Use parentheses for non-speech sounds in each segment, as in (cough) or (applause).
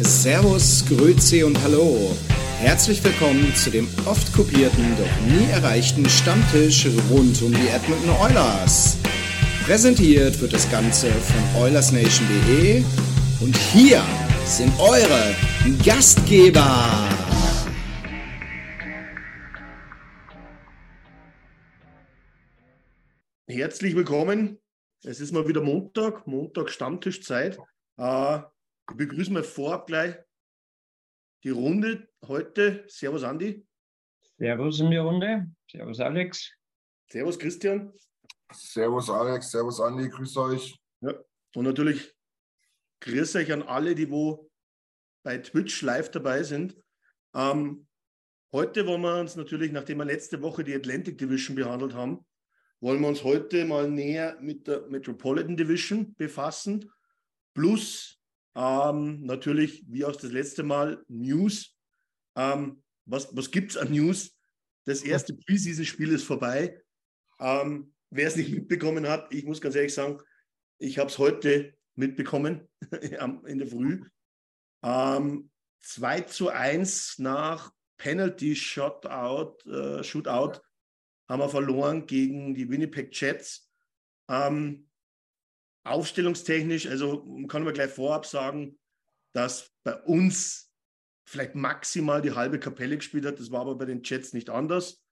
Servus, Grüezi und Hallo. Herzlich willkommen zu dem oft kopierten, doch nie erreichten Stammtisch rund um die Edmonton Oilers. Präsentiert wird das Ganze von OilersNation.de und hier sind eure Gastgeber. Herzlich willkommen. Es ist mal wieder Montag, Montag Stammtischzeit. Äh, ich begrüße mal vorab gleich die Runde heute. Servus Andi. Servus in die Runde. Servus Alex. Servus Christian. Servus Alex, Servus Andi, grüß euch. Ja. Und natürlich grüß euch an alle, die wo bei Twitch live dabei sind. Ähm, heute wollen wir uns natürlich, nachdem wir letzte Woche die Atlantic Division behandelt haben, wollen wir uns heute mal näher mit der Metropolitan Division befassen. Plus ähm, natürlich, wie auch das letzte Mal, News. Ähm, was was gibt es an News? Das erste Preseason-Spiel ist vorbei. Ähm, wer es nicht mitbekommen hat, ich muss ganz ehrlich sagen, ich habe es heute mitbekommen (laughs) in der Früh. Ähm, 2 zu 1 nach Penalty Shootout, äh, Shootout haben wir verloren gegen die Winnipeg Jets. Ähm, aufstellungstechnisch, also kann man gleich vorab sagen, dass bei uns vielleicht maximal die halbe Kapelle gespielt hat. Das war aber bei den Jets nicht anders.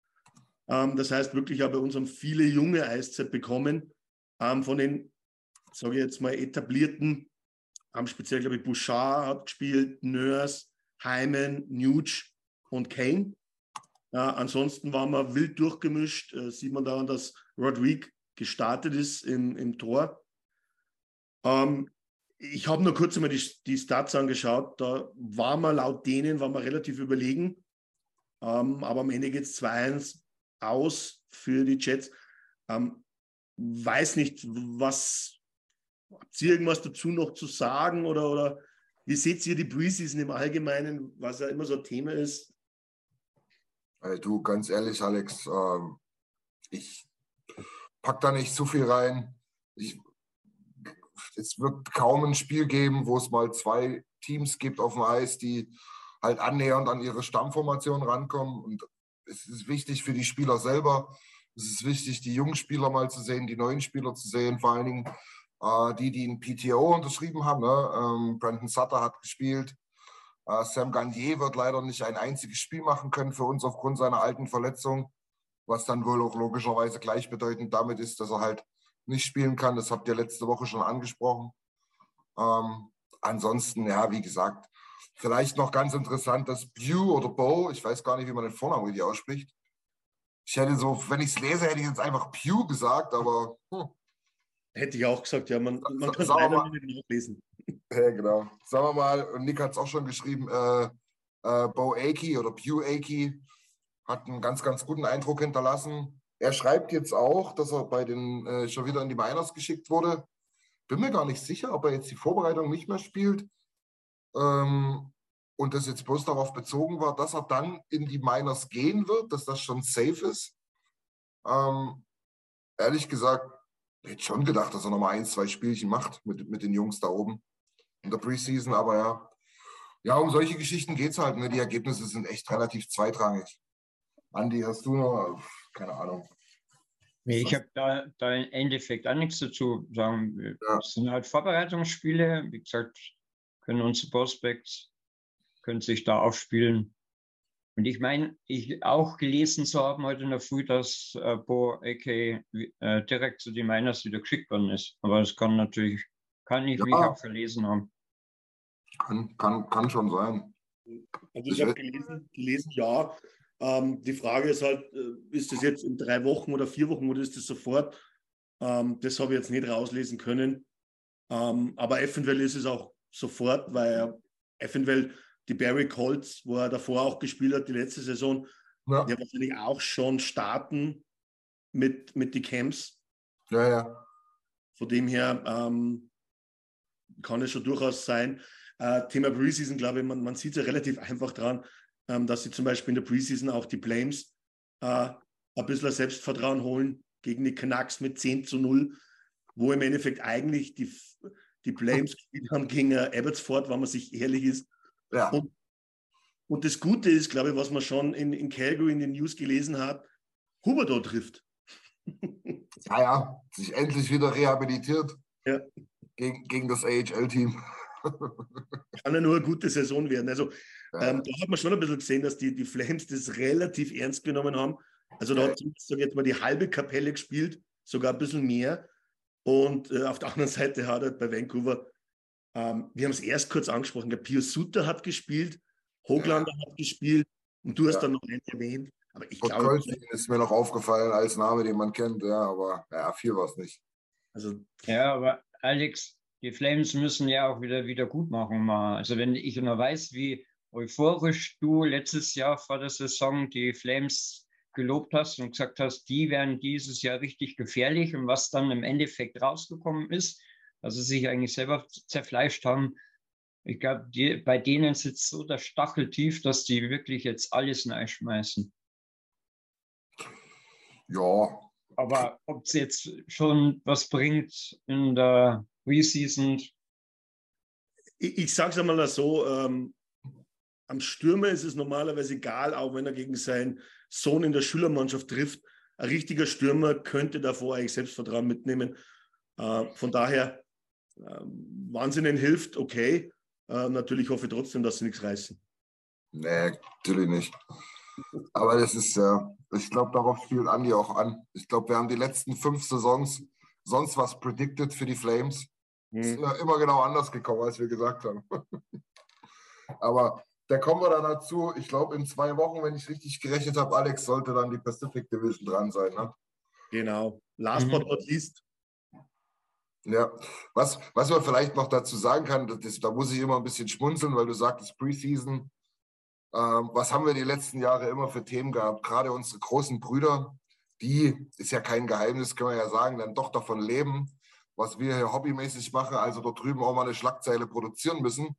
Ähm, das heißt, wirklich auch bei uns haben viele junge Eiszeit bekommen. Ähm, von den, sage ich jetzt mal, etablierten, ähm, speziell, glaube ich, Bouchard hat gespielt, Nurse, Hyman, Nuge und Kane. Äh, ansonsten waren wir wild durchgemischt. Äh, sieht man daran, dass Rodrigue gestartet ist im, im Tor. Ähm, ich habe nur kurz einmal die, die Stats angeschaut. Da war man laut denen war man relativ überlegen. Ähm, aber am Ende geht es 2-1 aus für die Jets. Ähm, weiß nicht, was habt ihr irgendwas dazu noch zu sagen oder, oder wie seht ihr die Preseason im Allgemeinen, was ja immer so ein Thema ist? Hey, du, ganz ehrlich, Alex, ähm, ich pack da nicht zu viel rein. Ich, es wird kaum ein Spiel geben, wo es mal zwei Teams gibt auf dem Eis, die halt annähernd an ihre Stammformation rankommen. Und es ist wichtig für die Spieler selber. Es ist wichtig, die jungen Spieler mal zu sehen, die neuen Spieler zu sehen, vor allen Dingen äh, die, die ein PTO unterschrieben haben. Ne? Ähm, Brandon Sutter hat gespielt. Äh, Sam Gagnier wird leider nicht ein einziges Spiel machen können für uns aufgrund seiner alten Verletzung, was dann wohl auch logischerweise gleichbedeutend damit ist, dass er halt nicht spielen kann. Das habt ihr letzte Woche schon angesprochen. Ähm, ansonsten, ja, wie gesagt, Vielleicht noch ganz interessant, dass Bew oder Bo, ich weiß gar nicht, wie man den Vornamen richtig ausspricht. Ich hätte so, wenn ich es lese, hätte ich jetzt einfach Pew gesagt, aber. Hm. Hätte ich auch gesagt, ja, man, man kann es leider nicht nachlesen. Ja, genau. Sagen wir mal, und Nick hat es auch schon geschrieben, äh, äh, Bo Aki oder Pew Aki hat einen ganz, ganz guten Eindruck hinterlassen. Er schreibt jetzt auch, dass er bei den äh, schon wieder in die Miners geschickt wurde. Bin mir gar nicht sicher, ob er jetzt die Vorbereitung nicht mehr spielt ähm, und das jetzt bloß darauf bezogen war, dass er dann in die Miners gehen wird, dass das schon safe ist. Ähm, ehrlich gesagt, ich hätte schon gedacht, dass er nochmal ein, zwei Spielchen macht mit, mit den Jungs da oben in der Preseason, aber ja. Ja, um solche Geschichten geht es halt. Ne? Die Ergebnisse sind echt relativ zweitrangig. Andi, hast du noch? Keine Ahnung. Ich habe da, da im Endeffekt auch nichts dazu sagen. Ja. Es sind halt Vorbereitungsspiele. Wie gesagt, können unsere Prospects können sich da aufspielen. Und ich meine, ich auch gelesen zu haben heute in der Früh, dass äh, Bo AK äh, direkt zu den Miners wieder geschickt worden ist. Aber das kann natürlich, kann ich ja. mich auch verlesen haben. Kann, kann, kann schon sein. Also ich habe gelesen, gelesen, ja. Ähm, die Frage ist halt, äh, ist das jetzt in drei Wochen oder vier Wochen oder ist das sofort? Ähm, das habe ich jetzt nicht rauslesen können. Ähm, aber eventuell ist es auch sofort, weil eventuell die Barry Colts, wo er davor auch gespielt hat, die letzte Saison, ja. der wahrscheinlich auch schon starten mit, mit die Camps. Ja, ja. Von dem her ähm, kann es schon durchaus sein. Äh, Thema Preseason, glaube ich, man, man sieht es ja relativ einfach dran, ähm, dass sie zum Beispiel in der Preseason auch die Flames äh, ein bisschen Selbstvertrauen holen gegen die Canucks mit 10 zu 0, wo im Endeffekt eigentlich die, die Flames (laughs) gespielt haben gegen äh, Abbotsford, wenn man sich ehrlich ist. Ja. Und, und das Gute ist, glaube ich, was man schon in, in Calgary in den News gelesen hat, Huberto trifft. (laughs) ja, ja, sich endlich wieder rehabilitiert ja. gegen, gegen das AHL-Team. Kann ja nur eine gute Saison werden. Also. Ähm, da hat man schon ein bisschen gesehen, dass die, die Flames das relativ ernst genommen haben. Also da hat sag jetzt mal die halbe Kapelle gespielt, sogar ein bisschen mehr. Und äh, auf der (laughs) anderen Seite hat er bei Vancouver ähm, wir haben es erst kurz angesprochen, der Pius Sutter hat gespielt, Hoglander ja. hat gespielt und du hast ja. dann noch einen erwähnt. Aber ich glaube. Ist mir noch aufgefallen als Name, den man kennt, ja, aber ja, viel war es nicht. Also, ja, aber Alex, die Flames müssen ja auch wieder, wieder gut machen. Mal. Also wenn ich nur weiß, wie euphorisch du letztes Jahr vor der Saison die Flames gelobt hast und gesagt hast, die werden dieses Jahr richtig gefährlich und was dann im Endeffekt rausgekommen ist, also sich eigentlich selber zerfleischt haben. Ich glaube, bei denen sitzt so der Stachel tief, dass die wirklich jetzt alles schmeißen. Ja. Aber ob es jetzt schon was bringt in der Preseason? Ich, ich sage es einmal so, ähm, am Stürmer ist es normalerweise egal, auch wenn er gegen seinen Sohn in der Schülermannschaft trifft. Ein richtiger Stürmer könnte davor eigentlich Selbstvertrauen mitnehmen. Äh, von daher ähm, ihnen hilft, okay. Äh, natürlich hoffe ich trotzdem, dass sie nichts reißen. Nee, natürlich nicht. Aber das ist ja, ich glaube, darauf spielt Andi auch an. Ich glaube, wir haben die letzten fünf Saisons sonst was predicted für die Flames. Hm. Ist immer genau anders gekommen, als wir gesagt haben. (laughs) Aber da kommen wir dann dazu. Ich glaube, in zwei Wochen, wenn ich richtig gerechnet habe, Alex, sollte dann die Pacific Division dran sein. Ne? Genau. Last mhm. but not least, ja, was, was man vielleicht noch dazu sagen kann, das, da muss ich immer ein bisschen schmunzeln, weil du sagtest Preseason. Ähm, was haben wir die letzten Jahre immer für Themen gehabt? Gerade unsere großen Brüder, die, ist ja kein Geheimnis, können wir ja sagen, dann doch davon leben, was wir hier hobbymäßig machen, also dort drüben auch mal eine Schlagzeile produzieren müssen.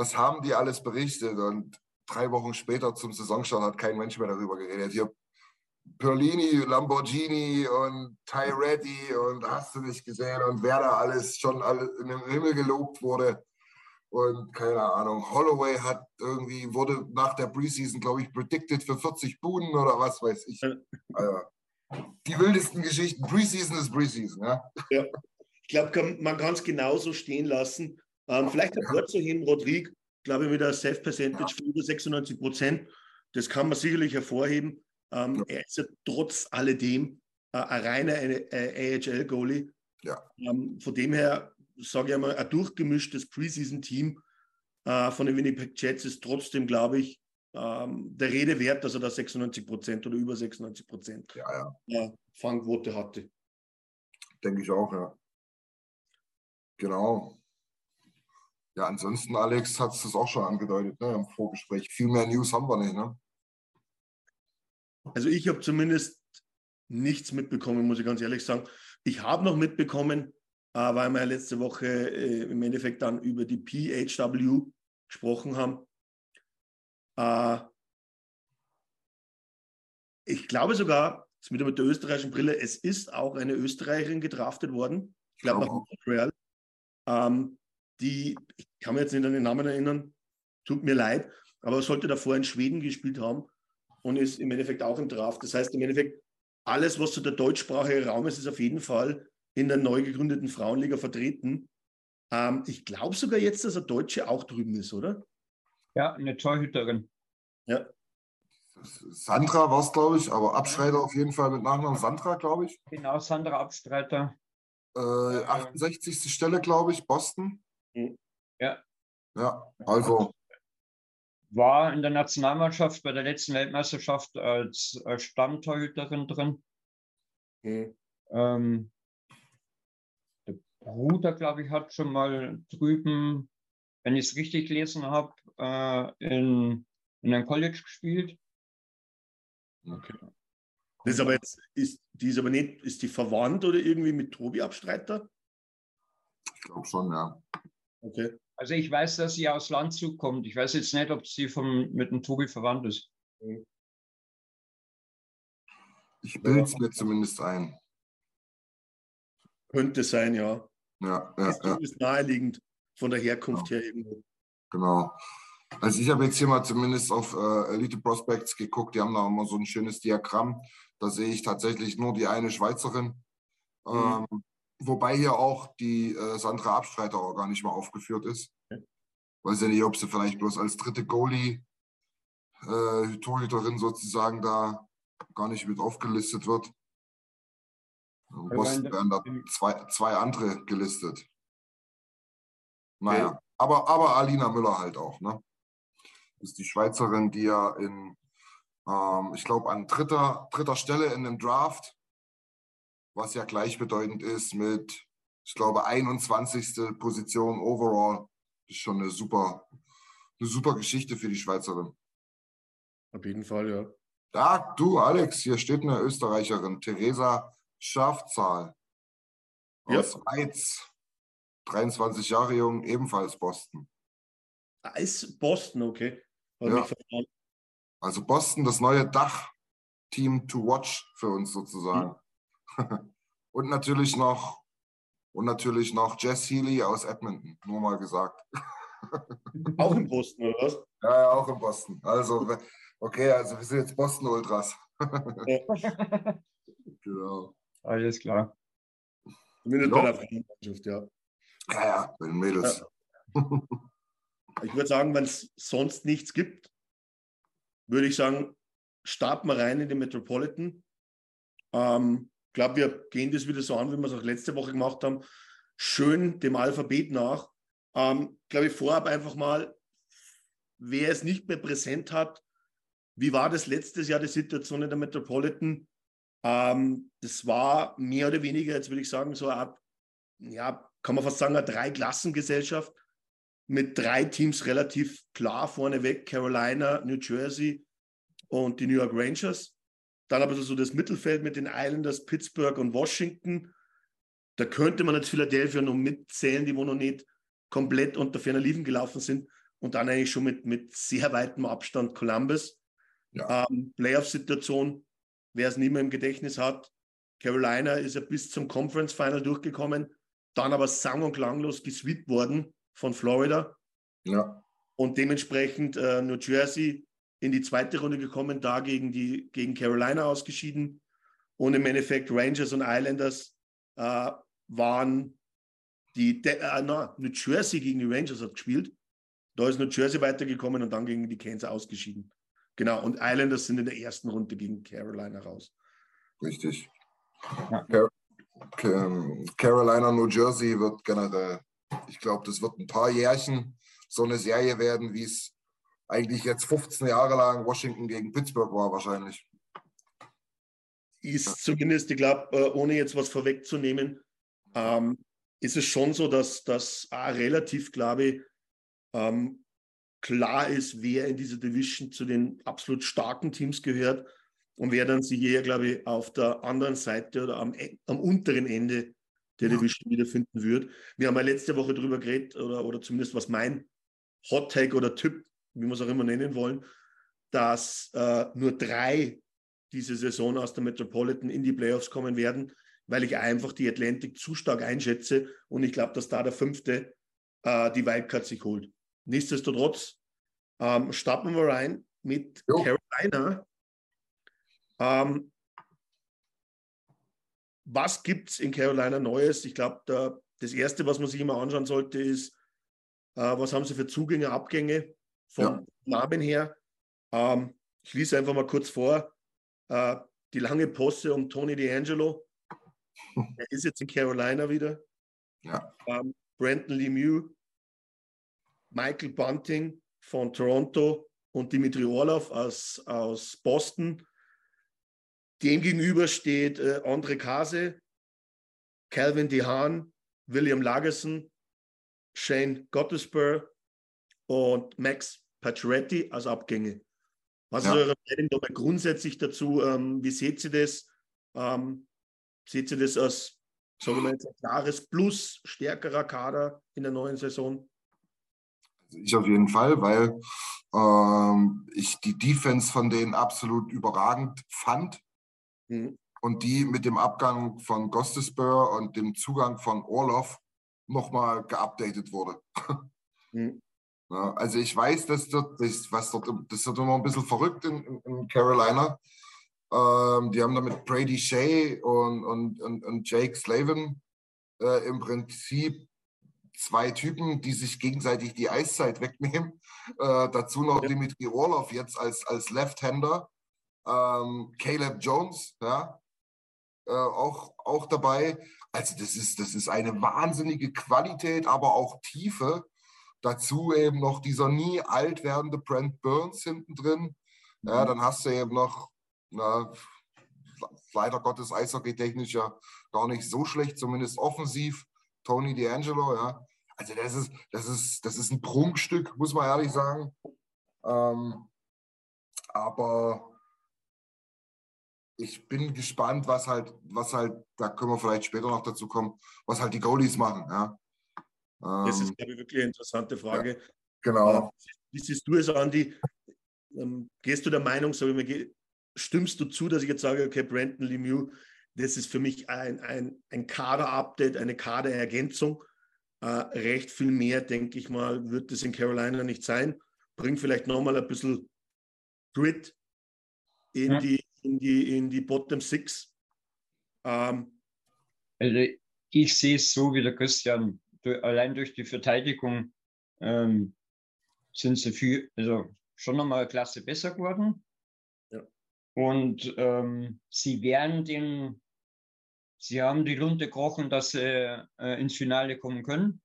Was haben die alles berichtet? Und drei Wochen später zum Saisonstart hat kein Mensch mehr darüber geredet. Hier Perlini, Lamborghini und Tyretti und hast du nicht gesehen und wer da alles schon alle in den Himmel gelobt wurde. Und keine Ahnung, Holloway hat irgendwie, wurde nach der Preseason, glaube ich, predicted für 40 Buden oder was weiß ich. Also, die wildesten Geschichten. Preseason ist Preseason, ja. ja. Ich glaube, man kann es genauso stehen lassen. Ähm, vielleicht ein Wort zu ihm, Rodrigue, glaube ich, mit einer Safe-Percentage ja. von über 96 Prozent. Das kann man sicherlich hervorheben. Ähm. Er ist ja trotz alledem äh, ein reiner äh, AHL-Goalie. Ja. Ähm, von dem her sage ich einmal, ein durchgemischtes Preseason-Team äh, von den Winnipeg Jets ist trotzdem, glaube ich, ähm, der Rede wert, dass er da 96 Prozent oder über 96 Prozent ja, ja. Fangquote hatte. Denke ich auch, ja. Genau. Ja, ansonsten, Alex hat es auch schon angedeutet ne, im Vorgespräch. Viel mehr News haben wir nicht. Ne? Also ich habe zumindest nichts mitbekommen, muss ich ganz ehrlich sagen. Ich habe noch mitbekommen, äh, weil wir letzte Woche äh, im Endeffekt dann über die PHW gesprochen haben. Äh, ich glaube sogar, mit der österreichischen Brille, es ist auch eine Österreicherin gedraftet worden. Ich glaube nach Montreal. Ähm, die, ich kann mir jetzt nicht an den Namen erinnern, tut mir leid, aber sollte davor in Schweden gespielt haben und ist im Endeffekt auch im Draft. Das heißt, im Endeffekt alles, was so der deutschsprachige Raum ist, ist auf jeden Fall in der neu gegründeten Frauenliga vertreten. Ähm, ich glaube sogar jetzt, dass eine Deutsche auch drüben ist, oder? Ja, eine Torhüterin. Ja. Sandra war es, glaube ich, aber Abstreiter auf jeden Fall mit Nachnamen Sandra, glaube ich. Genau, Sandra Abstreiter. Äh, 68. Stelle, glaube ich, Boston. Ja. Ja, also War in der Nationalmannschaft bei der letzten Weltmeisterschaft als, Stammtorhüterin drin. Mhm. Ähm, der Bruder, glaube ich, hat schon mal drüben, wenn ich es richtig gelesen habe, äh, in, in einem College gespielt. Okay. Das ist aber jetzt, ist, die ist aber nicht, ist die verwandt oder irgendwie mit Tobi Abstreiter? ich glaube schon, ja. Okay. Also ich weiß, dass sie aus Landshut kommt. Ich weiß jetzt nicht, ob sie vom, mit dem Tobi verwandt ist. Ich bilde es mir zumindest ein. Könnte sein, ja. Ja, ja, Ist ja, zumindest naheliegend von der Herkunft her irgendwo. genau. Also ich habe jetzt hier mal zumindest auf äh, Elite Prospects geguckt. Die haben da immer so ein schönes Diagramm. Da sehe ich tatsächlich nur die eine Schweizerin. Mhm. Ähm, wobei hier auch die äh, Sandra Abstreiter auch gar nicht mal aufgeführt ist. Okay. Weiß ja nicht, ob sie vielleicht bloß als dritte Goalie äh, Torhüterin sozusagen da gar nicht mit aufgelistet wird. In Boston in- werden da zwei, zwei andere gelistet. Naja, aber, aber Alina Müller halt auch, ne? Ist die Schweizerin, die ja in, ähm, ich glaube, an dritter, dritter Stelle in dem Draft, was ja gleichbedeutend ist mit, ich glaube, 21. Position overall. ist schon eine super, eine super Geschichte für die Schweizerin. Auf jeden Fall, ja. Da, du, Alex, hier steht eine Österreicherin, Theresa Schafzahl Ja. aus Weiz, 23 Jahre jung, ebenfalls Boston. Ah, ist Boston, okay. Ja. Also Boston, das neue Dach-Team to watch für uns sozusagen. (laughs) und natürlich noch und natürlich noch Jess Healy aus Edmonton, nur mal gesagt. (laughs) Auch in Boston, oder was? Ja, ja, auch in Boston. Also, okay, also wir sind jetzt Boston Ultras. (laughs) genau. Alles klar. Zumindest Ja. bei der Frauenmannschaft, ja. Ja, ja, bei den Mädels. Ich würde sagen, wenn es sonst nichts gibt, würde ich sagen, starten wir rein in den Metropolitan. Ähm, glaube, wir gehen das wieder so an, wie wir es auch letzte Woche gemacht haben. Schön dem Alphabet nach. Ähm, glaube ich, vorab einfach mal, wer es nicht mehr präsent hat, wie war das letztes Jahr die Situation in der Metropolitan? Ähm, das war mehr oder weniger, jetzt würde ich sagen, so eine ja, kann man fast sagen, eine Dreiklassengesellschaft mit drei Teams relativ klar vorneweg: Carolina, New Jersey und die New York Rangers. Dann aber so das Mittelfeld mit den Islanders, Pittsburgh und Washington. Da könnte man jetzt Philadelphia noch mitzählen, die wo noch nicht komplett unter ferner Liefen gelaufen sind. Und dann eigentlich schon mit, mit sehr weitem Abstand Columbus. Ja. Ähm, Playoff-Situation, wer es nicht mehr im Gedächtnis hat. Carolina ist ja bis zum Conference Final durchgekommen, dann aber sang- und klanglos gesweept worden von Florida Ja, und dementsprechend äh, New Jersey in die zweite Runde gekommen, da gegen, die, gegen Carolina ausgeschieden. Und im Endeffekt Rangers und Islanders äh, waren die, De äh, na, New Jersey gegen die Rangers hat gespielt. Da ist New Jersey weitergekommen und dann gegen die Canes ausgeschieden. Genau, und Islanders sind in der ersten Runde gegen Carolina raus. richtig. Car Car- Carolina, New Jersey wird generell, ich glaube, das wird ein paar Jährchen so eine Serie werden, wie es eigentlich jetzt 15 Jahre lang Washington gegen Pittsburgh war, wahrscheinlich. ist zumindest, ich glaube, äh, ohne jetzt was vorwegzunehmen, ähm, ist es schon so, dass das relativ, glaube ich, ähm, klar ist, wer in dieser Division zu den absolut starken Teams gehört und wer dann sich eher, glaube ich, auf der anderen Seite oder am, E- am unteren Ende der Ja. Division wiederfinden wird. Wir haben ja letzte Woche darüber geredet, oder, oder zumindest was mein Hot Take oder Tipp, wie wir es auch immer nennen wollen, dass äh, nur drei diese Saison aus der Metropolitan in die Playoffs kommen werden, weil ich einfach die Atlantic zu stark einschätze und ich glaube, dass da der fünfte äh, die Wildcard sich holt. Nichtsdestotrotz ähm, starten wir rein mit Jo. Carolina. Ähm, was gibt es in Carolina Neues? Ich glaube, das Erste, was man sich immer anschauen sollte, ist, äh, was haben sie für Zugänge, Abgänge vom ja. Namen her. Ähm, ich lese einfach mal kurz vor. Äh, die lange Posse um Tony D'Angelo. Er ist jetzt in Carolina wieder. Ja. Ähm, Brandon Lemieux, Michael Bunting von Toronto und Dimitri Orlov aus, aus Boston. Dem gegenüber steht äh, Andre Kase, Calvin DeHaan, William Lagerson, Shane Gottesberg und Max Pacioretty als Abgänge. Was ja. ist eure Meinung dabei grundsätzlich dazu? Ähm, wie seht ihr das? Ähm, seht ihr das als, sagen wir jetzt, ein klares Plus, stärkerer Kader in der neuen Saison? Also ich auf jeden Fall, weil ähm, ich die Defense von denen absolut überragend fand. Mhm. Und die mit dem Abgang von Gostesbur und dem Zugang von Orlov nochmal geupdatet wurde. Mhm. Ja, also ich weiß, dass dort, das, was dort, das wird immer ein bisschen verrückt in, in Carolina. Ähm, die haben da mit Brady Shea und, und, und, und Jake Slavin äh, im Prinzip zwei Typen, die sich gegenseitig die Eiszeit wegnehmen. Äh, dazu noch ja. Dimitri Orlov jetzt als, als Left-Hander. Ähm, Caleb Jones, ja, äh, auch, auch dabei. Also das ist, das ist eine wahnsinnige Qualität, aber auch Tiefe. Dazu eben noch dieser nie alt werdende Brent Burns hinten drin. Ja, mhm. dann hast du eben noch, na, leider Gottes Eishockey-technisch ja gar nicht so schlecht, zumindest offensiv. Tony D'Angelo, ja. Also das ist, das ist, das ist ein Prunkstück, muss man ehrlich sagen. Ähm, aber ich bin gespannt, was halt, was halt, da können wir vielleicht später noch dazu kommen, was halt die Goalies machen. Ja. Das ist, ähm, glaube ich, wirklich eine interessante Frage. Ja, genau. Wie siehst du es, Andi? Ähm, gehst du der Meinung, sag ich stimmst du zu, dass ich jetzt sage, okay, Brandon Lemieux, das ist für mich ein, ein, ein Kader-Update, eine Kaderergänzung. Äh, recht viel mehr, denke ich mal, wird es in Carolina nicht sein. Bringt vielleicht nochmal ein bisschen Grit in, ja. die, in, die, in die Bottom Six. Ähm, also ich sehe es so wie der Christian. Allein durch die Verteidigung ähm, sind sie viel, also schon nochmal eine Klasse besser geworden. Ja. Und ähm, sie werden den, sie haben die Lunte gekrochen, dass sie äh, ins Finale kommen können.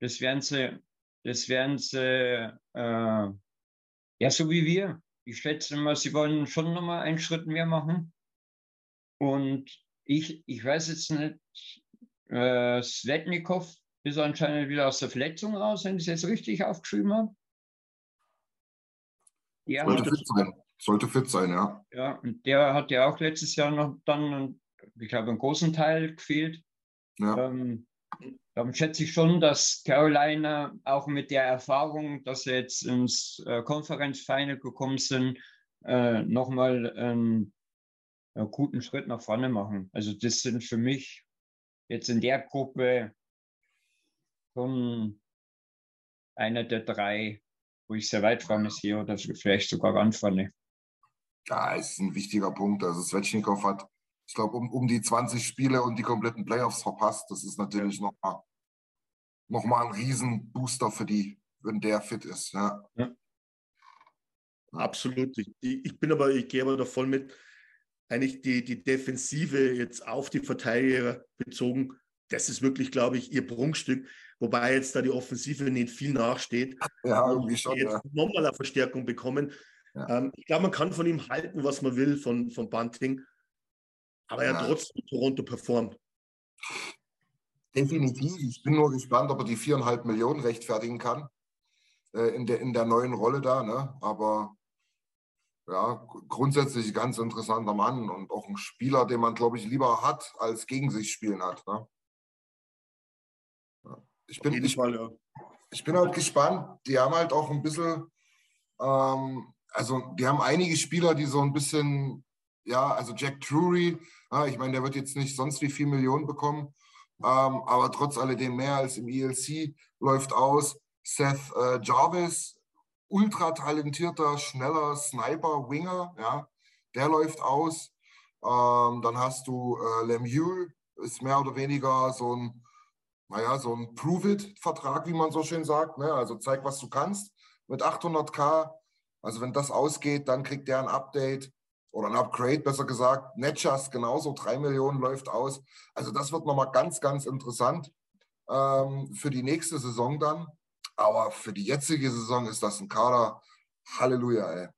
Das werden sie, das werden sie, äh, ja, so wie wir ich schätze mal, sie wollen schon nochmal einen Schritt mehr machen. Und ich, ich weiß jetzt nicht, äh, Svetnikov ist anscheinend wieder aus der Verletzung raus, wenn ich es jetzt richtig aufgeschrieben habe. Der Sollte fit sein. Sollte fit sein, ja. Ja, und der hat ja auch letztes Jahr noch dann, ich glaube, einen großen Teil gefehlt. Ja. Ähm, dann schätze ich schon, dass Carolina auch mit der Erfahrung, dass sie jetzt ins äh, Konferenzfinal gekommen sind, äh, nochmal ähm, einen guten Schritt nach vorne machen. Also das sind für mich jetzt in der Gruppe schon einer der drei, wo ich sehr weit vorne sehe oder vielleicht sogar ganz vorne. Ja, ist ein wichtiger Punkt. Also Svechnikov hat ich glaube, um, um die 20 Spiele und die kompletten Playoffs verpasst. Das ist natürlich ja. nochmal noch mal ein Riesenbooster für die, wenn der fit ist. Ja. ja. Absolut. Ich, ich, bin aber, ich gehe aber da voll mit, eigentlich die, die Defensive jetzt auf die Verteidiger bezogen, das ist wirklich, glaube ich, ihr Prunkstück. Wobei jetzt da die Offensive nicht viel nachsteht. Ja, irgendwie schon. Jetzt ja. nochmal eine Verstärkung bekommen. Ja. Ähm, ich glaube, man kann von ihm halten, was man will, von, von Bunting aber er ja. trotzdem Toronto performt. Definitiv. Ich bin nur gespannt, ob er die viereinhalb Millionen rechtfertigen kann äh, in, der, in der neuen Rolle da. Ne? Aber ja, grundsätzlich ganz interessanter Mann und auch ein Spieler, den man, glaube ich, lieber hat, als gegen sich spielen hat. Ne? Ich, bin, ich, Fall, ja. ich bin halt gespannt. Die haben halt auch ein bisschen, ähm, also die haben einige Spieler, die so ein bisschen ja, also Jack Drury, ja, ich meine, der wird jetzt nicht sonst wie viel Millionen bekommen, ähm, aber trotz alledem mehr als im ELC läuft aus. Seth äh, Jarvis, ultra talentierter, schneller Sniper, Winger, ja, der läuft aus. Ähm, dann hast du äh, Lemieux, ist mehr oder weniger so ein, naja, so ein Prove-It-Vertrag, wie man so schön sagt. Ne? Also zeig, was du kannst mit 800k. Also wenn das ausgeht, dann kriegt der ein Update oder ein Upgrade, besser gesagt. Netchas genauso, 3 Millionen läuft aus. Also das wird nochmal ganz, ganz interessant ähm, für die nächste Saison dann. Aber für die jetzige Saison ist das ein Kader. Halleluja, ey.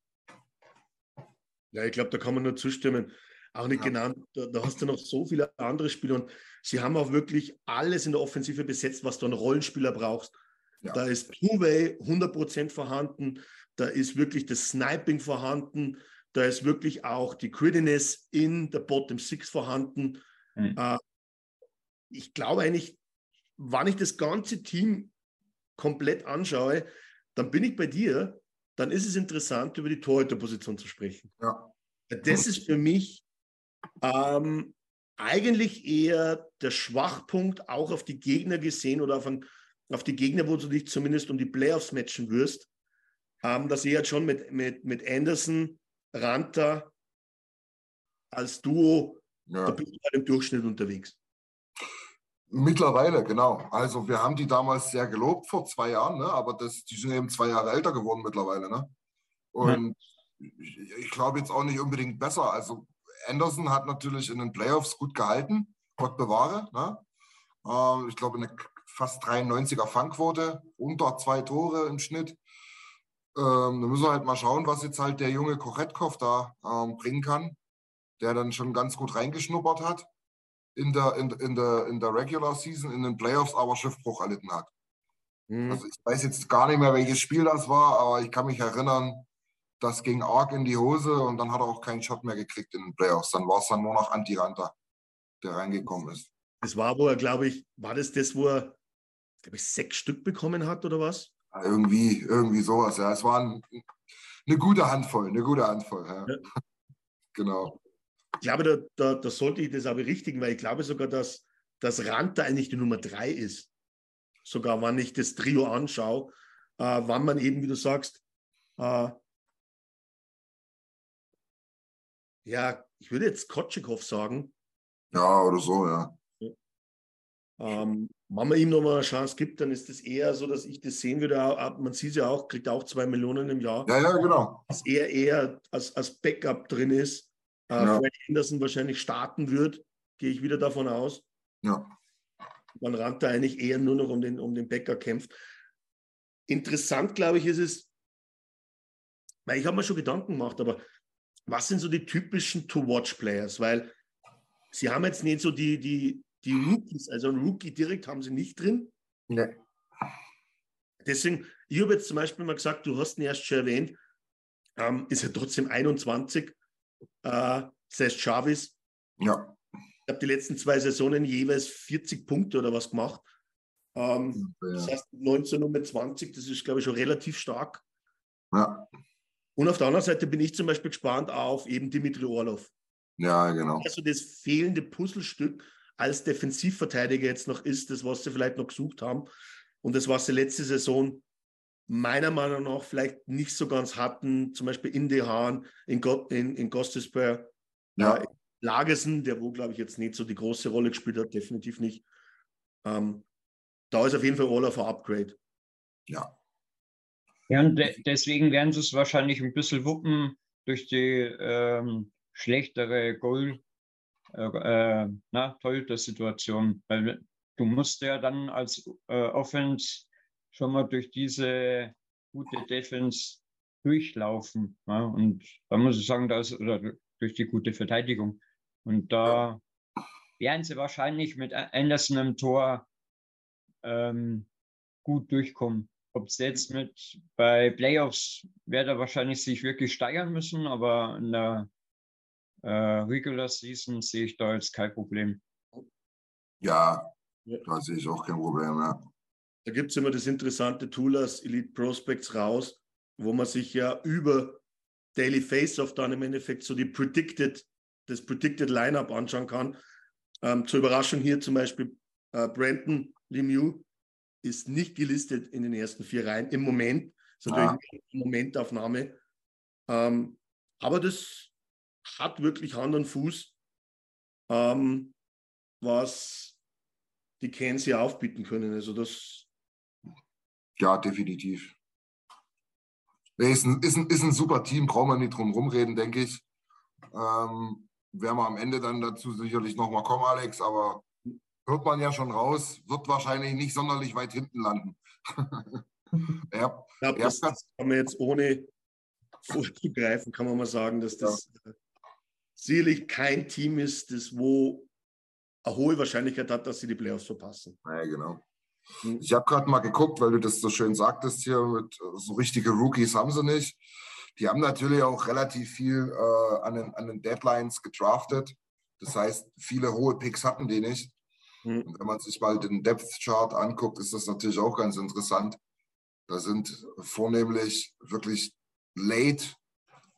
Ja, ich glaube, da kann man nur zustimmen. Auch nicht ja. genannt, da, da, hast du noch so viele andere Spieler und sie haben auch wirklich alles in der Offensive besetzt, was du an Rollenspieler brauchst. Ja. Da ist Two-Way 100% vorhanden, da ist wirklich das Sniping vorhanden, da ist wirklich auch die Grittiness in der Bottom Six vorhanden. Mhm. Äh, ich glaube eigentlich, wenn ich das ganze Team komplett anschaue, dann bin ich bei dir, dann ist es interessant, über die Torhüterposition zu sprechen. Ja. Das ist für mich ähm, eigentlich eher der Schwachpunkt, auch auf die Gegner gesehen oder auf, ein, auf die Gegner, wo du dich zumindest um die Playoffs matchen wirst, ähm, dass ihr jetzt schon mit, mit, mit Anderson, Ranta als Duo, ja. da bist du halt im Durchschnitt unterwegs. Mittlerweile, genau. Also wir haben die damals sehr gelobt vor zwei Jahren, ne? aber das, die sind eben zwei Jahre älter geworden mittlerweile. Ne? Und ja. ich, ich glaube jetzt auch nicht unbedingt besser. Also Anderson hat natürlich in den Playoffs gut gehalten, Gott bewahre. Ne? Äh, ich glaube eine fast 93er Fangquote, unter zwei Tore im Schnitt. Ähm, da müssen wir halt mal schauen, was jetzt halt der junge Kochetkov da ähm, bringen kann, der dann schon ganz gut reingeschnuppert hat in der, in, in, der, in der Regular Season, in den Playoffs aber Schiffbruch erlitten hat. Mhm. Also ich weiß jetzt gar nicht mehr, welches Spiel das war, aber ich kann mich erinnern, das ging arg in die Hose und dann hat er auch keinen Shot mehr gekriegt in den Playoffs. Dann war es dann nur noch Antiranta, der reingekommen ist. Das war, wo er, glaube ich, war das das, wo er, glaube ich, sechs Stück bekommen hat oder was? Ja, irgendwie, irgendwie sowas, ja. Es war ein, eine gute Handvoll, eine gute Handvoll. Ja. Ja. (laughs) genau ich glaube, da, da, da, sollte ich das aber richtigen, weil ich glaube sogar, dass, dass Ranta eigentlich die Nummer drei ist. Sogar wenn ich das Trio anschaue, äh, wann man eben, wie du sagst, äh, ja, ich würde jetzt Kotschikow sagen. Ja, oder so, ja. Ähm, wenn man ihm nochmal eine Chance gibt, dann ist das eher so, dass ich das sehen würde. Man sieht ja auch, kriegt auch zwei Millionen im Jahr. Ja, ja, genau. Dass er eher als, als Backup drin ist äh, ja. Fred Henderson wahrscheinlich starten wird, gehe ich wieder davon aus. Ja. Man rannt da eigentlich eher nur noch um den, um den Bäcker kämpft. Interessant, glaube ich, ist es, weil ich habe mir schon Gedanken gemacht, aber was sind so die typischen To-Watch-Players? Weil sie haben jetzt nicht so die, die, die Rookies, also ein Rookie direkt haben sie nicht drin. Nee. Deswegen, ich habe jetzt zum Beispiel mal gesagt, du hast ihn erst schon erwähnt, ähm, ist er trotzdem 21 äh, Cesc Chavis. Ja. Ich habe die letzten zwei Saisonen jeweils 40 Punkte oder was gemacht. Ähm, ja. Das heißt 19 und mit 20, das ist, glaube ich, schon relativ stark. Ja. Und auf der anderen Seite bin ich zum Beispiel gespannt auf eben Dimitri Orlov. Ja, genau. Also das fehlende Puzzlestück als Defensivverteidiger jetzt noch ist, das, was sie vielleicht noch gesucht haben. Und das, was sie letzte Saison meiner Meinung nach vielleicht nicht so ganz hatten, zum Beispiel in Dehan, in, Go in, in Gostisbehere, ja. äh, Lagersen, der wo, glaube ich, jetzt nicht so die große Rolle gespielt hat, definitiv nicht. Ähm, da ist auf jeden Fall Olaf ein Upgrade. Ja. Ja, und de deswegen werden sie es wahrscheinlich ein bisschen wuppen durch die ähm, schlechtere Goal, äh, äh, na, Torhüter-Situation. Weil du musst ja dann als äh, Offense schon mal durch diese gute Defense durchlaufen. Ja? Und da muss ich sagen, da ist, oder durch die gute Verteidigung. Und da werden sie wahrscheinlich mit Anderson im Tor ähm, gut durchkommen. Ob es jetzt mit bei Playoffs wird er wahrscheinlich sich wirklich steigern müssen, aber in der äh, Regular Season sehe ich da jetzt kein Problem. Ja, da sehe ich auch kein Problem, ja. Da gibt es immer das interessante Tool aus Elite Prospects raus, wo man sich ja über Daily Face-Off dann im Endeffekt so die Predicted, das Predicted Lineup anschauen kann. Ähm, zur Überraschung hier zum Beispiel äh, Brandon Lemieux ist nicht gelistet in den ersten vier Reihen im Moment. Das ist natürlich ah. eine Momentaufnahme. Ähm, aber das hat wirklich Hand und Fuß. Ähm, was die Canes hier aufbieten können. Also das. Ja, definitiv. Nee, ist, ein, ist, ein, ist ein super Team, brauchen wir nicht drum rumreden, denke ich. Ähm, werden wir am Ende dann dazu sicherlich nochmal kommen, Alex, aber hört man ja schon raus, wird wahrscheinlich nicht sonderlich weit hinten landen. (laughs) ja, ich glaube, das, das kann man jetzt ohne vorzugreifen, kann man mal sagen, dass das ja. sicherlich kein Team ist, das wo eine hohe Wahrscheinlichkeit hat, dass sie die Playoffs verpassen. Ja, genau. Hm. Ich habe gerade mal geguckt, weil du das so schön sagtest hier, mit so richtige Rookies haben sie nicht. Die haben natürlich auch relativ viel äh, an, den, an, den, Deadlines gedraftet. Das heißt, viele hohe Picks hatten die nicht. Mhm. Und wenn man sich mal den Depth Chart anguckt, ist das natürlich auch ganz interessant. Da sind vornehmlich wirklich Late,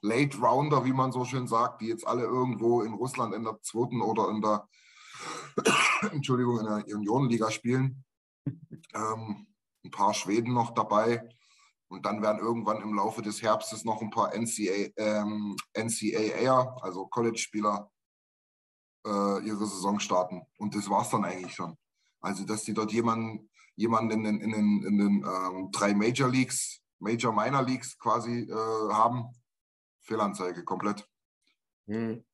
Late Rounder, wie man so schön sagt, die jetzt alle irgendwo in Russland in der zweiten oder in der (coughs) Entschuldigung, in der Unionenliga spielen. (laughs) Ähm, ein paar Schweden noch dabei. Und dann werden irgendwann im Laufe des Herbstes noch ein paar NCAA, ähm, NCAA also College-Spieler, äh, ihre Saison starten. Und das war es dann eigentlich schon. Also, dass die dort jemanden, jemanden in den, in den, in den ähm, drei Major Leagues, Major Minor Leagues quasi äh, haben, Fehlanzeige komplett. Mhm.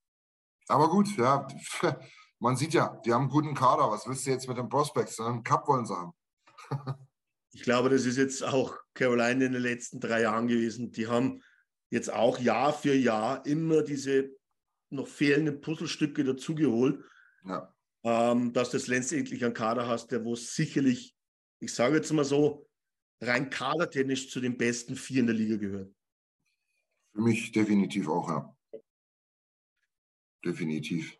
Aber gut, ja, (laughs) man sieht ja, die haben einen guten Kader. Was willst du jetzt mit den Prospects? Einen Cup wollen sie haben. (laughs) ich glaube, das ist jetzt auch Carolina in den letzten drei Jahren gewesen. Die haben jetzt auch Jahr für Jahr immer diese noch fehlenden Puzzlestücke dazugeholt, ja. ähm, dass du das letztendlich einen Kader hast, der wo sicherlich, ich sage jetzt mal so, rein kadertechnisch zu den besten vier in der Liga gehört. Für mich definitiv auch, ja. Definitiv.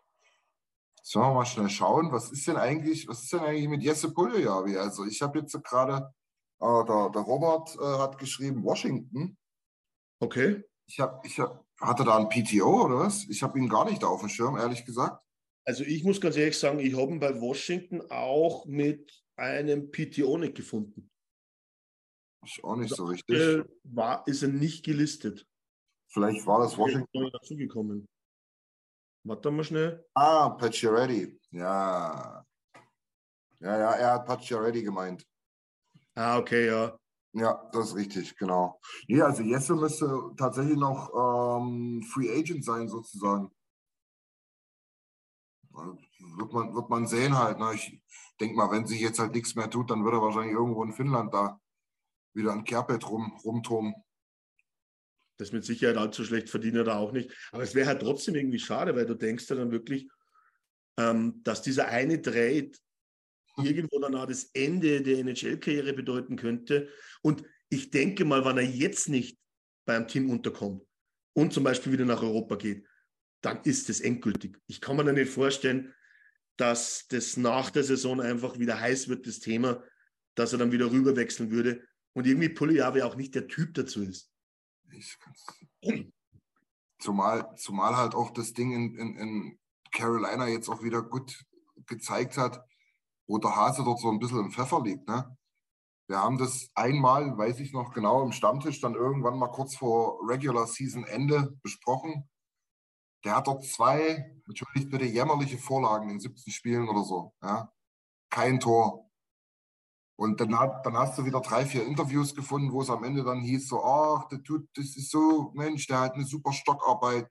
Sollen wir mal schnell schauen, was ist denn eigentlich, was ist denn eigentlich mit Jesse Puljojavi? Also ich habe jetzt gerade, äh, der, der, Robert äh, hat geschrieben Washington. Okay. Ich habe, ich hab, hatte da ein PTO oder was? Ich habe ihn gar nicht auf dem Schirm, ehrlich gesagt. Also ich muss ganz ehrlich sagen, ich habe ihn bei Washington auch mit einem PTO nicht gefunden. Ist auch nicht so richtig. War, ist er nicht gelistet. Vielleicht war das Washington. dazugekommen. Warte mal schnell. Ah, Pacioretty. Ja. Ja, ja, er hat Pacioretty gemeint. Ah, okay, ja. Ja, das ist richtig, genau. Ja, also Jesse müsste tatsächlich noch ähm, Free Agent sein, sozusagen. Wird man, wird man sehen halt. Ne? Ich denke mal, wenn sich jetzt halt nichts mehr tut, dann wird er wahrscheinlich irgendwo in Finnland da wieder ein Kerbett rum, rumturmen. Das mit Sicherheit allzu schlecht verdient er da auch nicht. Aber es wäre halt trotzdem irgendwie schade, weil du denkst ja dann wirklich, ähm, dass dieser eine Trade irgendwo dann auch das Ende der NHL-Karriere bedeuten könnte. Und ich denke mal, wenn er jetzt nicht beim Team unterkommt und zum Beispiel wieder nach Europa geht, dann ist es endgültig. Ich kann mir nicht vorstellen, dass das nach der Saison einfach wieder heiß wird, das Thema, dass er dann wieder rüberwechseln würde. Und irgendwie Puliave auch nicht der Typ dazu ist. Zumal, zumal halt auch das Ding in, in, in Carolina jetzt auch wieder gut gezeigt hat, wo der Hase dort so ein bisschen im Pfeffer liegt. Ne? Wir haben das einmal, weiß ich noch genau, im Stammtisch dann irgendwann mal kurz vor Regular Season Ende besprochen. Der hat dort zwei, natürlich bitte jämmerliche Vorlagen in 17 Spielen oder so. Ja? Kein Tor. Und dann, hat, dann hast du wieder drei, vier Interviews gefunden, wo es am Ende dann hieß, so, ach, der tut, das ist so, Mensch, der hat eine super Stockarbeit,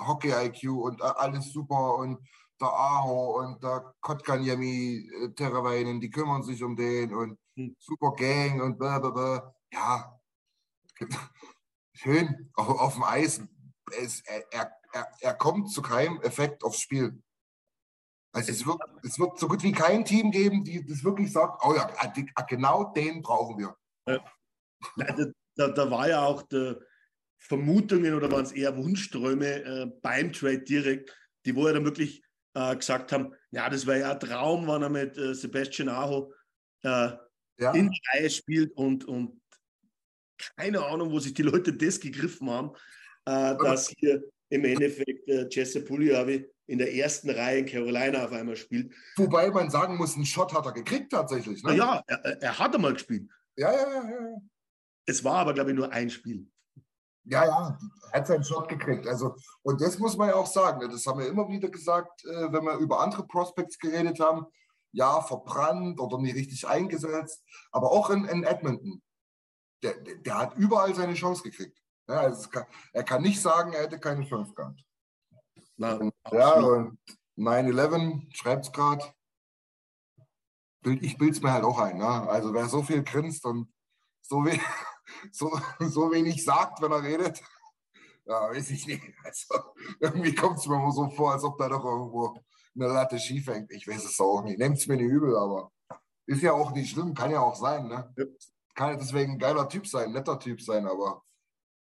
Hockey-IQ und alles super und der Aho und der Kotkaniemi äh, Terraweinen, die kümmern sich um den und hm. super Gang und blablabla. Ja, (laughs) schön, auf, auf dem Eis. Es, er, er, er kommt zu keinem Effekt aufs Spiel. Also es wird, es wird so gut wie kein Team geben, die das wirklich sagt, oh ja, ah, ah, genau den brauchen wir. Da, da war ja auch der Vermutungen oder waren es eher Wunschträume äh, beim Trade direkt, die wo er dann wirklich äh, gesagt haben, ja, das wäre ja ein Traum, wenn er mit äh, Sebastian Aho äh, ja. in die Reihe spielt und, und keine Ahnung, wo sich die Leute das gegriffen haben, äh, dass hier im Endeffekt äh, Jesse Pugliavi in der ersten Reihe in Carolina auf einmal spielt. Wobei man sagen muss, einen Shot hat er gekriegt tatsächlich. Ne? Ja, er, er hat einmal gespielt. Ja, ja, ja, ja. Es war aber, glaube ich, nur ein Spiel. Ja, ja, hat seinen Shot gekriegt. Also, und das muss man ja auch sagen. Ne, das haben wir immer wieder gesagt, äh, wenn wir über andere Prospects geredet haben. Ja, verbrannt oder nie richtig eingesetzt. Aber auch in, in Edmonton. Der, der, hat überall seine Chance gekriegt. Ja, also kann, er kann nicht sagen, er hätte keine Chance gehabt. Na, ja, und 9-11 schreibt es gerade. Ich bilde es mir halt auch ein. Ne? Also wer so viel grinst und so, we (laughs) so, (laughs) so wenig sagt, wenn er redet, ja, weiß ich nicht. Also, irgendwie kommt es mir so vor, als ob da doch irgendwo eine Latte schief hängt. Ich weiß es auch nicht. Nehmt es mir nicht übel, aber ist ja auch nicht schlimm, kann ja auch sein. Ne? Ja. Kann ja deswegen ein geiler Typ sein, netter Typ sein, aber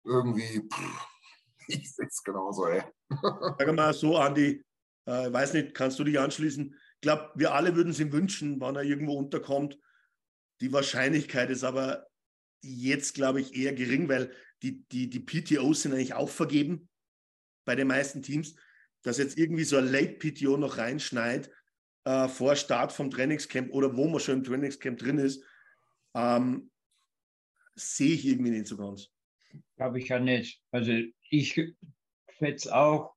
irgendwie, pff, (laughs) ich sehe es genauso, ey. (laughs) Sag mal so, Andi, äh, weiß nicht, kannst du dich anschließen? Ich glaube, wir alle würden es ihm wünschen, wann er irgendwo unterkommt. Die Wahrscheinlichkeit ist aber jetzt, glaube ich, eher gering, weil die, die, die PTOs sind eigentlich auch vergeben bei den meisten Teams. Dass jetzt irgendwie so ein Late-PTO noch reinschneit äh, vor Start vom Trainingscamp oder wo man schon im Trainingscamp drin ist, ähm, sehe ich irgendwie nicht so ganz. Glaube ich ja nicht. Also ich schätze auch,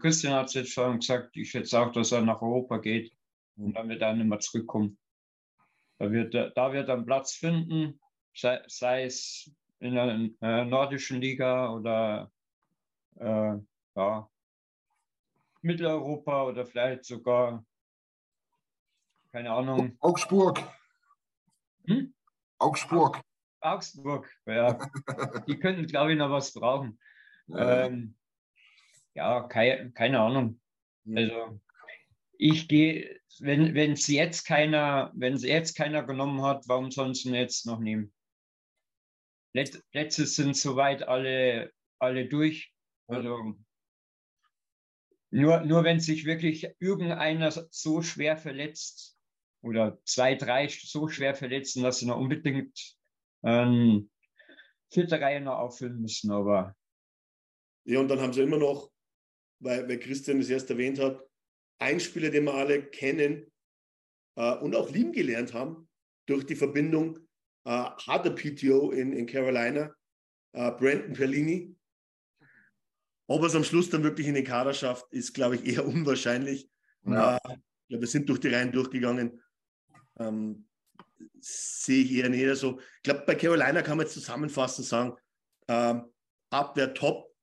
Christian hat es jetzt schon gesagt, ich schätze auch, dass er nach Europa geht und dann wird er nicht mehr zurückkommen. Da wird, da wird er einen Platz finden, sei, sei es in der äh, nordischen Liga oder äh, ja, Mitteleuropa oder vielleicht sogar, keine Ahnung. Augsburg. Hm? Augsburg. Augsburg, ja. Die könnten, glaube ich, noch was brauchen. Ja, ähm, ja keine, keine Ahnung. Also ich gehe, wenn es jetzt keiner, wenn es jetzt keiner genommen hat, warum sonst jetzt noch nehmen? Let, Plätze sind soweit alle, alle durch. Also nur, nur wenn sich wirklich irgendeiner so schwer verletzt oder zwei, drei so schwer verletzen, dass sie noch unbedingt ähm, vierte Reihe noch auffüllen müssen. Aber ja, und dann haben sie immer noch, weil, weil Christian es erst erwähnt hat, ein Spieler, den wir alle kennen äh, und auch lieben gelernt haben durch die Verbindung, äh, hat der PTO in, in Carolina, äh, Brandon Perlini. Ob er es am Schluss dann wirklich in den Kader schafft, ist, glaube ich, eher (laughs) unwahrscheinlich. Ja. Äh, ja, wir sind durch die Reihen durchgegangen. Ähm, sehe ich eher nicht so. Ich glaube, bei Carolina kann man jetzt zusammenfassend sagen, ähm, Abwehr top,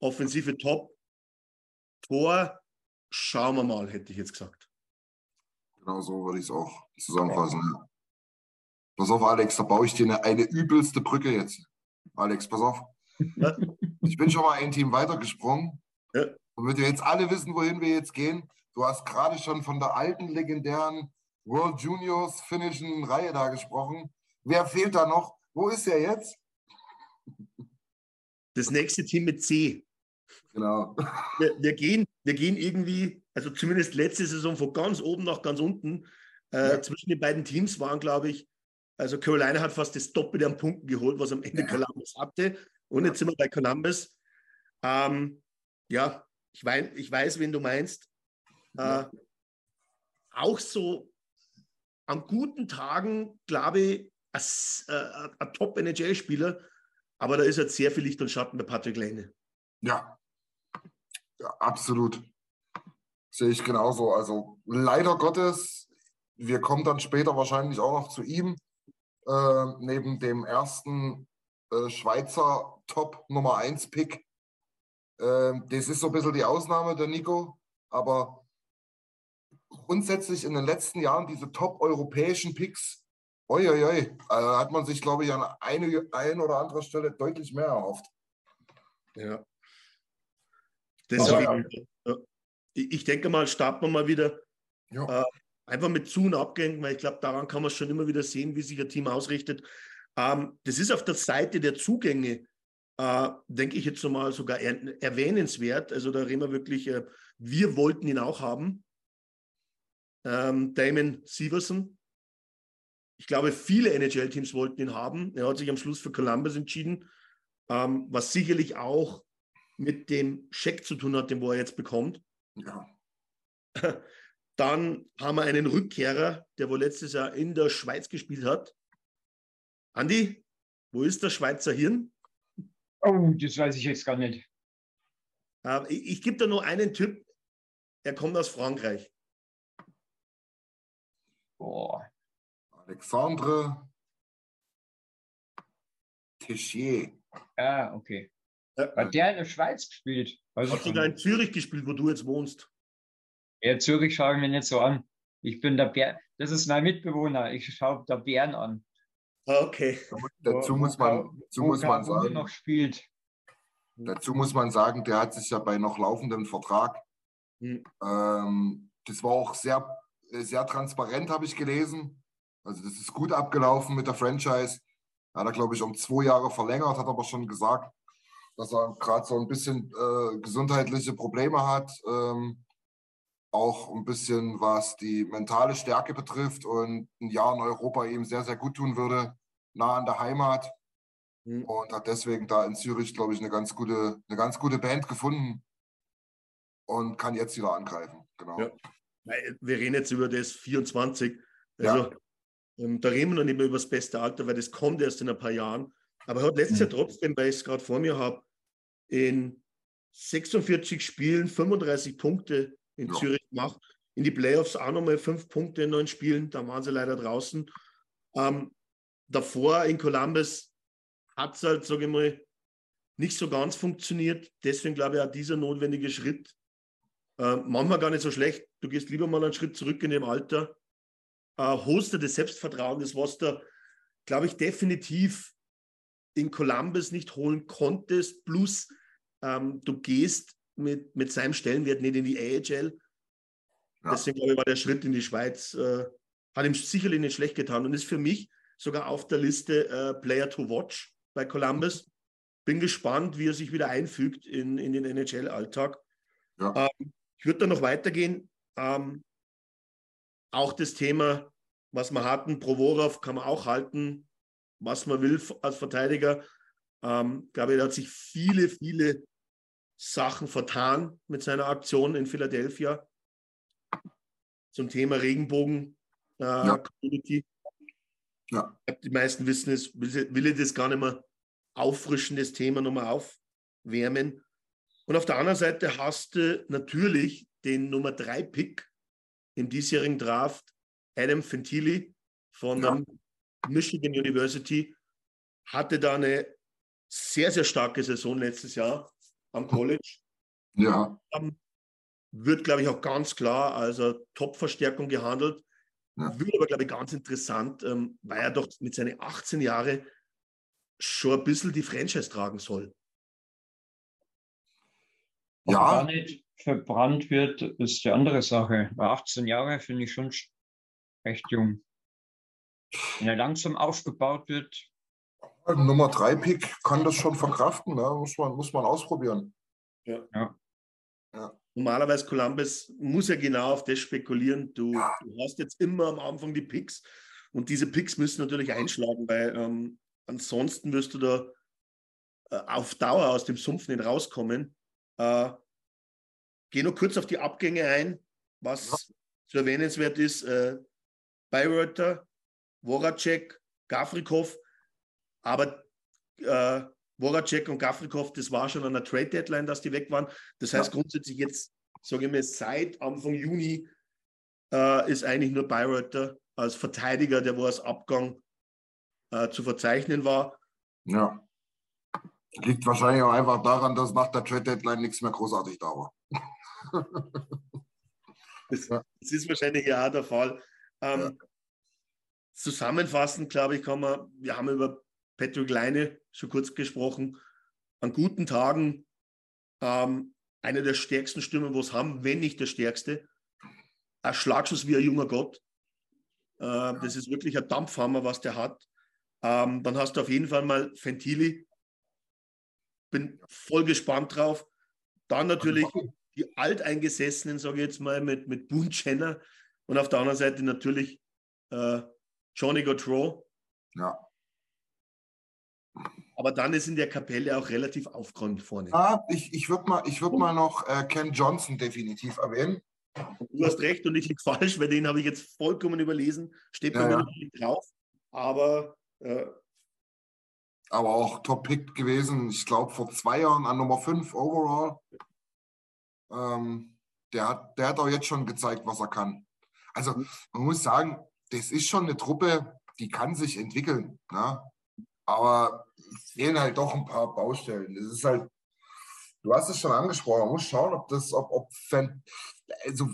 Offensive top, Tor schauen wir mal, hätte ich jetzt gesagt. Genau so würde ich es auch zusammenfassen. Pass auf, Alex, da baue ich dir eine, eine übelste Brücke jetzt. Alex, pass auf. Ja. Ich bin schon mal ein Team weitergesprungen. Ja. Damit wir jetzt alle wissen, wohin wir jetzt gehen. Du hast gerade schon von der alten legendären World Juniors finnischen Reihe da gesprochen. Wer fehlt da noch? Wo ist er jetzt? Das nächste Team mit C. Genau. Wir, wir, gehen, wir gehen irgendwie, also zumindest letzte Saison von ganz oben nach ganz unten. Äh, ja. Zwischen den beiden Teams waren, glaube ich, also Carolina hat fast das Doppelte an Punkten geholt, was am Ende ja. Columbus hatte. Und jetzt sind wir bei Columbus. Ähm, ja, ich, mein, ich weiß, wen du meinst. Äh, auch so an guten Tagen, glaube ich, als, äh, ein Top-NHL-Spieler, aber da ist jetzt sehr viel Licht und Schatten bei Patrick Lane. Ja. ja, absolut. Sehe ich genauso. Also leider Gottes, wir kommen dann später wahrscheinlich auch noch zu ihm, äh, neben dem ersten äh, Schweizer Top Nummer 1 Pick. Äh, das ist so ein bisschen die Ausnahme, der Nico, aber grundsätzlich in den letzten Jahren diese top-europäischen Picks, oi, oi, oi, also hat man sich, glaube ich, an eine, ein oder anderer Stelle deutlich mehr erhofft. Ja. Deswegen, ja. ich denke mal, starten wir mal wieder ja. Einfach mit Zu- und Abgängen, weil ich glaube, daran kann man schon immer wieder sehen, wie sich ein Team ausrichtet. Ähm, das ist auf der Seite der Zugänge, äh, denke ich jetzt mal sogar er erwähnenswert. Also da reden wir wirklich, äh, wir wollten ihn auch haben ähm, Damon Severson. Ich glaube, viele NHL-Teams wollten ihn haben. Er hat sich am Schluss für Columbus entschieden, ähm, was sicherlich auch mit dem Scheck zu tun hat, den wo er jetzt bekommt. Ja. (laughs) Dann haben wir einen Rückkehrer, der wohl letztes Jahr in der Schweiz gespielt hat. Andi, wo ist der Schweizer Hirn? Oh, das weiß ich jetzt gar nicht. Äh, ich ich gebe da nur einen Tipp. Er kommt aus Frankreich. Boah. Alexandre Tichier. Ja, okay. Ja. Hat der in der Schweiz gespielt? Weiß Hat sogar gar in. Zürich gespielt, wo du jetzt wohnst. Ja, Zürich schaue ich mir nicht so an. Ich bin der Bär. Das ist mein Mitbewohner. Ich schaue der Bären an. Ah, Okay. Dazu Wo- muss man, dazu muss man sagen, noch spielt. dazu muss man sagen, der hat sich ja bei noch laufendem Vertrag, Hm. ähm, das war auch sehr, sehr transparent, habe ich gelesen. Also das ist gut abgelaufen mit der Franchise. Hat er, glaube ich, um zwei Jahre verlängert, hat aber schon gesagt, dass er gerade so ein bisschen äh, gesundheitliche Probleme hat. Ähm, auch ein bisschen, was die mentale Stärke betrifft und ein Jahr in Europa ihm sehr, sehr gut tun würde, nah an der Heimat. Hm. Und hat deswegen da in Zürich, glaube ich, eine ganz gute, eine ganz gute Band gefunden und kann jetzt wieder angreifen. Genau. Ja. Weil Wir reden jetzt über das 24. Also ähm, da reden wir noch nicht mehr über das beste Alter, weil das kommt erst in ein paar Jahren. Aber er hat letztes Jahr trotzdem, weil ich es gerade vor mir habe, in 46 Spielen 35 Punkte in Ja. Zürich gemacht. In die Playoffs auch nochmal fünf Punkte in neun Spielen. Da waren sie leider draußen. Ähm, davor in Columbus hat es halt, sage ich mal, nicht so ganz funktioniert. Deswegen glaube ich auch dieser notwendige Schritt. Äh, manchmal gar nicht so schlecht. Du gehst lieber mal einen Schritt zurück in dem Alter. Äh, holst dir das Selbstvertrauen, das was du, glaube ich, definitiv in Columbus nicht holen konntest. Plus, ähm, du gehst mit, mit seinem Stellenwert nicht in die AHL. Ja. Deswegen glaube ich, war der Schritt in die Schweiz, äh, hat ihm sicherlich nicht schlecht getan und ist für mich sogar auf der Liste äh, Player to Watch bei Columbus. Bin gespannt, wie er sich wieder einfügt in, in den NHL-Alltag. Ja. Ähm, ich würde da noch weitergehen. Ähm, auch das Thema, was wir hatten, Provorov kann man auch halten, was man will als Verteidiger. Ähm, glaube ich, er hat sich viele, viele Sachen vertan mit seiner Aktion in Philadelphia zum Thema Regenbogen äh, Ja. Ja. Die meisten wissen es, will, will ich das gar nicht mehr auffrischen, das Thema nochmal aufwärmen. Und auf der anderen Seite hast du natürlich den Nummer 3 Pick im diesjährigen Draft, Adam Fentili von Ja. der Michigan University, hatte da eine sehr, sehr starke Saison letztes Jahr am College. Ja, Wird, glaube ich, auch ganz klar als eine Top-Verstärkung gehandelt. Ja. Wird aber, glaube ich, ganz interessant, ähm, weil er doch mit seinen 18 Jahren schon ein bisschen die Franchise tragen soll. Ob er gar ja, nicht verbrannt wird, ist die andere Sache. Bei 18 Jahre finde ich schon sch- recht jung. Wenn er langsam aufgebaut wird, Nummer 3 Pick kann das schon verkraften, ne? muss, man, muss man ausprobieren. Normalerweise Columbus muss ja genau auf das spekulieren. Du, du hast jetzt immer am Anfang die Picks und diese Picks müssen natürlich einschlagen, weil ähm, ansonsten wirst du da äh, auf Dauer aus dem Sumpf nicht rauskommen. Äh, Gehe nur kurz auf die Abgänge ein, was zu erwähnenswert ist. Äh, Bayreuther, Voracek, Gafrikov, aber äh, Voracek und Gafrikov, das war schon an der Trade-Deadline, dass die weg waren. Das heißt grundsätzlich jetzt, sage ich mal, seit Anfang Juni äh, ist eigentlich nur Bayreuther als Verteidiger, der wo als Abgang äh, zu verzeichnen war. Ja. Liegt wahrscheinlich auch einfach daran, dass nach der Trade Deadline nichts mehr großartig da war. (laughs) Das, Ja. das ist wahrscheinlich ja auch der Fall. Ähm, Zusammenfassend, glaube ich, kann man, wir haben über Patrick Leine schon kurz gesprochen, an guten Tagen ähm, eine der stärksten Stimmen, wo es haben, wenn nicht der stärkste. Ein Schlagschuss wie ein junger Gott. Äh, das ist wirklich ein Dampfhammer, was der hat. Ähm, dann hast du auf jeden Fall mal Fentili. Bin voll gespannt drauf. Dann natürlich die Alteingesessenen, sage ich jetzt mal, mit, mit Boone Jenner und auf der anderen Seite natürlich äh, Johnny Gautreau. Ja. Aber dann ist in der Kapelle auch relativ aufgeräumt vorne. Ah, ich ich würde mal, ich würd mal noch äh, Ken Johnson definitiv erwähnen. Du hast recht und ich liege falsch, weil den habe ich jetzt vollkommen überlesen. Steht bei Ja, mir ja. natürlich drauf. Aber äh, aber auch Top-Pick gewesen. Ich glaube, vor zwei Jahren an Nummer 5 overall. Ähm, der, hat, der hat auch jetzt schon gezeigt, was er kann. Also man muss sagen, das ist schon eine Truppe, die kann sich entwickeln. Ne? Aber es fehlen halt doch ein paar Baustellen. Das ist halt, du hast es schon angesprochen, man muss schauen, ob das, ob, ob Fan, also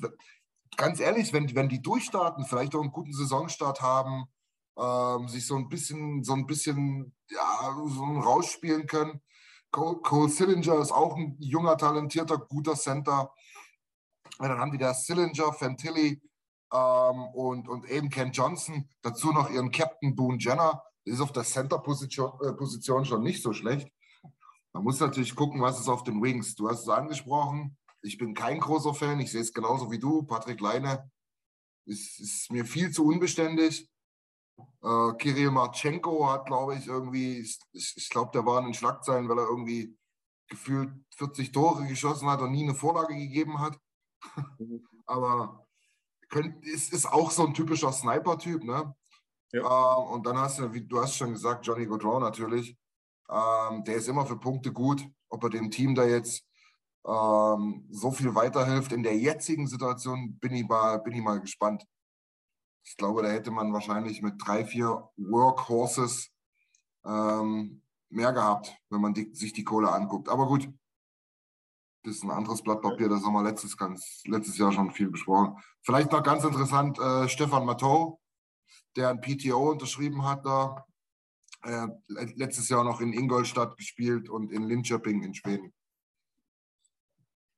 ganz ehrlich, wenn, wenn die durchstarten, vielleicht auch einen guten Saisonstart haben, ähm, sich so ein bisschen, so ein bisschen, ja, so rausspielen können. Cole, Cole Sillinger ist auch ein junger, talentierter, guter Center. Und dann haben die da Sillinger, Fantilli ähm, und, und eben Ken Johnson. Dazu noch ihren Captain Boone Jenner. Ist auf der Center-Position äh, schon nicht so schlecht. Man muss natürlich gucken, was ist auf den Wings. Du hast es angesprochen. Ich bin kein großer Fan. Ich sehe es genauso wie du. Patrick Leine ist, ist mir viel zu unbeständig. Äh, Kirill Marchenko hat, glaube ich, irgendwie, ich, ich glaube, der war in den Schlagzeilen, weil er irgendwie gefühlt 40 Tore geschossen hat und nie eine Vorlage gegeben hat. (laughs) Aber könnt, ist, ist auch so ein typischer Sniper-Typ, ne? Ja. Ähm, und dann hast du, wie du hast schon gesagt, Johnny Gaudreau natürlich. Ähm, der ist immer für Punkte gut. Ob er dem Team da jetzt ähm, so viel weiterhilft in der jetzigen Situation, bin ich mal, bin ich mal gespannt. Ich glaube, da hätte man wahrscheinlich mit drei, vier Workhorses ähm, mehr gehabt, wenn man die, sich die Kohle anguckt. Aber gut, das ist ein anderes Blatt Papier, das haben wir letztes, ganz, letztes Jahr schon viel besprochen. Vielleicht noch ganz interessant, äh, Stefan Matteau, der ein PTO unterschrieben hat da. Äh, letztes Jahr noch in Ingolstadt gespielt und in Linköping in Schweden.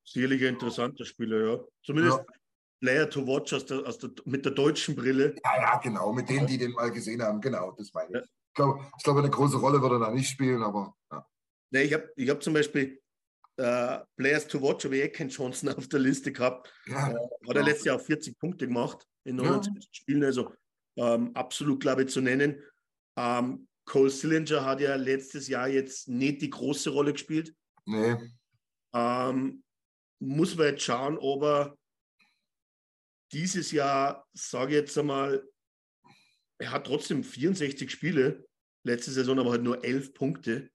Sicherlich ein interessanter Spieler, ja. Zumindest ja. Player to watch aus der, aus der, mit der deutschen Brille. Ja, ja, genau, mit denen, die den mal gesehen haben, genau, das meine ich. Ja. Ich, glaube, ich glaube, eine große Rolle wird er da nicht spielen, aber ja. Nee, ich habe ich hab zum Beispiel äh, Players to watch, habe ich eh keinen Chancen (laughs) auf der Liste gehabt. Ja, äh, hat er letztes Jahr auch 40 Punkte gemacht in 29 ja. Spielen, also ähm, absolut, glaube ich, zu nennen. Ähm, Cole Sillinger hat ja letztes Jahr jetzt nicht die große Rolle gespielt. Nee. Ähm, muss man jetzt schauen, ob er dieses Jahr, sage ich jetzt einmal, er hat trotzdem 64 Spiele, letzte Saison aber halt nur 11 Punkte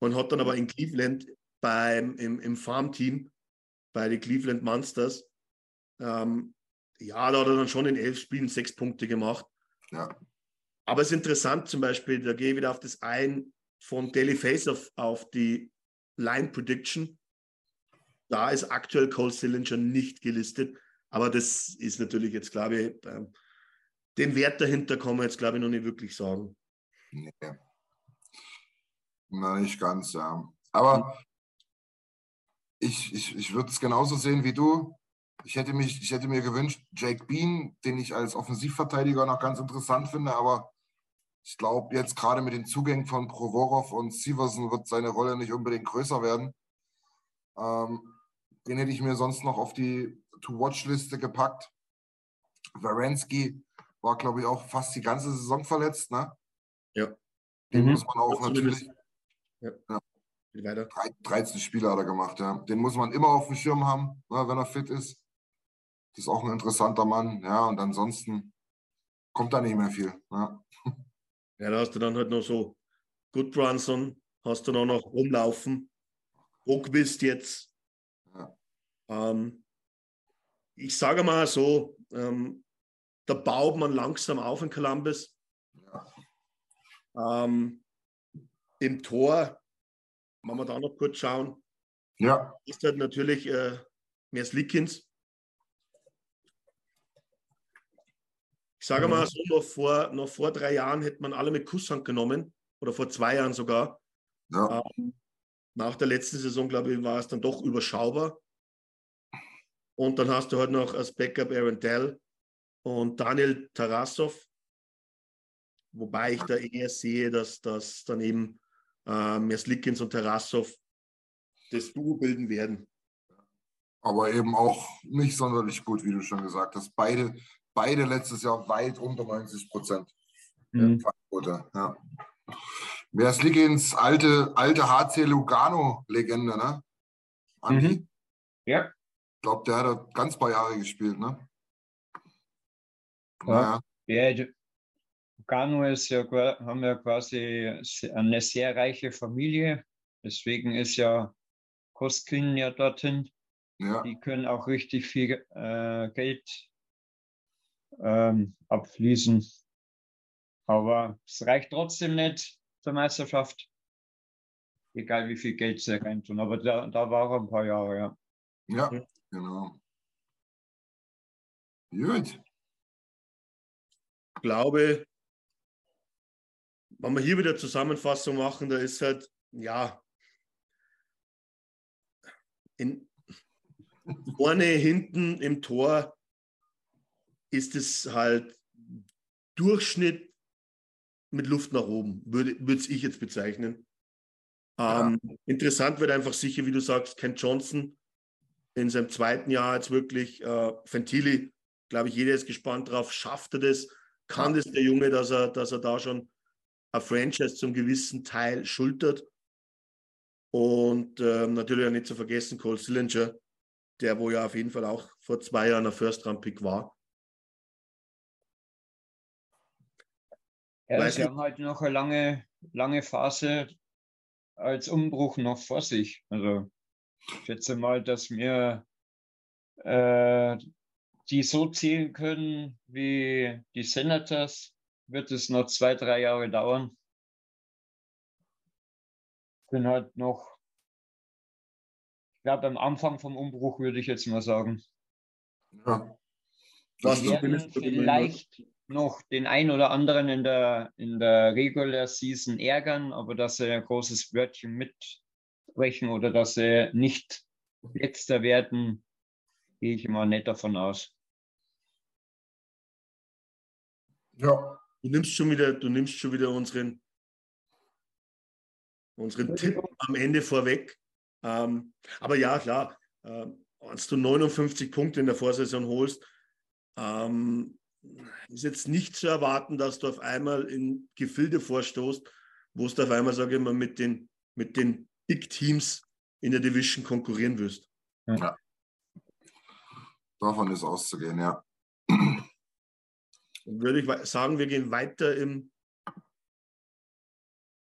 und hat dann aber in Cleveland beim, im, im Farmteam bei den Cleveland Monsters, ähm, ja, da hat er dann schon in elf Spielen sechs Punkte gemacht. Ja. Aber es ist interessant zum Beispiel, da gehe ich wieder auf das ein von Daily Face auf, auf die Line Prediction. Da ist aktuell Cole Sillinger nicht gelistet. Aber das ist natürlich jetzt, glaube ich, den Wert dahinter kann man jetzt, glaube ich, noch nicht wirklich sagen. Nee. Na, nicht ganz, ja. Aber ich, ich, ich würde es genauso sehen wie du. Ich hätte, mich, ich hätte mir gewünscht, Jake Bean, den ich als Offensivverteidiger noch ganz interessant finde, aber ich glaube, jetzt gerade mit den Zugängen von Provorov und Siversen wird seine Rolle nicht unbedingt größer werden. Ähm, den hätte ich mir sonst noch auf die To-Watch-Liste gepackt. Varensky war, glaube ich, auch fast die ganze Saison verletzt. Ne? Ja. Den mhm. muss man auch natürlich. Ja. ja. Weiter. 13 Spiele hat er gemacht, ja. Den muss man immer auf dem Schirm haben, ne, wenn er fit ist. Ist auch ein interessanter Mann, ja. Und ansonsten kommt da nicht mehr viel. Ja, ja da hast du dann halt noch so Good Brunson, hast du dann noch rumlaufen. bist jetzt. Ja. Ähm, ich sage mal so, ähm, da baut man langsam auf in Columbus. Ja. Ähm, Im Tor, wenn wir da noch kurz schauen, ja. ist halt natürlich äh, mehr Ich sage mhm. mal so, noch vor, noch vor drei Jahren hätte man alle mit Kusshand genommen oder vor zwei Jahren sogar. Ja. Ähm, nach der letzten Saison, glaube ich, war es dann doch überschaubar. Und dann hast du halt noch als Backup Aaron Dell und Daniel Tarasov. Wobei ich da eher sehe, dass das dann eben äh, Merslikins und Tarasov das Duo bilden werden. Aber eben auch nicht sonderlich gut, wie du schon gesagt hast. Beide, beide letztes Jahr weit unter 90 Prozent. Mhm. Ja. Merslikins alte, alte HC Lugano-Legende, ne? Andi? Mhm. Ja. Ich glaube, der hat ganz paar Jahre gespielt, ne? Naja. Ja, Gano ist ja, haben ja quasi eine sehr reiche Familie. Deswegen ist ja Koskin ja dorthin. Ja. Die können auch richtig viel äh, Geld ähm, abfließen. Aber es reicht trotzdem nicht zur Meisterschaft. Egal wie viel Geld sie reintun. Aber da, da war er ein paar Jahre, ja. Ja, genau. Gut. Ich glaube, wenn wir hier wieder Zusammenfassung machen, da ist halt, ja, in, vorne, hinten im Tor ist es halt Durchschnitt mit Luft nach oben, würde es ich jetzt bezeichnen. Ähm, ja. Interessant wird einfach sicher, wie du sagst, Ken Johnson in seinem zweiten Jahr jetzt wirklich. Äh, Fentili, glaube ich, jeder ist gespannt drauf. Schafft er das? Kann das der Junge, dass er, dass er da schon ein Franchise zum gewissen Teil schultert? Und äh, natürlich auch nicht zu vergessen, Cole Sillinger, der wo ja auf jeden Fall auch vor zwei Jahren ein First-Round-Pick war. Ja, sie haben halt noch eine lange, lange Phase als Umbruch noch vor sich. Also ich schätze mal, dass wir äh, die so zählen können wie die Senators, wird es noch zwei, drei Jahre dauern. Bin halt noch, ich glaube, am Anfang vom Umbruch würde ich jetzt mal sagen. Ja. Wir werden vielleicht noch den ein oder anderen in der, in der Regular Season ärgern, aber dass sie ein großes Wörtchen mitsprechen oder dass sie nicht letzter werden, gehe ich immer nicht davon aus. Ja. Du nimmst schon wieder, du nimmst schon wieder unseren, unseren Tipp am Ende vorweg. Ähm, aber ja, klar, äh, wenn du 59 Punkte in der Vorsaison holst, ähm, ist jetzt nicht zu erwarten, dass du auf einmal in Gefilde vorstoßt, wo du auf einmal, sage ich mal, mit den, mit den Big Teams in der Division konkurrieren wirst. Ja. Davon ist auszugehen, ja. Dann würde ich sagen, wir gehen weiter im,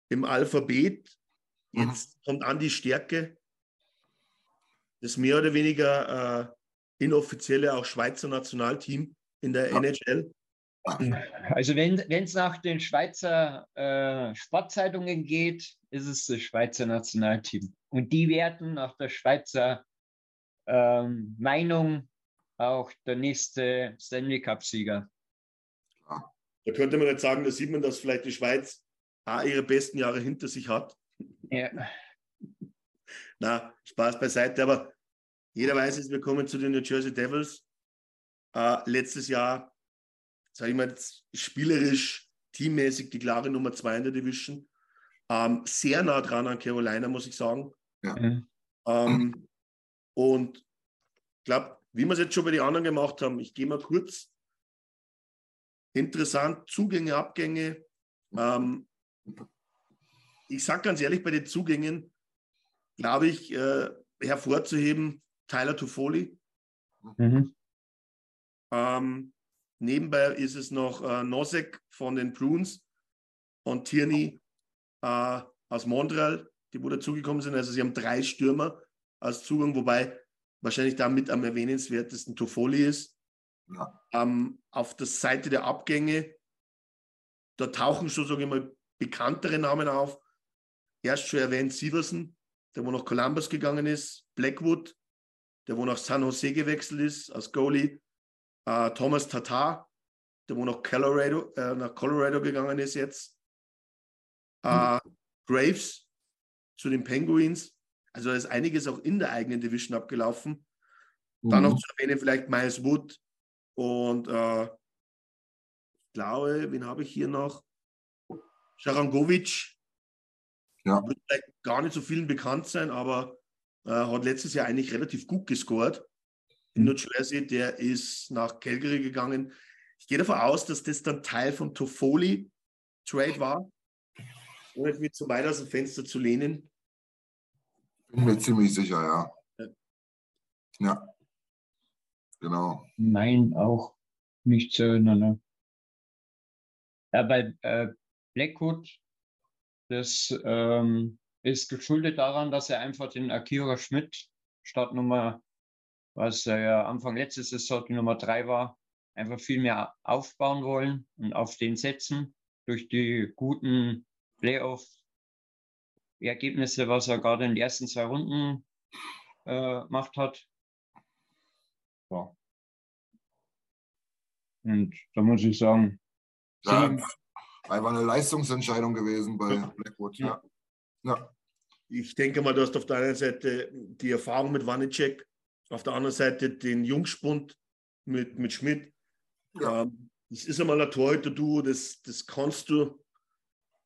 im Alphabet. Jetzt mhm. kommt an die Stärke. Das mehr oder weniger äh, inoffizielle auch Schweizer Nationalteam in der. NHL. Also wenn es nach den Schweizer äh, Sportzeitungen geht, ist es das Schweizer Nationalteam. Und die werden nach der Schweizer ähm, Meinung auch der nächste Stanley Cup-Sieger. Da könnte man jetzt sagen, da sieht man, dass vielleicht die Schweiz auch ihre besten Jahre hinter sich hat. Ja. (laughs) Na, Spaß beiseite, aber jeder weiß es, wir kommen zu den New Jersey Devils. Äh, letztes Jahr, sage ich mal, jetzt spielerisch, teammäßig die klare Nummer zwei in der Division. Ähm, sehr nah dran an Carolina, muss ich sagen. Ja. Ähm, und ich glaube, wie wir es jetzt schon bei den anderen gemacht haben, ich gehe mal kurz interessant, Zugänge, Abgänge. Ähm, ich sage ganz ehrlich, bei den Zugängen glaube ich, äh, hervorzuheben, Tyler Toffoli. Mhm. Ähm, nebenbei ist es noch äh, Nosek von den Bruins und Tierney äh, aus Montreal, die wo dazugekommen sind. Also sie haben drei Stürmer als Zugang, wobei wahrscheinlich damit am erwähnenswertesten Toffoli ist. Ja. Ähm, auf der Seite der Abgänge, da tauchen schon, sage ich mal, bekanntere Namen auf. Erst schon erwähnt Sieversen, der wo nach Columbus gegangen ist, Blackwood, der wo nach San Jose gewechselt ist als Goalie, äh, Thomas Tatar, der wo nach Colorado, äh, nach Colorado gegangen ist jetzt, äh, mhm. Graves zu den Penguins. Also da ist einiges auch in der eigenen Division abgelaufen. Mhm. Dann noch zu erwähnen vielleicht Miles Wood, und äh, ich glaube, wen habe ich hier noch? Scharangovic. Ja. Wird vielleicht gar nicht so vielen bekannt sein, aber äh, hat letztes Jahr eigentlich relativ gut gescored in New Jersey. Der ist nach Calgary gegangen. Ich gehe davon aus, dass das dann Teil vom Toffoli Trade war. Ohne mich zu weit aus dem Fenster zu lehnen. Bin mir ziemlich sicher, ja. Ja. ja. Genau. Nein, auch nicht zu erinnern. Ne? Ja, bei äh, Blackwood, das ähm, ist geschuldet daran, dass er einfach den Akira Schmidt Startnummer, was er ja Anfang letztes Saison die Nummer drei war, einfach viel mehr aufbauen wollen und auf den setzen durch die guten Playoff-Ergebnisse, was er gerade in den ersten zwei Runden äh, gemacht hat. Ja. Und da muss ich sagen, ja, einfach eine Leistungsentscheidung gewesen bei Blackwood. Ja. ja. Ich denke mal, du hast auf der einen Seite die Erfahrung mit Wanicek, auf der anderen Seite den Jungspund mit, mit Schmidt. Ja. Ähm, das ist einmal ein Torhüter-Duo, das, das kannst du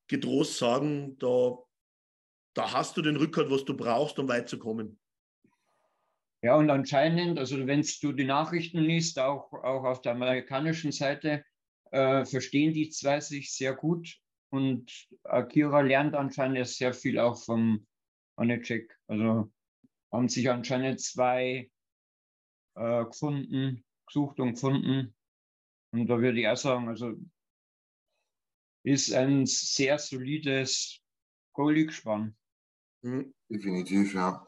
getrost sagen, da, da hast du den Rückhalt, was du brauchst, um weit zu kommen. Ja, und anscheinend, also wenn du die Nachrichten liest, auch, auch auf der amerikanischen Seite, äh, verstehen die zwei sich sehr gut. Und Akira lernt anscheinend sehr viel auch vom Onecek. Also haben sich anscheinend zwei äh, gefunden, gesucht und gefunden. Und da würde ich auch sagen, also ist ein sehr solides Goalie-Gespann. Mhm. Definitiv, ja.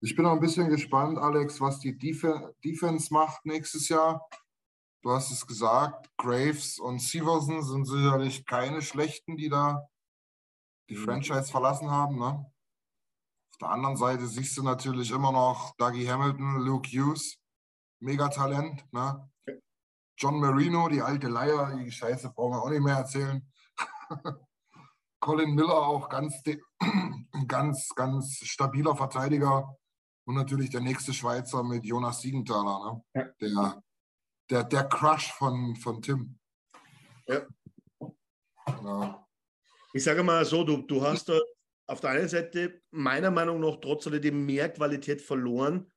Ich bin auch ein bisschen gespannt, Alex, was die Def Defense macht nächstes Jahr. Du hast es gesagt, Graves und Severson sind sicherlich keine schlechten, die da die mhm. Franchise verlassen haben. Ne? Der anderen Seite siehst du natürlich immer noch Dougie Hamilton, Luke Hughes, Megatalent. Ne? John Marino, die alte Leier, die Scheiße brauchen wir auch nicht mehr erzählen. (laughs) Colin Miller auch ganz, (clears throat) ganz, ganz stabiler Verteidiger. Und natürlich der nächste Schweizer mit Jonas Siegenthaler, ne? der, der, der Crush von, von Tim. Ja. ja. Ich sage mal so, du, du hast auf der einen Seite meiner Meinung nach trotz alledem mehr Qualität verloren.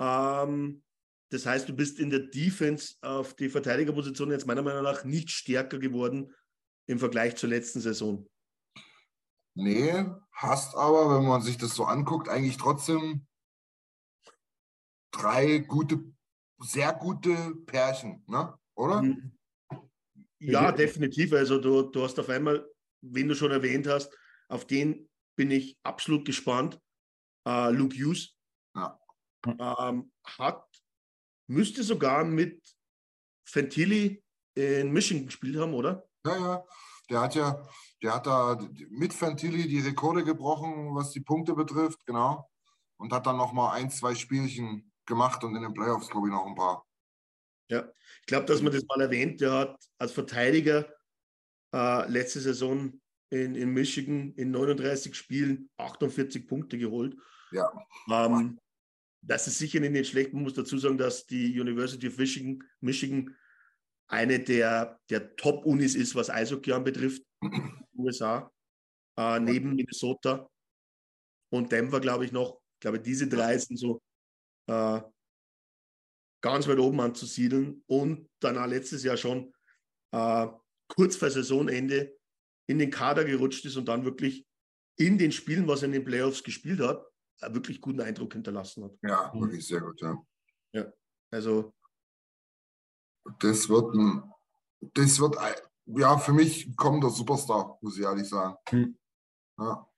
Ähm, das heißt, du bist in der Defense auf die Verteidigerposition jetzt meiner Meinung nach nicht stärker geworden im Vergleich zur letzten Saison. Nee, hast aber, wenn man sich das so anguckt, eigentlich trotzdem drei gute, sehr gute Pärchen, ne? oder? Mhm. Ja, definitiv. Also du, du hast auf einmal, wen du schon erwähnt hast, auf den bin ich absolut gespannt. Uh, Luke Hughes ja. ähm, hat müsste sogar mit Fantilli in Michigan gespielt haben, oder? Ja, ja. Der hat ja, der hat da mit Fantilli die Rekorde gebrochen, was die Punkte betrifft, genau. Und hat dann nochmal ein, zwei Spielchen gemacht und in den Playoffs, glaube ich, noch ein paar. Ja, ich glaube, dass man das mal erwähnt. Der hat als Verteidiger äh, letzte Saison in, in Michigan in 39 Spielen 48 Punkte geholt. Ja. Ähm, das ist sicher nicht schlecht. Man muss dazu sagen, dass die University of Michigan, Michigan eine der, der Top-Unis ist, was Eishockey anbetrifft, (clears throat) USA, äh, neben Minnesota und Denver, glaube ich, noch. Ich glaube, diese drei sind so äh, ganz weit oben anzusiedeln und dann auch letztes Jahr schon äh, kurz vor Saisonende in den Kader gerutscht ist und dann wirklich in den Spielen, was er in den Playoffs gespielt hat, einen wirklich guten Eindruck hinterlassen hat. Ja, wirklich sehr gut, ja. Ja, also. Das wird ein, das wird, ja, für mich kommender Superstar, muss ich ehrlich sagen. Hm. Ja.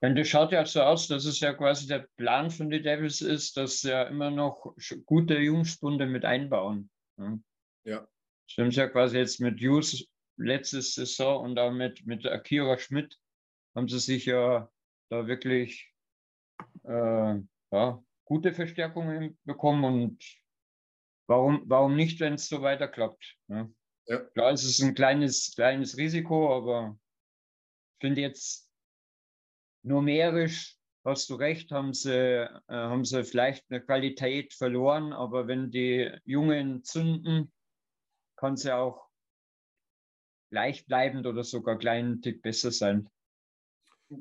Und das schaut ja so aus, dass es ja quasi der Plan von den Devils ist, dass sie ja immer noch gute Jungspunde mit einbauen. Ja. ja. Stimmt ja quasi jetzt mit Hughes letzte Saison und auch mit, mit Akira Schmidt haben sie sich ja da wirklich äh, ja, gute Verstärkungen bekommen und warum, warum nicht, wenn es so weiter klappt. Ne? Ja. Klar, es ist ein kleines, kleines Risiko, aber ich finde jetzt numerisch hast du recht, haben sie, äh, haben sie vielleicht eine Qualität verloren, aber wenn die Jungen zünden, kann sie auch gleichbleibend oder sogar einen kleinen Tick besser sein.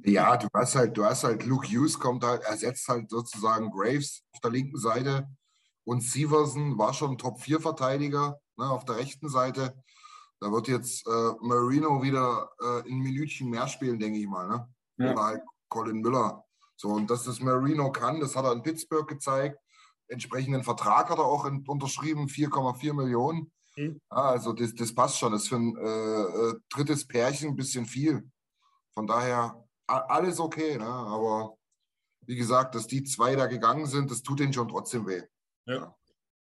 Ja, du hast halt, du hast halt Luke Hughes kommt halt, ersetzt halt sozusagen Graves auf der linken Seite und Severson war schon Top-4-Verteidiger ne, auf der rechten Seite. Da wird jetzt äh, Marino wieder äh, ein Minütchen mehr spielen, denke ich mal. Ne? Ja. Oder halt Colin Miller. So, und dass das Marino kann, das hat er in Pittsburgh gezeigt. Entsprechenden Vertrag hat er auch in, unterschrieben, 4,4 Millionen. Mhm. Also das, das passt schon. Das ist für ein äh, äh, drittes Pärchen ein bisschen viel. Von daher alles okay. Ne? Aber wie gesagt, dass die zwei da gegangen sind, das tut denen schon trotzdem weh. Ja.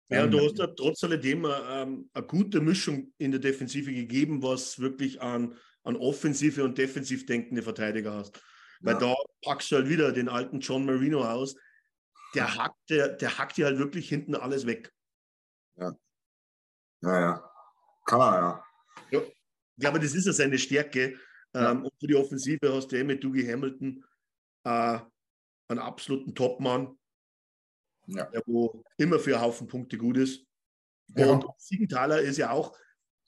Ja, du hast ja trotz alledem ähm, eine gute Mischung in der Defensive gegeben, was wirklich an, an offensive und defensiv denkende Verteidiger hast. Weil ja. da packst du halt wieder den alten John Marino aus. Der hackt, der, der hackt dir halt wirklich hinten alles weg. Ja. Ja, ja. Kann er, ja. Ja, ja aber das ist ja seine Stärke. Ja. Ähm, und für die Offensive hast du eh mit Dougie Hamilton äh, einen absoluten Topmann, ja. der wo immer für einen Haufen Punkte gut ist. Ja. Und Siegenthaler ist ja auch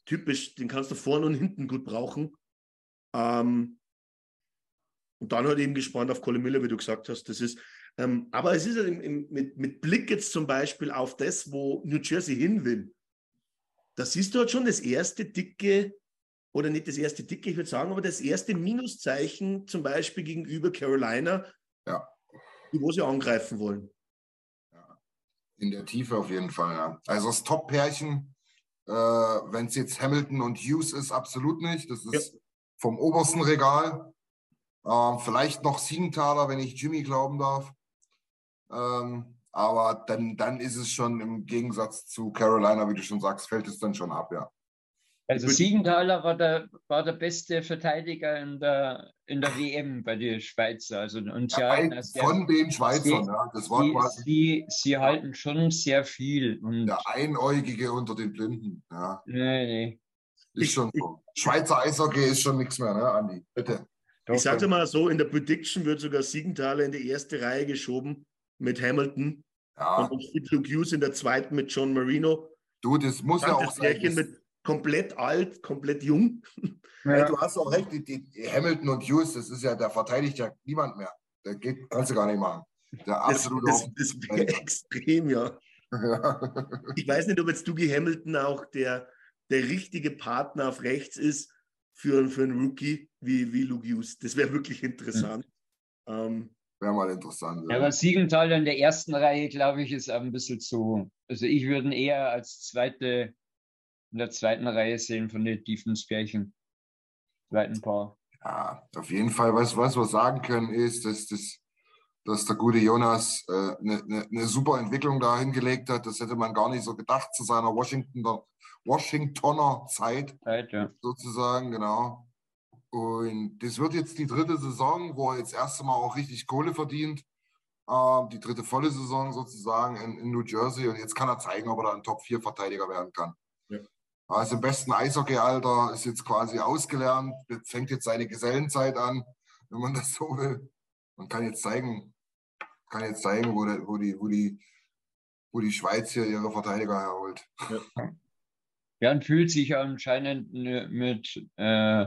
typisch, den kannst du vorne und hinten gut brauchen. Ähm, und dann halt eben gespannt auf Colin Miller, wie du gesagt hast. Das ist, ähm, aber es ist halt im, im, mit, mit Blick jetzt zum Beispiel auf das, wo New Jersey hin will. Da siehst du halt schon das erste dicke, oder nicht das erste dicke, ich würde sagen, aber das erste Minuszeichen zum Beispiel gegenüber Carolina, ja. die wo sie angreifen wollen. In der Tiefe auf jeden Fall, ja. Also das Top-Pärchen, äh, wenn es jetzt Hamilton und Hughes ist, absolut nicht. Das ist ja. vom obersten Regal. Ähm, vielleicht noch Siegenthaler, wenn ich Jimmy glauben darf. Ähm, aber dann, dann ist es schon im Gegensatz zu Carolina, wie du schon sagst, fällt es dann schon ab, ja. Also Siegenthaler war der, war der beste Verteidiger in der, in der WM bei den Schweizer. Also, und ja, halten, von der, den Schweizern, sie, ja. Das war sie, quasi. Sie, sie halten schon sehr viel. Und der Einäugige unter den Blinden. Ja. Nee, nee. Ist schon so. Schweizer Eishockey ist schon nichts mehr, ne, Andi? Bitte. Ich sagte mal so, in der Prediction wird sogar Siegenthaler in die erste Reihe geschoben mit Hamilton. Ja. Und Luke Hughes in der zweiten mit John Marino. Du, das muss ja auch sein. Mit, komplett alt, komplett jung. (laughs) Ja. Du hast auch recht, die, die, Hamilton und Hughes, das ist ja, der verteidigt ja niemand mehr. Der geht, kannst du gar nicht machen. Der absolute das, das, das wäre extrem, ja. (laughs) ich weiß nicht, ob jetzt Dougie Hamilton auch der, der richtige Partner auf rechts ist für, für einen Rookie wie, wie Luke Hughes. Das wäre wirklich interessant. Mhm. Ähm, wäre mal interessant. Ja, aber Siegenthaler in der ersten Reihe, glaube ich, ist ein bisschen zu. Also ich würde ihn eher als zweite in der zweiten Reihe sehen von den Defense-Pärchen. Zweiten Paar. Ja, auf jeden Fall, was, was wir sagen können, ist, dass, dass, dass der gute Jonas eine äh, ne, ne, ne super Entwicklung da hingelegt hat. Das hätte man gar nicht so gedacht zu seiner Washingtoner, Washingtoner Zeit, Zeit ja. sozusagen, genau. Und das wird jetzt die dritte Saison, wo er jetzt erste Mal auch richtig Kohle verdient. Ähm, die dritte volle Saison sozusagen in, in New Jersey. Und jetzt kann er zeigen, ob er da ein Top-4-Verteidiger werden kann. Also im besten Eishockey-Alter ist jetzt quasi ausgelernt, fängt jetzt seine Gesellenzeit an, wenn man das so will. Man kann jetzt zeigen, kann jetzt zeigen, wo, die, wo, die, wo, die, wo die Schweiz hier ihre Verteidiger herholt. Ja. (laughs) Jan fühlt sich anscheinend mit äh,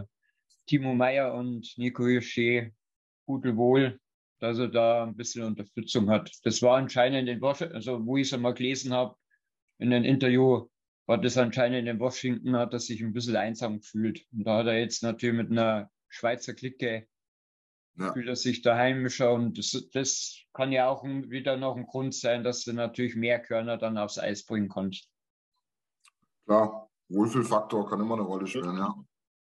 Timo Meyer und Nico Hirsche gut wohl, dass er da ein bisschen Unterstützung hat. Das war anscheinend in Washington, also wo ich es einmal gelesen habe, in einem Interview, war das anscheinend in Washington, hat er sich ein bisschen einsam gefühlt. Und da hat er jetzt natürlich mit einer Schweizer Clique ja. fühlt er sich daheimiger und das, das kann ja auch wieder noch ein Grund sein, dass du natürlich mehr Körner dann aufs Eis bringen kannst. Klar, Wohlfühlfaktor kann immer eine Rolle spielen, ja.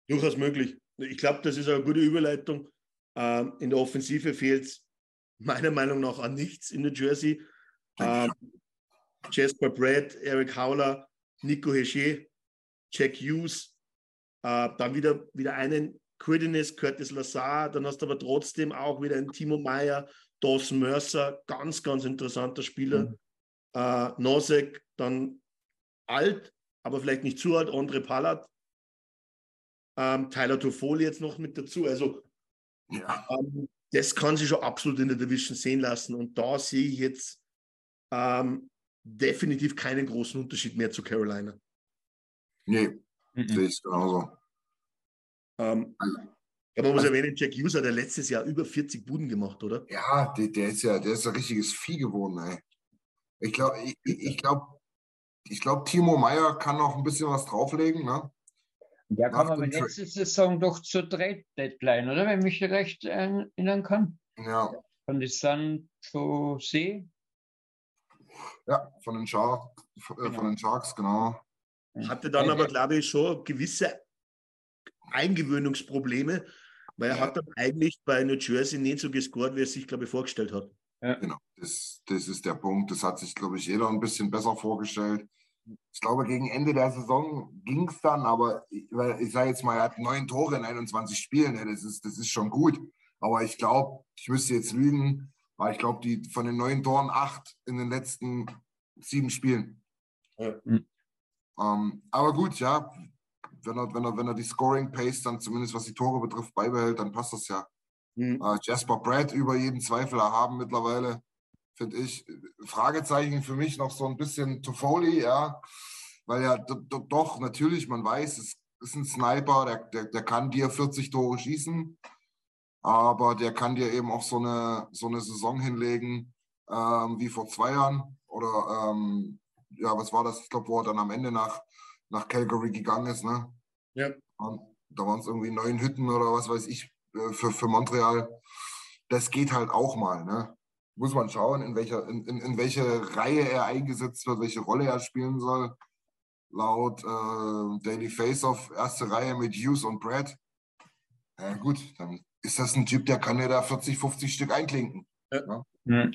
Durchaus möglich. Ich glaube, das ist eine gute Überleitung. Ähm, in der Offensive fehlt es meiner Meinung nach an nichts in New Jersey. Ähm, Jasper Brad, Eric Howler, Nico Heche, Jack Hughes, äh, dann wieder, wieder einen Quiddiness, Curtis Lazar, dann hast du aber trotzdem auch wieder einen Timo Meyer, Dawson Mercer, ganz, ganz interessanter Spieler. Mhm. Äh, Nosek, dann alt, aber vielleicht nicht zu alt, Andre Pallat, ähm, Tyler Toffoli jetzt noch mit dazu. Also ja. ähm, das kann sich schon absolut in der Division sehen lassen. Und da sehe ich jetzt ähm, definitiv keinen großen Unterschied mehr zu Carolina. Nee, mhm. sehe ich genauso. Ähm, ja, man muss also, erwähnen, Jack Hughes hat ja letztes Jahr über 40 Buden gemacht, oder? Ja, der, der ist ja, der ist ein richtiges Vieh geworden, ey. Ich glaube, ich, ich glaube, ich glaube, Timo Meyer kann noch ein bisschen was drauflegen, ne? Der kam aber letzte Saison doch zur Trade-Deadline, oder? Wenn ich mich recht erinnern kann. Ja. Von die San Jose ja, von den, Shark, äh, genau. von den Sharks, genau. Hatte dann aber, glaube ich, schon gewisse Eingewöhnungsprobleme, weil er hat dann eigentlich bei New Jersey nicht so gescored, wie er sich, glaube ich, vorgestellt hat. Ja. Genau, das, das ist der Punkt. Das hat sich, glaube ich, jeder ein bisschen besser vorgestellt. Ich glaube, gegen Ende der Saison ging es dann, aber ich, ich sage jetzt mal, er hat neun Tore in 21 Spielen. Das ist, das ist schon gut. Aber ich glaube, ich müsste jetzt lügen, weil ich glaube, die von den neun Toren acht in den letzten sieben Spielen. Ja. Mhm. Ähm, aber gut, ja, wenn er, wenn er, wenn er die Scoring Pace dann zumindest was die Tore betrifft beibehält, dann passt das ja. Mhm. Äh, Jasper Brad über jeden Zweifel erhaben mittlerweile, finde ich. Fragezeichen für mich noch so ein bisschen Toffoli, ja, weil ja doch natürlich, man weiß, es ist ein Sniper, der, der, der kann dir 40 Tore schießen, aber der kann dir eben auch so eine, so eine Saison hinlegen ähm, wie vor zwei Jahren oder ähm, ja, was war das? Ich glaube, wo er dann am Ende nach, nach Calgary gegangen ist, ne? Ja. Und da waren es irgendwie neun Hütten oder was weiß ich äh, für, für Montreal. Das geht halt auch mal, ne? Muss man schauen, in, welcher, in, in, in welche Reihe er eingesetzt wird, welche Rolle er spielen soll. Laut äh, Daily Face-Off, erste Reihe mit Hughes und Brad. Ja, gut, dann ist das ein Typ, der kann ja da 40, 50 Stück einklinken. Ja. ja.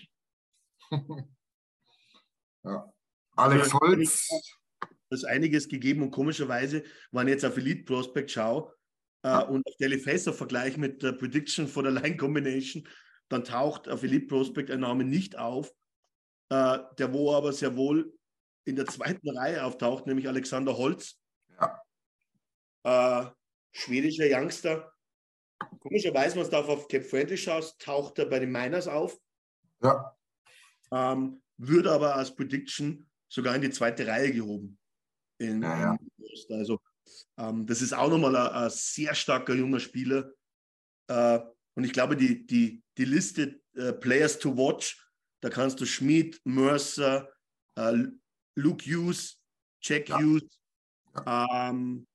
ja. (laughs) Alex Holz. Da ist einiges gegeben und komischerweise, wenn ich jetzt auf Elite Prospect schaue äh, und auf Daily Facer vergleiche mit der Prediction for the Line Combination, dann taucht auf Elite Prospect ein Name nicht auf, äh, der wo aber sehr wohl in der zweiten Reihe auftaucht, nämlich Alexander Holz. Ja. Äh, schwedischer Youngster. Komischerweise, wenn du auf Cap Friendly schaust, taucht er bei den Miners auf. Ja. Ähm, würde aber als Prediction sogar in die zweite Reihe gehoben. In, ja, ja. Also ähm, das ist auch nochmal ein, ein, sehr starker junger Spieler. Äh, und ich glaube, die, die, die Liste äh, Players to Watch, da kannst du Schmid, Mercer, äh, Luke Hughes, Jack ja. Hughes ähm,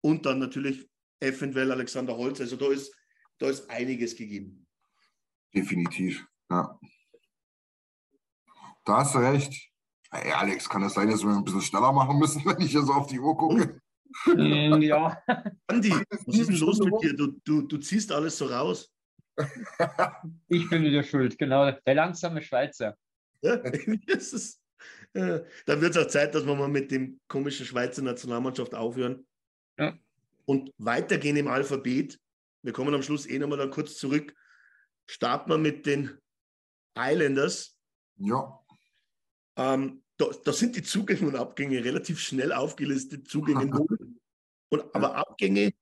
und dann natürlich eventuell Alexander Holz. Also da ist, da ist einiges gegeben. Definitiv, ja. Da hast du recht. Hey Alex, kann es das sein, dass wir ein bisschen schneller machen müssen, (laughs) wenn ich hier so auf die Uhr gucke? Mm, ja. Andi, (laughs) was ist denn los mit dir? Du, du, du ziehst alles so raus. (laughs) ich bin wieder schuld, genau. Der langsame Schweizer. Ja, (laughs) das ist, äh, dann wird es auch Zeit, dass wir mal mit dem komischen Schweizer Nationalmannschaft aufhören. Ja. Und weitergehen im Alphabet. Wir kommen am Schluss eh nochmal dann kurz zurück. Starten wir mit den Islanders. Ja. Ähm, da, da, sind die Zugänge und Abgänge relativ schnell aufgelistet. Zugänge (laughs) null. Und, aber Abgänge,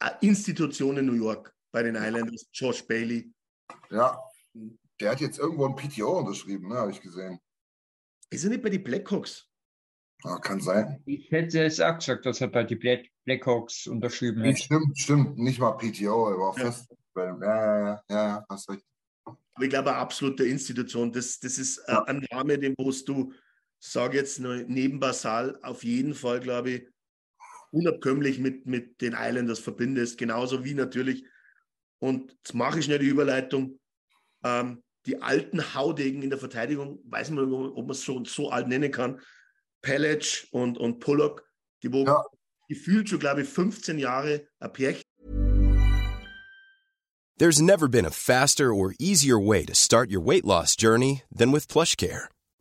äh, Institutionen New York bei den Islanders, Josh Bailey. Ja, der hat jetzt irgendwo ein PTO unterschrieben, ne, habe ich gesehen. Ist er nicht bei den Blackhawks? Ja, kann sein. Ich hätte es auch gesagt, dass er bei den Blackhawks unterschrieben hat. Stimmt, stimmt. Nicht mal PTO, er war ja. fest. Ja, ja, ja, ja, hast recht. Aber ich glaube, eine absolute Institution. Das, das ist äh, ja. ein Name, den musst du sage jetzt neben Basal auf jeden Fall, glaube ich, unabkömmlich mit, mit den Islanders verbindest. Genauso wie natürlich, und jetzt mache ich schnell die Überleitung, ähm, die alten Haudegen in der Verteidigung, weiß man, ob man es schon so alt nennen kann, Pellec und, und Pollock, die wo ja. gefühlt schon, glaube ich, 15 Jahre ein Pärchen. There's never been a faster or easier way to start your weight loss journey than with PlushCare.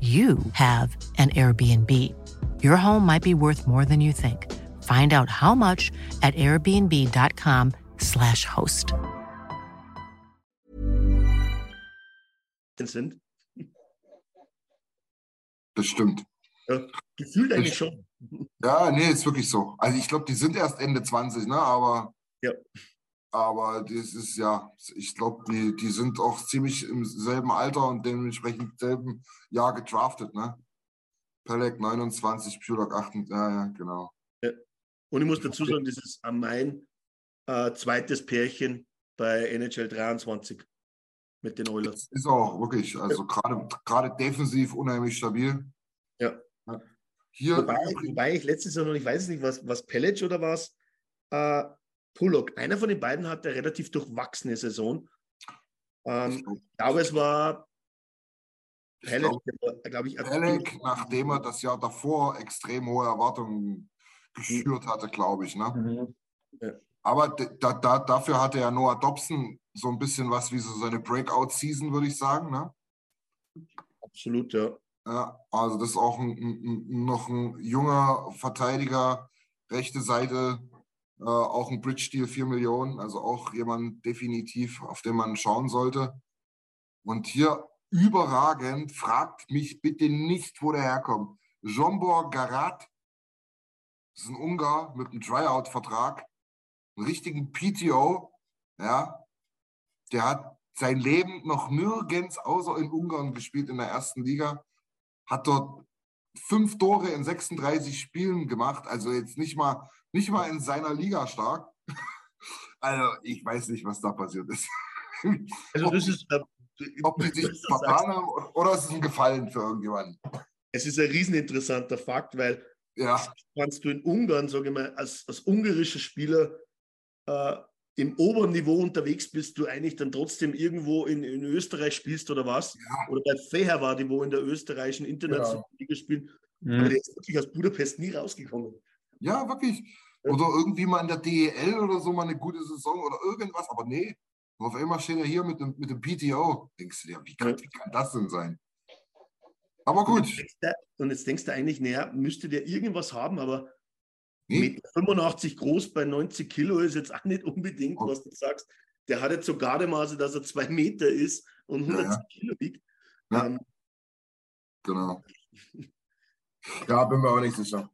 you have an Airbnb. Your home might be worth more than you think. Find out how much at airbnb.com/slash host. Sind. Das stimmt. Ja, gefühlt eigentlich schon. Ja, nee, ist wirklich so. Also ich glaube, die sind erst Ende 20, ne? Aber, ja. Aber das ist ja, ich glaube, die, die sind auch ziemlich im selben Alter und dementsprechend im selben Jahr gedraftet, ne? Pelek 29, Pulak 8, ja, ja, genau. Ja. Und ich muss dazu sagen, das ist mein äh, zweites Pärchen bei NHL 23 mit den Oilers. Ist auch wirklich, also ja. gerade defensiv unheimlich stabil. Ja. Hier, wobei, wobei ich letztes Jahr noch, ich weiß nicht, was, was Pellec oder was, äh, Pullock, einer von den beiden hatte eine relativ durchwachsene Saison. Ähm, ich glaube, es war Pellec, glaube glaub ich. Pellec, nachdem er das Jahr davor extrem hohe Erwartungen geschürt hatte, glaube ich. Ne? Mhm. Ja. Aber da, da, dafür hatte ja Noah Dobson so ein bisschen was wie so seine Breakout-Season, würde ich sagen. Ne? Absolut, ja. Ja, also das ist auch ein, ein, noch ein junger Verteidiger, rechte Seite, äh, auch ein Bridge-Deal 4 Millionen, also auch jemand definitiv, auf den man schauen sollte. Und hier überragend, fragt mich bitte nicht, wo der herkommt. Jombor Garat, das ist ein Ungar mit einem Tryout-Vertrag, einen richtigen PTO, ja, der hat sein Leben noch nirgends außer in Ungarn gespielt in der ersten Liga hat dort fünf Tore in 36 Spielen gemacht, also jetzt nicht mal, nicht mal in seiner Liga stark. (laughs) Also ich weiß nicht, was da passiert ist. (laughs) Also das ist, äh, ob die sich vertan haben oder ist es ein Gefallen für irgendjemanden? Es ist ein rieseninteressanter Fakt, weil ja. kannst du in Ungarn, sage ich mal, als, als ungarischer Spieler äh, im oberen Niveau unterwegs bist, du eigentlich dann trotzdem irgendwo in, in Österreich spielst oder was. Ja. Oder bei Feherwadi, wo in der österreichischen internationalen genau. Liga spielen. Mhm. Aber der ist wirklich aus Budapest nie rausgekommen. Ja, wirklich. Oder irgendwie mal in der DEL oder so mal eine gute Saison oder irgendwas. Aber nee, auf einmal steht er hier mit dem, mit dem PTO. Denkst du dir, wie kann, wie kann das denn sein? Aber gut. Und jetzt, du, und jetzt denkst du eigentlich, naja, müsste der irgendwas haben, aber hm? 85 groß bei 90 Kilo ist jetzt auch nicht unbedingt, was du sagst. Der hat jetzt so Gardemaße, dass er zwei Meter ist und 110 ja, ja. Kilo wiegt. Ja. Ähm, genau. (laughs) Ja, bin mir auch nicht sicher.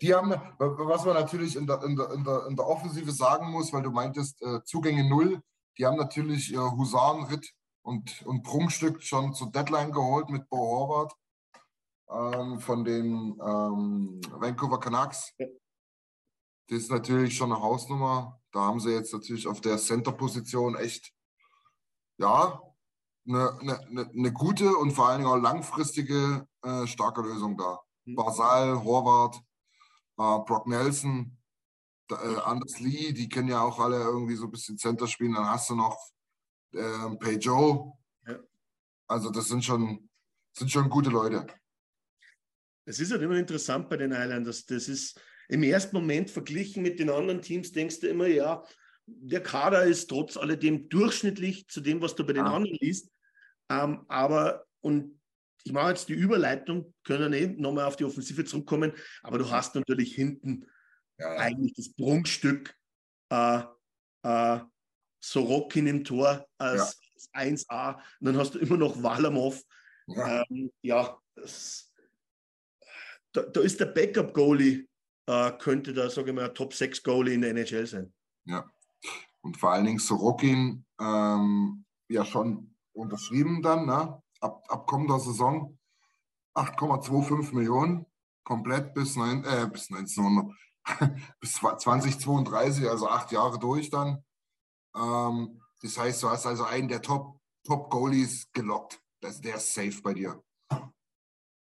Die haben, was man natürlich in der, in der, in der, in der Offensive sagen muss, weil du meintest, äh, Zugänge null, die haben natürlich äh, Husarenritt und, und Prunkstück schon zur Deadline geholt mit Bo Horvath ähm, von den ähm, Vancouver Canucks. Ja. Das ist natürlich schon eine Hausnummer. Da haben sie jetzt natürlich auf der Center-Position echt, ja, eine, eine, eine, gute und vor allen Dingen auch langfristige äh, starke Lösung da. Mhm. Basal, Horvath, äh, Brock Nelson, äh, Anders Lee, die kennen ja auch alle irgendwie so ein bisschen Center spielen. Dann hast du noch äh, Pay Joe. Ja. Also das sind schon, sind schon gute Leute. Es ist halt immer interessant bei den Islanders. Das ist, im ersten Moment verglichen mit den anderen Teams denkst du immer, ja, der Kader ist trotz alledem durchschnittlich zu dem, was du bei den ah. anderen liest. Ähm, aber, und ich mache jetzt die Überleitung, können eh nochmal auf die Offensive zurückkommen, aber du hast natürlich hinten ja, eigentlich das Prunkstück äh, äh, Sorokin im Tor als, ja. 1A. Und dann hast du immer noch Walamov. Ja, ähm, ja das, da, da, ist der Backup-Goalie äh, könnte da, sage ich mal, Top 6 Goalie in der NHL sein. Ja, und vor allen Dingen Sorokin ähm, ja schon unterschrieben dann, ne? Ab, ab kommender Saison 8,25 Millionen, komplett bis, neun, äh, bis 1900, (laughs) bis 2032, also acht Jahre durch dann. Ähm, das heißt, du hast also einen der Top, Top Goalies gelockt. Das, der ist safe bei dir.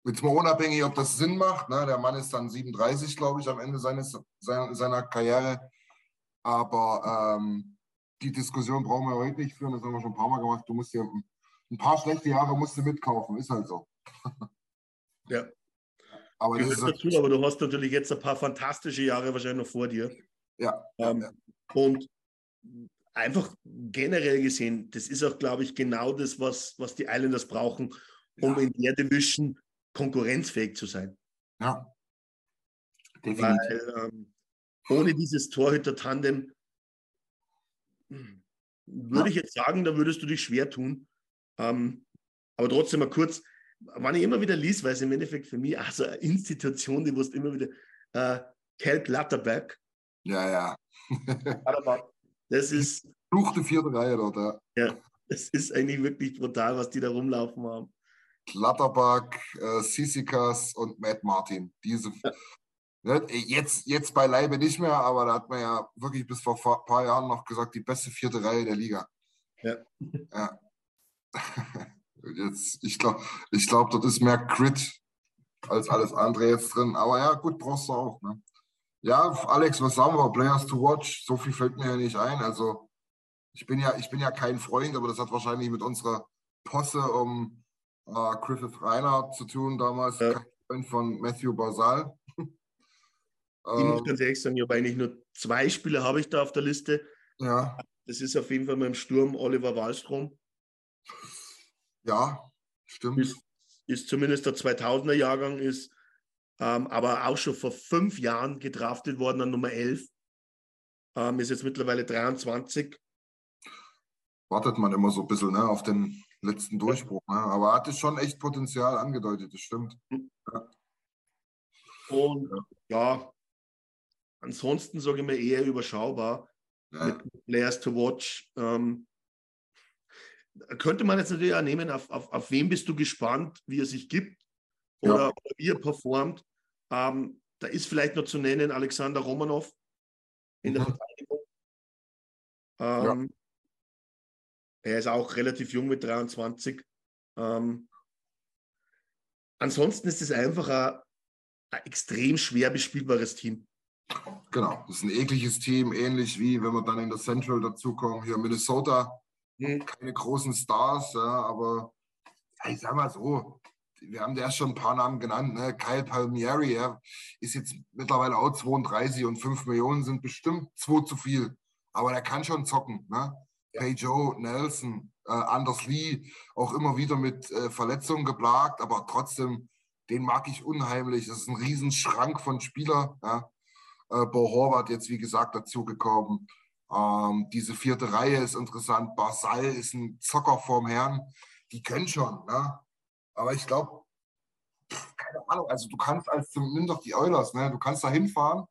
Jetzt mal unabhängig, ob das Sinn macht. Ne? Der Mann ist dann 37, glaube ich, am Ende seines, seiner, seiner Karriere. Aber ähm, die Diskussion brauchen wir heute nicht führen. Das haben wir schon ein paar Mal gemacht. Du musst ja ein paar schlechte Jahre musst du mitkaufen. Ist halt so. Ja. (laughs) Aber, das ist, dazu, aber du hast natürlich jetzt ein paar fantastische Jahre wahrscheinlich noch vor dir. Ja. Ähm, ja. Und einfach generell gesehen, das ist auch, glaube ich, genau das, was, was die Islanders brauchen, um ja. in der Division konkurrenzfähig zu sein. Ja. Definitiv. Weil ähm, ohne dieses Torhüter-Tandem hm, würde ja. ich jetzt sagen, da würdest du dich schwer tun. Ähm, aber trotzdem mal kurz, wann ich immer wieder liest, weil es im Endeffekt für mich auch so eine Institution, die wusste immer wieder, äh, Cal Clutterback. Ja, ja. das ist. Fluchte vierte Reihe dort, ja. Ja, es ist eigentlich wirklich brutal, was die da rumlaufen haben. Klatterback, äh, Sissikas und Matt Martin. Diese, ja. ne, jetzt, jetzt beileibe nicht mehr, aber da hat man ja wirklich bis vor ein paar Jahren noch gesagt, die beste vierte Reihe der Liga. Ja. ja. Jetzt, ich glaube, ich glaub, dort ist mehr Crit als alles andere jetzt drin. Aber ja, gut, brauchst du auch. Ne? Ja, Alex, was sagen wir? Players to watch. So viel fällt mir ja nicht ein. Also, ich bin ja, ich bin ja kein Freund, aber das hat wahrscheinlich mit unserer Posse um äh, Griffith Reinhardt zu tun, damals ja. kein Freund von Matthew Basal. Ich muss ganz ehrlich sagen, ich habe eigentlich nur zwei Spieler habe ich da auf der Liste. Ja. Das ist auf jeden Fall im Sturm Oliver Wallstrom. Ja, stimmt. Ist, ist zumindest der 2000er Jahrgang, ist ähm, aber auch schon vor fünf Jahren gedraftet worden an Nummer 11. Ähm, ist jetzt mittlerweile 23. Wartet man immer so ein bisschen ne, auf den letzten Durchbruch. Ne? Aber hat es schon echt Potenzial angedeutet, das stimmt. Ja. Und ja, ja ansonsten sage ich mir eher überschaubar ja. mit Players to Watch. Ähm, könnte man jetzt natürlich auch nehmen, auf, auf, auf wen bist du gespannt, wie er sich gibt oder, ja. oder wie er performt. Ähm, da ist vielleicht noch zu nennen Alexander Romanov in der mhm. Verteidigung. Ähm, ja. Er ist auch relativ jung mit 23. Ähm, ansonsten ist es einfach ein, ein extrem schwer bespielbares Team. Genau, das ist ein ekliges Team, ähnlich wie wenn wir dann in der Central dazukommen, hier Minnesota hm. keine großen Stars, ja, aber ich sag mal so, wir haben ja schon ein paar Namen genannt, ne? Kyle Palmieri, ja, ist jetzt mittlerweile auch 32 und 5 Millionen sind bestimmt zwei zu viel. Aber der kann schon zocken. Ne? Ja. Hey Joe, Nelson, äh, Anders Lee, auch immer wieder mit äh, Verletzungen geplagt, aber trotzdem, den mag ich unheimlich. Das ist ein Riesenschrank von Spieler. Ja? Äh, Bo Horvath jetzt, wie gesagt, dazugekommen. Ähm, diese vierte Reihe ist interessant. Basal ist ein Zocker vorm Herrn. Die können schon. Ne? Aber ich glaube, keine Ahnung, also du kannst als, nimm doch die Oilers, ne? du kannst da hinfahren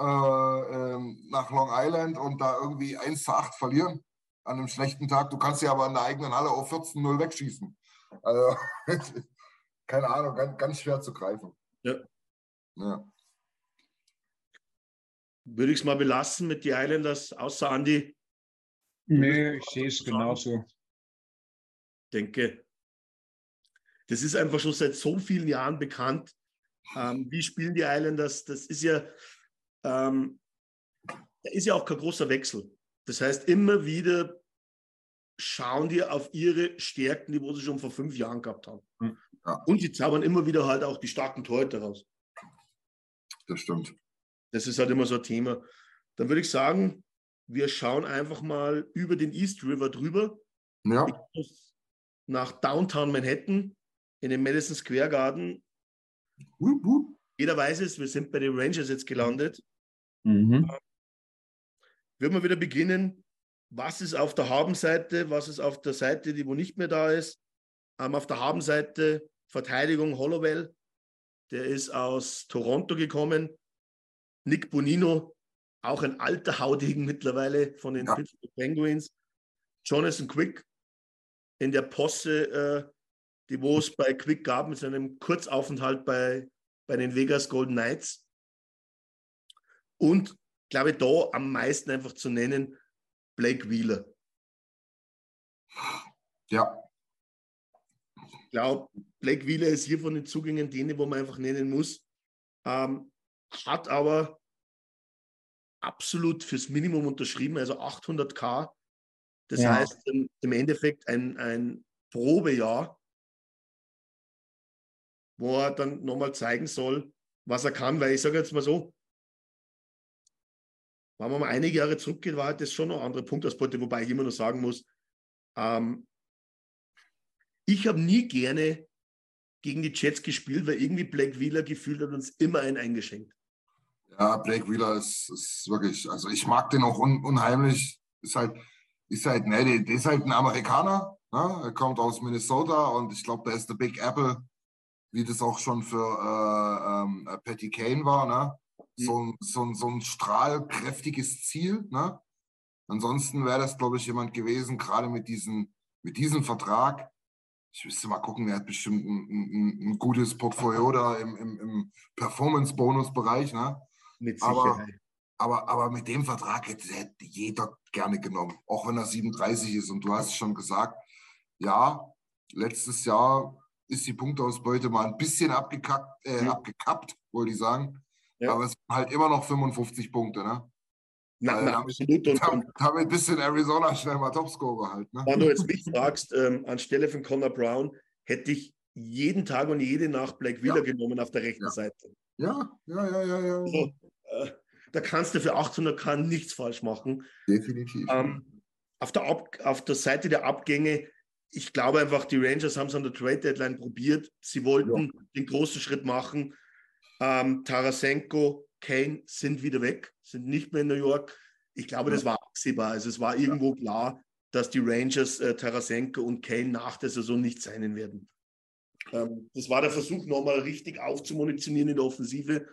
äh, ähm, nach Long Island und da irgendwie 1 zu 8 verlieren an einem schlechten Tag. Du kannst ja aber in der eigenen Halle auf 14-0 wegschießen. Also, (laughs) keine Ahnung, ganz, ganz schwer zu greifen. Ja. ja würde ich es mal belassen mit die Islanders, außer Andi? Nee, ich sehe es genauso. Ich denke, das ist einfach schon seit so vielen Jahren bekannt. Ähm, wie spielen die Islanders? Das ist ja, ähm, da ist ja auch kein großer Wechsel. Das heißt, immer wieder schauen die auf ihre Stärken, die wo sie schon vor fünf Jahren gehabt haben. Hm, ja. Und sie zaubern immer wieder halt auch die starken Torhüter raus. Das stimmt. Das ist halt immer so ein Thema. Dann würde ich sagen, wir schauen einfach mal über den East River drüber. Ja. Nach Downtown Manhattan in den Madison Square Garden. Uh, uh. Jeder weiß es, wir sind bei den Rangers jetzt gelandet. Mhm. Würden wir wieder beginnen. Was ist auf der Habenseite? Was ist auf der Seite, die wo nicht mehr da ist? Ähm, auf der Habenseite Verteidigung Hollowell. Der ist aus Toronto gekommen. Nick Bonino, auch ein alter Haudegen mittlerweile von den ja. Pittsburgh Penguins. Jonathan Quick in der Posse, äh, die wo es bei Quick gab mit seinem Kurzaufenthalt bei, bei den Vegas Golden Knights. Und glaube ich, da am meisten einfach zu nennen, Blake Wheeler. Ja. glaube, Black Wheeler ist hier von den Zugängen denen, wo man einfach nennen muss. Ähm, hat aber absolut fürs Minimum unterschrieben, also 800k. Das Ja. heißt im, im Endeffekt ein, ein Probejahr, wo er dann nochmal zeigen soll, was er kann, weil ich sage jetzt mal so, wenn man mal einige Jahre zurückgeht, war halt das schon noch ein anderer Punktausbeute, wobei ich immer noch sagen muss, ähm, ich habe nie gerne gegen die Jets gespielt, weil irgendwie Black Wheeler gefühlt hat uns immer einen eingeschenkt. Ja, Blake Wheeler ist, ist wirklich, also ich mag den auch un, unheimlich. Ist halt, ist halt, ne, der, ist halt ein Amerikaner. Ne? Er kommt aus Minnesota und ich glaube, der ist der Big Apple, wie das auch schon für äh, ähm, äh, Patty Kane war. Ne? So, ein, so, so ein strahlkräftiges Ziel. Ne? Ansonsten wäre das, glaube ich, jemand gewesen, gerade mit, diesen, mit diesem Vertrag. Ich müsste mal gucken, der hat bestimmt ein, ein, ein gutes Portfolio da im, im, im Performance-Bonus-Bereich. Ne? Mit Aber, Sicherheit. aber, aber mit dem Vertrag hätte, hätte jeder gerne genommen, auch wenn er 37 ist. Und du hast schon gesagt, ja, letztes Jahr ist die Punktausbeute mal ein bisschen abgekackt, äh, Mhm. abgekappt, wollte ich sagen. Ja. Aber es sind halt immer noch 55 Punkte. Ne? Na, Weil na, absolut. Und, damit, (laughs) damit bist du in Arizona schnell mal Topscorer halt. Ne? wenn du jetzt mich fragst, ähm, anstelle von Connor Brown, hätte ich jeden Tag und jede Nacht Black Wheeler Ja. genommen auf der rechten Ja. Seite. Ja, ja, ja, ja, ja. Also, äh, da kannst du für 800k nichts falsch machen. Definitiv. Ähm, auf, der Ab auf der Seite der Abgänge, ich glaube einfach, die Rangers haben es an der Trade Deadline probiert. Sie wollten den großen Schritt machen. Ähm, Tarasenko, Kane sind wieder weg, sind nicht mehr in New York. Ich glaube, das war absehbar. Also es war irgendwo klar, dass die Rangers äh, Tarasenko und Kane nach der Saison nicht sein werden. Ähm, das war der Versuch, nochmal richtig aufzumunitionieren in der Offensive.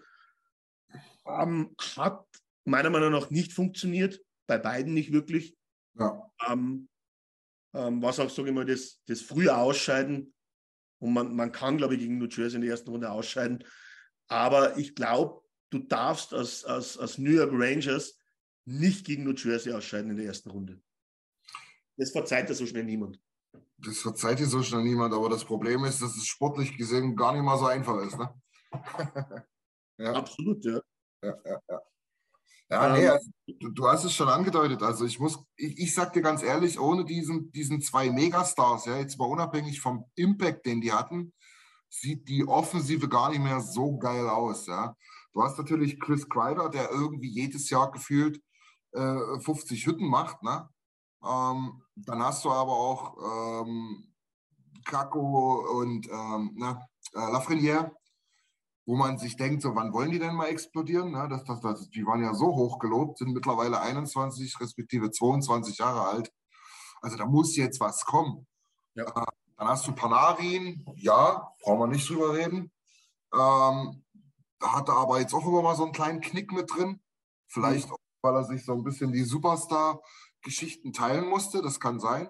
Ähm, hat meiner Meinung nach nicht funktioniert, bei beiden nicht wirklich. ja. Ähm, ähm, was auch, sage ich mal, das, das frühe Ausscheiden. Und man, man kann, glaube ich, gegen New Jersey in der ersten Runde ausscheiden. Aber ich glaube, du darfst als, als, als New York Rangers nicht gegen New Jersey ausscheiden in der ersten Runde. Das verzeiht dir so schnell niemand. Das verzeiht dir so schnell niemand, aber das Problem ist, dass es sportlich gesehen gar nicht mal so einfach ist. Ne? (laughs) ja. Absolut, ja. Ja, ja, ja. Ja, Ähm, nee, also, du, du hast es schon angedeutet. Also ich muss, ich, ich sag dir ganz ehrlich, ohne diesen, diesen zwei Megastars, ja, jetzt mal unabhängig vom Impact, den die hatten, sieht die Offensive gar nicht mehr so geil aus. Ja. Du hast natürlich Chris Kreider, der irgendwie jedes Jahr gefühlt äh, 50 Hütten macht. Ne? Ähm, dann hast du aber auch ähm, Kako und ähm, na, äh, Lafreniere, wo man sich denkt, so wann wollen die denn mal explodieren? Ne? Das, das, das, die waren ja so hoch gelobt, sind mittlerweile 21 respektive 22 Jahre alt. Also da muss jetzt was kommen. Ja. Äh, dann hast du Panarin, ja, brauchen wir nicht drüber reden. Ähm, da hat er aber jetzt auch immer mal so einen kleinen Knick mit drin. Vielleicht auch, weil er sich so ein bisschen die Superstar-Geschichten teilen musste, das kann sein.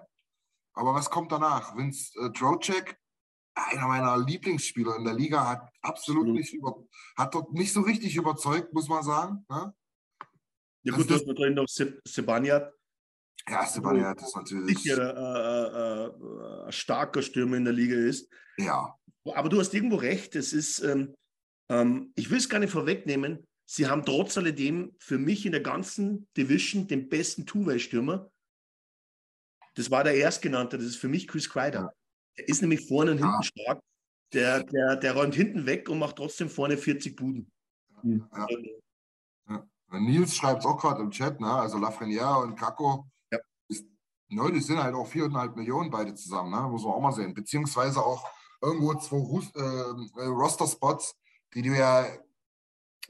Aber was kommt danach? Vince äh, Trocek, einer meiner Lieblingsspieler in der Liga, hat absolut Absolut. nicht über, hat dort nicht so richtig überzeugt, muss man sagen. Ne? Ja gut, du hast natürlich noch Se- Sebaniat, Ja, Sebastian, das ist natürlich. sicher äh, äh, äh, ein starker Stürmer in der Liga ist. Ja, Aber du hast irgendwo recht. Es ist, ähm, ähm, ich will es gar nicht vorwegnehmen. Sie haben trotz alledem für mich in der ganzen Division den besten Two-Way-Stürmer. Das war der Erstgenannte. Das ist für mich Chris Kreider. Der ist nämlich vorne und Ja. hinten stark. Der, der, der räumt hinten weg und macht trotzdem vorne 40 Buden. Ja. Nils schreibt es auch gerade im Chat, ne? also Lafreniere und Kako. Ja. Ist, ne, die sind halt auch 4,5 Millionen beide zusammen, ne? muss man auch mal sehen. Beziehungsweise auch irgendwo zwei äh, äh, Roster-Spots, die du ja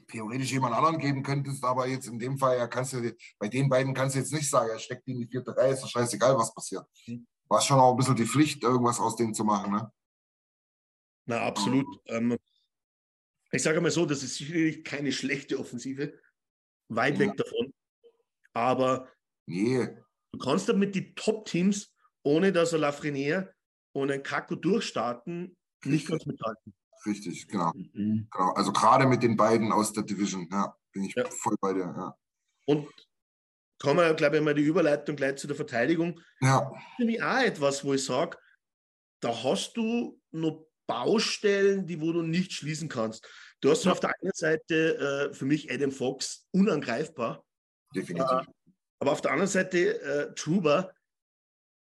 theoretisch jemand anderen geben könntest, aber jetzt in dem Fall ja kannst du, bei den beiden kannst du jetzt nicht sagen, er steckt in die vierte Reihe, ist doch scheißegal, was passiert. Mhm. War schon auch ein bisschen die Pflicht, irgendwas aus denen zu machen. Ne? Na, absolut. Ähm, ich sage mal so, das ist sicherlich keine schlechte Offensive. Weit weg davon. Aber Nee, du kannst damit die Top-Teams, ohne dass er Lafreniere und ein Kako durchstarten, nicht ganz mithalten. richtig, genau. genau. Also gerade mit den beiden aus der Division, ja, bin ich Ja. voll bei dir. Ja. Und kommen wir, glaube ich, mal die Überleitung gleich zu der Verteidigung. ja. Für mich auch etwas, wo ich sage, da hast du noch Baustellen, die wo du nicht schließen kannst. Du hast ja. auf der einen Seite äh, für mich Adam Fox unangreifbar. Definitiv. Äh, aber auf der anderen Seite äh, Truber,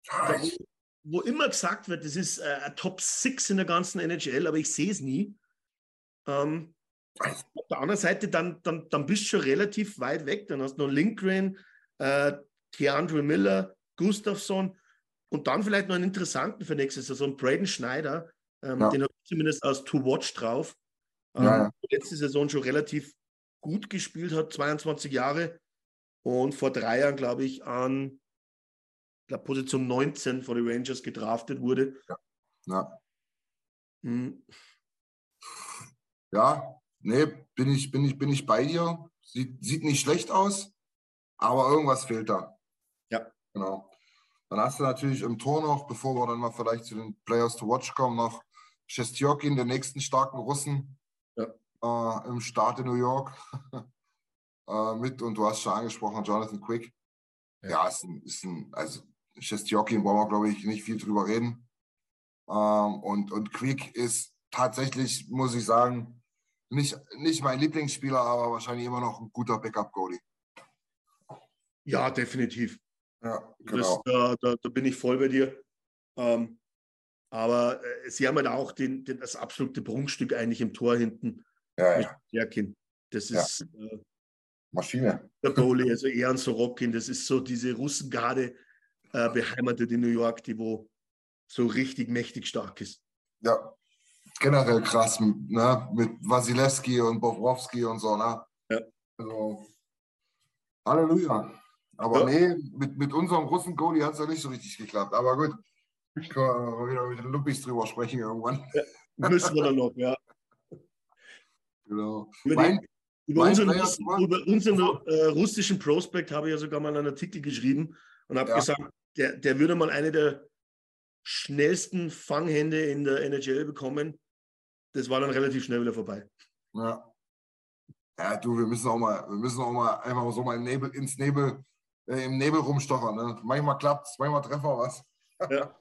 da, wo, wo, immer gesagt wird, das ist äh, ein Top 6 in der ganzen NHL, aber ich sehe es nie. Ähm, auf der anderen Seite, dann, dann, dann bist du schon relativ weit weg. Dann hast du noch Lindgren, äh, Keandre Miller, Gustafsson und dann vielleicht noch einen interessanten für nächste Saison, Braden Schneider. Ähm, ja. Den habe ich zumindest als To-Watch drauf. Ähm, ja, ja. Letzte Saison schon relativ gut gespielt hat, 22 Jahre. Und vor drei Jahren, glaube ich, an glaub, Position 19 von den Rangers gedraftet wurde. Ja. Ja. Hm. ja, nee, bin ich, bin ich, bin ich bei dir. Sieht, sieht nicht schlecht aus, aber irgendwas fehlt da. Ja. Genau. Dann hast du natürlich im Tor noch, bevor wir dann mal vielleicht zu den Players to Watch kommen, noch Shestjokin, den nächsten starken Russen ja. äh, im Staat in New York (laughs) äh, mit. Und du hast schon angesprochen, Jonathan Quick. Ja, ja ist, ein, ist ein, also Shestjokin brauchen wir, glaube ich, nicht viel drüber reden. Ähm, und, und Quick ist tatsächlich, muss ich sagen, nicht, nicht mein Lieblingsspieler, aber wahrscheinlich immer noch ein guter Backup-Goalie. Ja, definitiv. Ja, genau. Das, da, da, da, bin ich voll bei dir. Ähm, aber äh, sie haben halt auch den, den, das absolute Prunkstück eigentlich im Tor hinten. Ja, ja. Jerkin. Das ist ja. äh, Maschine. Der Goalie, also Ehren Sorokin, das ist so diese Russengarde äh, beheimatet in New York, die wo so richtig mächtig stark ist. Ja, generell krass, ne? mit Wasilewski und Bobrowski und so. Ne? Ja. Also, Halleluja. Aber ja. nee, mit, mit unserem russen Goalie hat es ja nicht so richtig geklappt. Aber gut, können wir wieder mit den Luppis drüber sprechen irgendwann. Ja, müssen wir dann noch, ja. Genau. Über, den, über unseren, über unseren äh, russischen Prospect habe ich ja sogar mal einen Artikel geschrieben und habe ja. gesagt, der, der würde mal eine der schnellsten Fanghände in der NHL bekommen. Das war dann relativ schnell wieder vorbei. Ja. Ja, du, wir müssen auch mal, wir müssen auch mal einfach so mal ins Nebel, äh, im Nebel rumstochern. Ne? Manchmal klappt es, manchmal treffen wir was. Ja.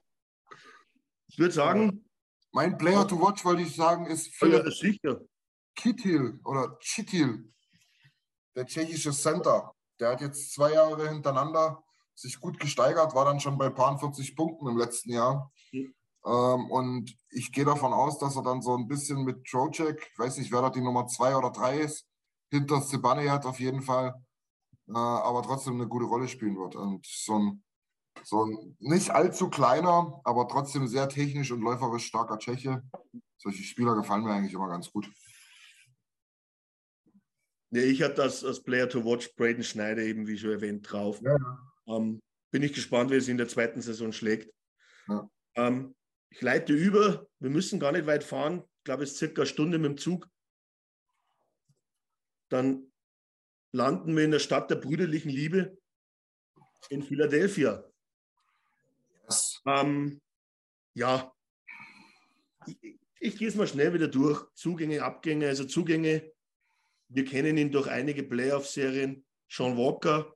Ich würde sagen. Mein Player to watch, wollte ich sagen, ist Philipp ja, sicher. Kittil oder Chitil, der tschechische Center. Der hat jetzt zwei Jahre hintereinander sich gut gesteigert, war dann schon bei paar 40 Punkten im letzten Jahr. Mhm. Ähm, und ich gehe davon aus, dass er dann so ein bisschen mit Trocek, ich weiß nicht, wer da die Nummer zwei oder drei ist, hinter Sebane hat auf jeden Fall, äh, aber trotzdem eine gute Rolle spielen wird. Und so ein, so ein nicht allzu kleiner, aber trotzdem sehr technisch und läuferisch starker Tscheche. Solche Spieler gefallen mir eigentlich immer ganz gut. Ja, ich hatte das als Player to Watch Braden Schneider eben, wie schon erwähnt, drauf. Ja, ähm, bin ich gespannt, wie es in der zweiten Saison schlägt. Ja. Ähm, ich leite über. Wir müssen gar nicht weit fahren. Ich glaube, es ist circa eine Stunde mit dem Zug. Dann landen wir in der Stadt der brüderlichen Liebe in Philadelphia. Yes. Ähm, ja, ich, ich gehe es mal schnell wieder durch. Zugänge, Abgänge, also Zugänge. Wir kennen ihn durch einige Playoff-Serien. Sean Walker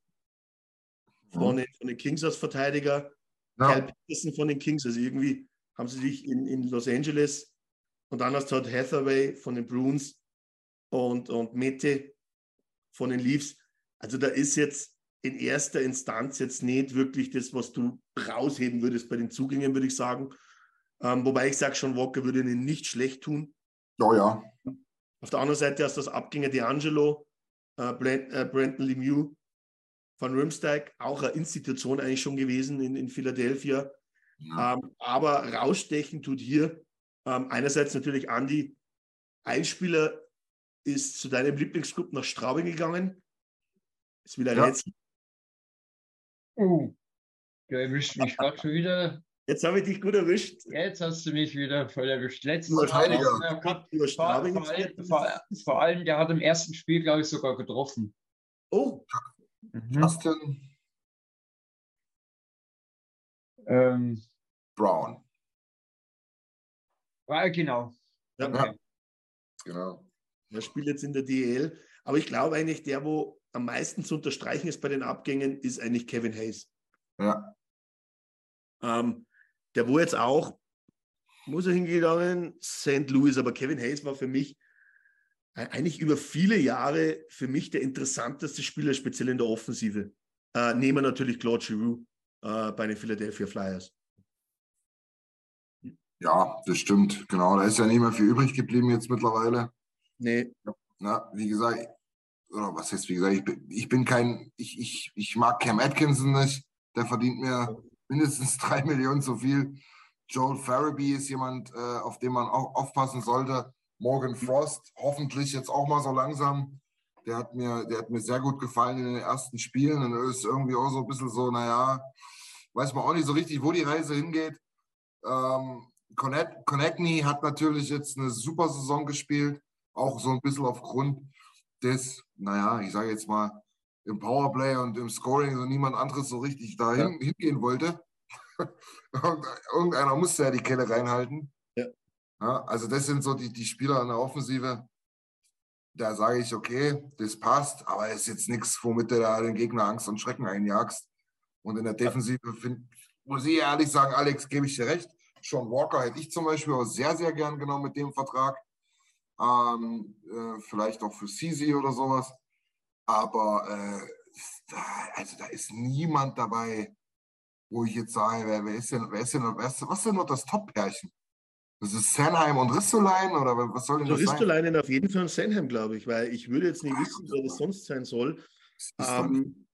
von, den, von den Kings als Verteidiger, ja. Kyle Peterson von den Kings. Also irgendwie haben sie sich in, in Los Angeles und dann hast du halt Hathaway von den Bruins und, und Mete von den Leafs. Also da ist jetzt in erster Instanz jetzt nicht wirklich das, was du rausheben würdest bei den Zugängen, würde ich sagen. Ähm, wobei ich sage schon, Walker würde ihnen nicht schlecht tun. Oh ja. Auf der anderen Seite hast du das Abgänger D'Angelo, äh, Brent, äh, Brandon Lemieux von Rimstag, auch eine Institution eigentlich schon gewesen in, in Philadelphia. Ja. Ähm, aber rausstechen tut hier ähm, einerseits natürlich Andy. Ein Spieler ist zu deinem Lieblingsclub nach Straubing gegangen. Ist wieder ja. Rätsel. Uh, du erwischt mich gerade schon wieder. Jetzt habe ich dich gut erwischt. Jetzt hast du mich wieder voll erwischt. Letztes Mal vor, vor, vor, vor allem, der hat im ersten Spiel, glaube ich, sogar getroffen. Oh. Mhm. Justin ähm, Brown. Ja, genau. Ja, okay. Genau. Er spielt jetzt in der DL. Aber ich glaube eigentlich, der, wo am meisten zu unterstreichen ist bei den Abgängen, ist eigentlich Kevin Hayes. Ja. Ähm, der, wo jetzt auch muss er hingegangen, St. Louis. Aber Kevin Hayes war für mich eigentlich über viele Jahre für mich der interessanteste Spieler, speziell in der Offensive. Äh, nehmen wir natürlich Claude Giroux äh, bei den Philadelphia Flyers. Ja, das stimmt. Genau, da ist ja nicht mehr viel übrig geblieben jetzt mittlerweile. Nee. Na, wie gesagt, oder was heißt, wie gesagt, ich bin, ich bin kein, ich, ich, ich mag Cam Atkinson nicht. Der verdient mir mindestens drei (laughs) Millionen zu viel. Joel Farabee ist jemand, äh, auf den man auch aufpassen sollte. Morgan Frost, hoffentlich jetzt auch mal so langsam. Der hat mir, der hat mir sehr gut gefallen in den ersten Spielen und ist irgendwie auch so ein bisschen so, naja, weiß man auch nicht so richtig, wo die Reise hingeht. Ähm, Connectney hat natürlich jetzt eine super Saison gespielt, auch so ein bisschen aufgrund des, naja, ich sage jetzt mal, im Powerplay und im Scoring so niemand anderes so richtig dahin ja. hingehen wollte. (laughs) Irgendeiner musste ja die Kelle reinhalten. Ja. ja. also das sind so die, die Spieler in der Offensive. Da sage ich, okay, das passt, aber es ist jetzt nichts, womit du da den Gegner Angst und Schrecken einjagst. Und in der Defensive find, muss ich ehrlich sagen, Alex, gebe ich dir recht. Sean Walker hätte ich zum Beispiel auch sehr, sehr gern genommen mit dem Vertrag. Ähm, äh, vielleicht auch für Sisi oder sowas. Aber äh, da, also da ist niemand dabei, wo ich jetzt sage, wer, wer ist denn, wer ist denn, wer ist, was ist denn noch das Top-Pärchen? Das ist Sanheim und Ristolainen oder was soll denn also das Ristolainen auf jeden Fall und Sanheim, glaube ich, weil ich würde jetzt nicht wissen, wer das sonst sein soll. Ähm,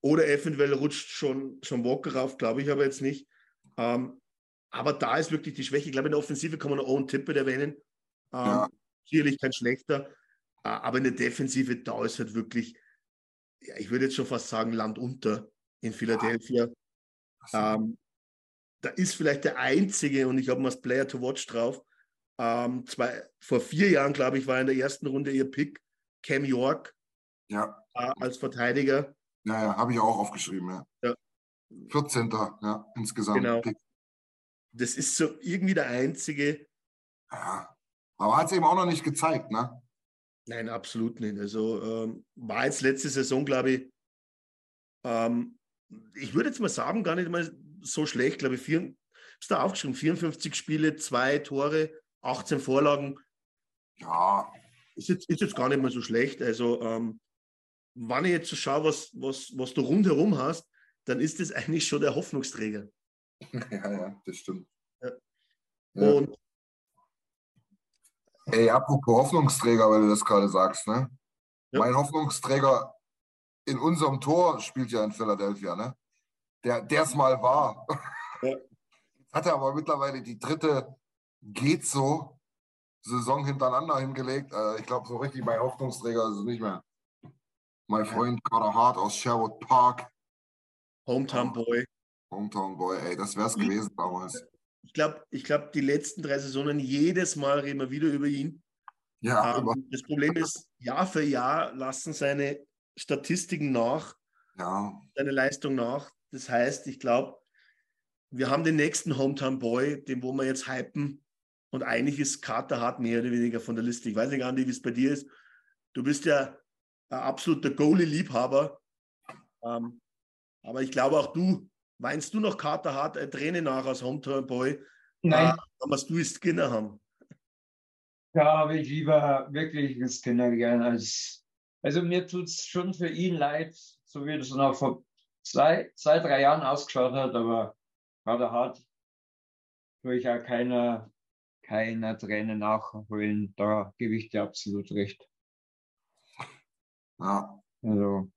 oder eventuell rutscht schon, schon Walker rauf, glaube ich aber jetzt nicht. Ähm, aber da ist wirklich die Schwäche. Ich glaube, in der Offensive kann man noch Owen Tippett erwähnen. Ähm, ja. Sicherlich kein schlechter. Äh, aber in der Defensive, da ist halt wirklich, ja, ich würde jetzt schon fast sagen, Land unter in Philadelphia. Ähm, da ist vielleicht der einzige, und ich habe mal das Player to Watch drauf. Ähm, zwei, vor vier Jahren, glaube ich, war in der ersten Runde ihr Pick Cam York ja. äh, als Verteidiger. Ja, ja habe ich auch aufgeschrieben. Ja. ja. 14. Ja, insgesamt. Genau. Pick. Das ist so irgendwie der einzige. Ja, aber hat es eben auch noch nicht gezeigt, ne? Nein, absolut nicht. Also ähm, war jetzt letzte Saison, glaube ich, ähm, ich würde jetzt mal sagen, gar nicht mal so schlecht, glaube ich. Vier, ist da aufgeschrieben, 54 Spiele, zwei Tore, 18 Vorlagen. Ja. Ist jetzt, ist jetzt gar nicht mal so schlecht. Also, ähm, wenn ich jetzt so schaue, was, was, was du rundherum hast, dann ist das (laughs) eigentlich schon der Hoffnungsträger. Ja, ja, das stimmt. Ja. Und Ey, apropos Hoffnungsträger, weil du das gerade sagst, ne? Ja. Mein Hoffnungsträger in unserem Tor spielt ja in Philadelphia, ne? Der es mal war. Ja. Hat er aber mittlerweile die dritte geht so Saison hintereinander hingelegt. Äh, ich glaube, so richtig mein Hoffnungsträger ist es nicht mehr. Mein Freund Carter Hart aus Sherwood Park. Hometown Boy. Hometown Boy, ey, das wäre es gewesen damals. Ich glaube, ich glaub, die letzten drei Saisonen, jedes Mal reden wir wieder über ihn. Ja, ähm, das Problem ist, Jahr für Jahr lassen seine Statistiken nach, ja. seine Leistung nach. Das heißt, ich glaube, wir haben den nächsten Hometown Boy, den wo wir jetzt hypen. Und eigentlich ist Carter Hart mehr oder weniger von der Liste. Ich weiß nicht, Andi, wie es bei dir ist. Du bist ja ein absoluter Goalie-Liebhaber. Ähm, aber ich glaube, auch du Weinst du noch Kater hart äh, Träne nach als Hometown Boy? Nein. Äh, was du ist Kinder haben. Da habe ich lieber wirklich das Kinder gern als. Also mir tut es schon für ihn leid, so wie das noch vor zwei, zwei, drei Jahren ausgeschaut hat, aber Kater hart tue ich ja keiner, keiner Träne nachholen. Da gebe ich dir absolut recht. Ja. Also.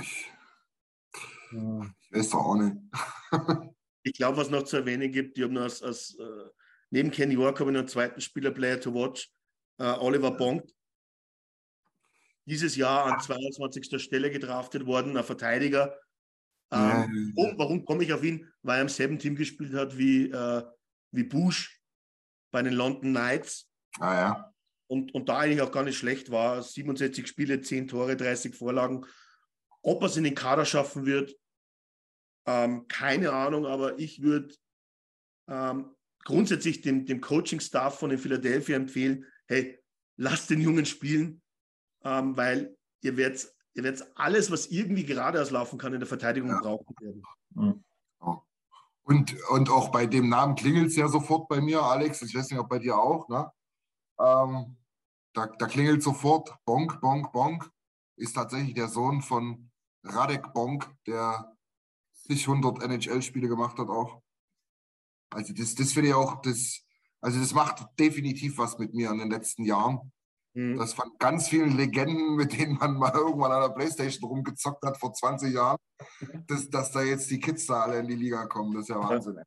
Ich ich weiß doch auch nicht. ich glaube, was noch zu erwähnen gibt, die haben als, als äh, neben Ken York habe ich noch einen zweiten Spieler, Player to Watch, äh, Oliver Bonk. Dieses Jahr an 22. Stelle gedraftet worden, ein Verteidiger. Ähm, ja. oh, warum komme ich auf ihn? Weil er im selben Team gespielt hat wie, äh, wie Bush bei den London Knights. Ah ja. Und, und da eigentlich auch gar nicht schlecht war. 67 Spiele, 10 Tore, 30 Vorlagen. Ob er es in den Kader schaffen wird, ähm, keine Ahnung, aber ich würde ähm, grundsätzlich dem, dem Coaching-Staff von den Philadelphia empfehlen, hey, lasst den Jungen spielen, ähm, weil ihr werdet, ihr werdet alles, was irgendwie geradeaus laufen kann, in der Verteidigung ja. brauchen werden. Mhm. Und, und auch bei dem Namen klingelt es ja sofort bei mir, Alex. Ich weiß nicht, ob bei dir auch. Ne? Ähm, da, da klingelt sofort Bonk, Bonk, Bonk. Ist tatsächlich der Sohn von Radek Bonk, der sich 100 NHL-Spiele gemacht hat auch. Also das, das finde ich auch, das, also das macht definitiv was mit mir in den letzten Jahren. Mhm. Das von ganz vielen Legenden, mit denen man mal irgendwann an der Playstation rumgezockt hat vor 20 Jahren, (laughs) dass, dass da jetzt die Kids da alle in die Liga kommen, das ist ja Wahnsinn.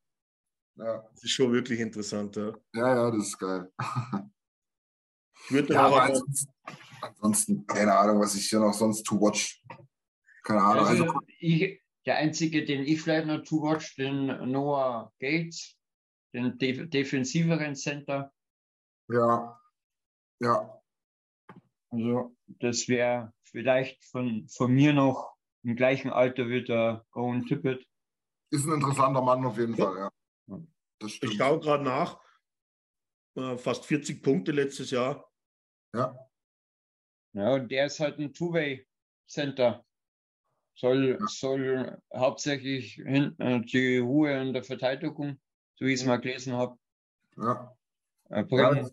Ja. Das ist schon wirklich interessant, ja. Ja, ja, das ist geil. (laughs) ja, aber ansonsten, ansonsten, keine Ahnung, was ich hier noch sonst to watch. Keine Ahnung. Also, also ich, der einzige, den ich vielleicht noch to watch, den Noah Gates, den def defensiveren Center. Ja, ja. Also das wäre vielleicht von, von mir noch im gleichen Alter wie der Owen Tippett. Ist ein interessanter Mann auf jeden Fall, ja. Ich schaue gerade nach. Äh, fast 40 Punkte letztes Jahr. Ja. Ja, und der ist halt ein Two-Way-Center. Soll, ja. soll hauptsächlich hinten äh, die Ruhe in der Verteidigung, so wie ich es mal gelesen habe. Ja. Äh, bringen.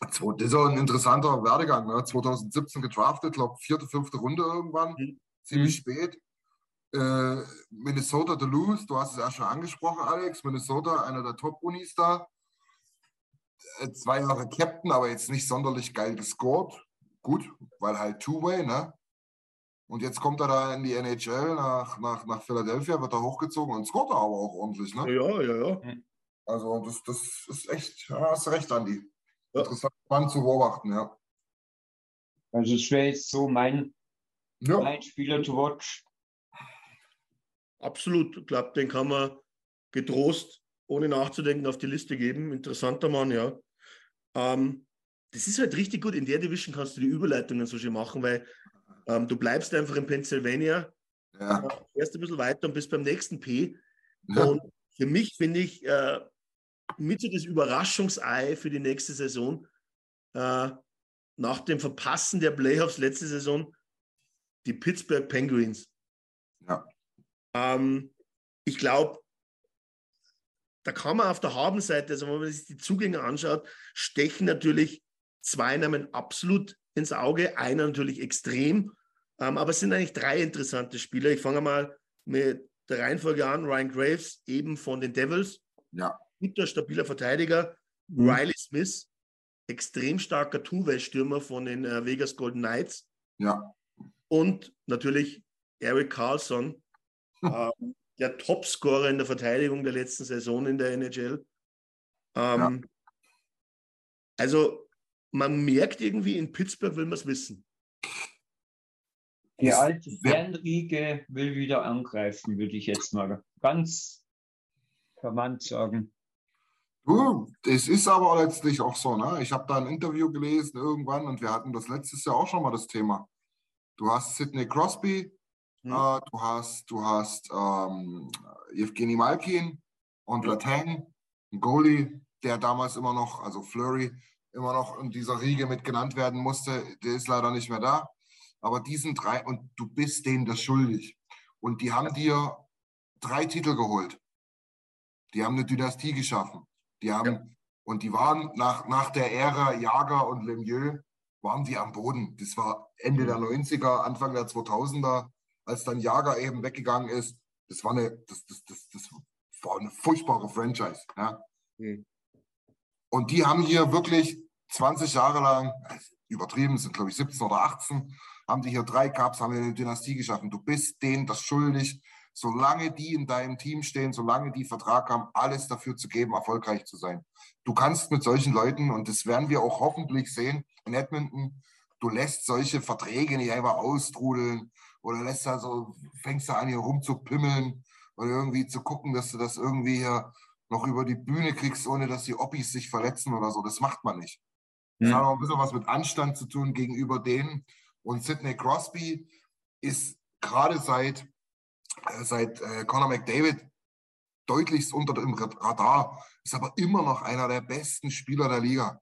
Das ist auch ein interessanter Werdegang. Ne? 2017 gedraftet, glaube vierte, fünfte Runde irgendwann. Mhm. Ziemlich mhm. spät. Äh, Minnesota Duluth, du hast es ja schon angesprochen, Alex. Minnesota, einer der Top-Unis da. Äh, zwei Jahre Captain, aber jetzt nicht sonderlich geil gescored. Gut, weil halt Two-Way, ne? Und jetzt kommt er da in die NHL nach, nach, nach Philadelphia, wird er hochgezogen und scoret er aber auch ordentlich, ne? Ja, ja, ja. Also das, das ist echt, ja, hast recht, Andi. Ja. Interessant spannend zu beobachten, ja. Also es wäre jetzt so mein, ja. mein Spieler to watch. Absolut. Ich glaube, den kann man getrost, ohne nachzudenken, auf die Liste geben. Interessanter Mann, ja. Ähm, das ist halt richtig gut. In der Division kannst du die Überleitungen so schön machen, weil ähm, du bleibst einfach in Pennsylvania, ja. äh, erst ein bisschen weiter und bist beim nächsten P. Ja. Und für mich finde ich, äh, mit so das Überraschungsei für die nächste Saison, äh, nach dem Verpassen der Playoffs letzte Saison, die Pittsburgh Penguins. Ja. Ähm, ich glaube, da kann man auf der Habenseite, also wenn man sich die Zugänge anschaut, stechen natürlich zwei Namen absolut ins Auge, einer natürlich extrem, ähm, aber es sind eigentlich drei interessante Spieler. Ich fange mal mit der Reihenfolge an. Ryan Graves, eben von den Devils. Ja guter, stabiler Verteidiger. Mhm. Riley Smith, extrem starker Two-Way-Stürmer von den äh, Vegas Golden Knights. Ja. Und natürlich Eric Carlson, (laughs) äh, der Topscorer in der Verteidigung der letzten Saison in der NHL. Ähm, ja. Also man merkt irgendwie, in Pittsburgh will man es wissen. Die alte Fernriege will wieder angreifen, würde ich jetzt mal ganz verwandt sagen. Du, es ist aber letztlich auch so, ne? Ich habe da ein Interview gelesen irgendwann und wir hatten das letztes Jahr auch schon mal das Thema. Du hast Sidney Crosby, mhm. äh, du hast, du hast ähm, Evgeny Malkin und. Latang, ein Goalie, der damals immer noch, also Flurry, immer noch in dieser Riege mit genannt werden musste. Der ist leider nicht mehr da. Aber diesen drei, und du bist denen das schuldig. Und die haben dir drei Titel geholt. Die haben eine Dynastie geschaffen. Die haben, ja. und die waren nach, nach der Ära Jager und Lemieux, waren die am Boden. Das war Ende der 90er, mhm. Anfang der 2000er, als dann Jager eben weggegangen ist. Das war eine, das, das, das, das war eine furchtbare Franchise. Ja. Mhm. Und die haben hier wirklich 20 Jahre lang, übertrieben, sind glaube ich 17 oder 18, haben die hier drei Cups, haben eine Dynastie geschaffen. Du bist denen das schuldig solange die in deinem Team stehen, solange die Vertrag haben, alles dafür zu geben, erfolgreich zu sein. Du kannst mit solchen Leuten, und das werden wir auch hoffentlich sehen in Edmonton, du lässt solche Verträge nicht einfach austrudeln oder lässt da so, fängst du an, hier rumzupimmeln oder irgendwie zu gucken, dass du das irgendwie hier noch über die Bühne kriegst, ohne dass die Oppis sich verletzen oder so. Das macht man nicht. Das mhm. hat auch ein bisschen was mit Anstand zu tun gegenüber denen. Und Sidney Crosby ist gerade seit äh, seit äh, Conor McDavid deutlichst unter dem Radar, ist aber immer noch einer der besten Spieler der Liga.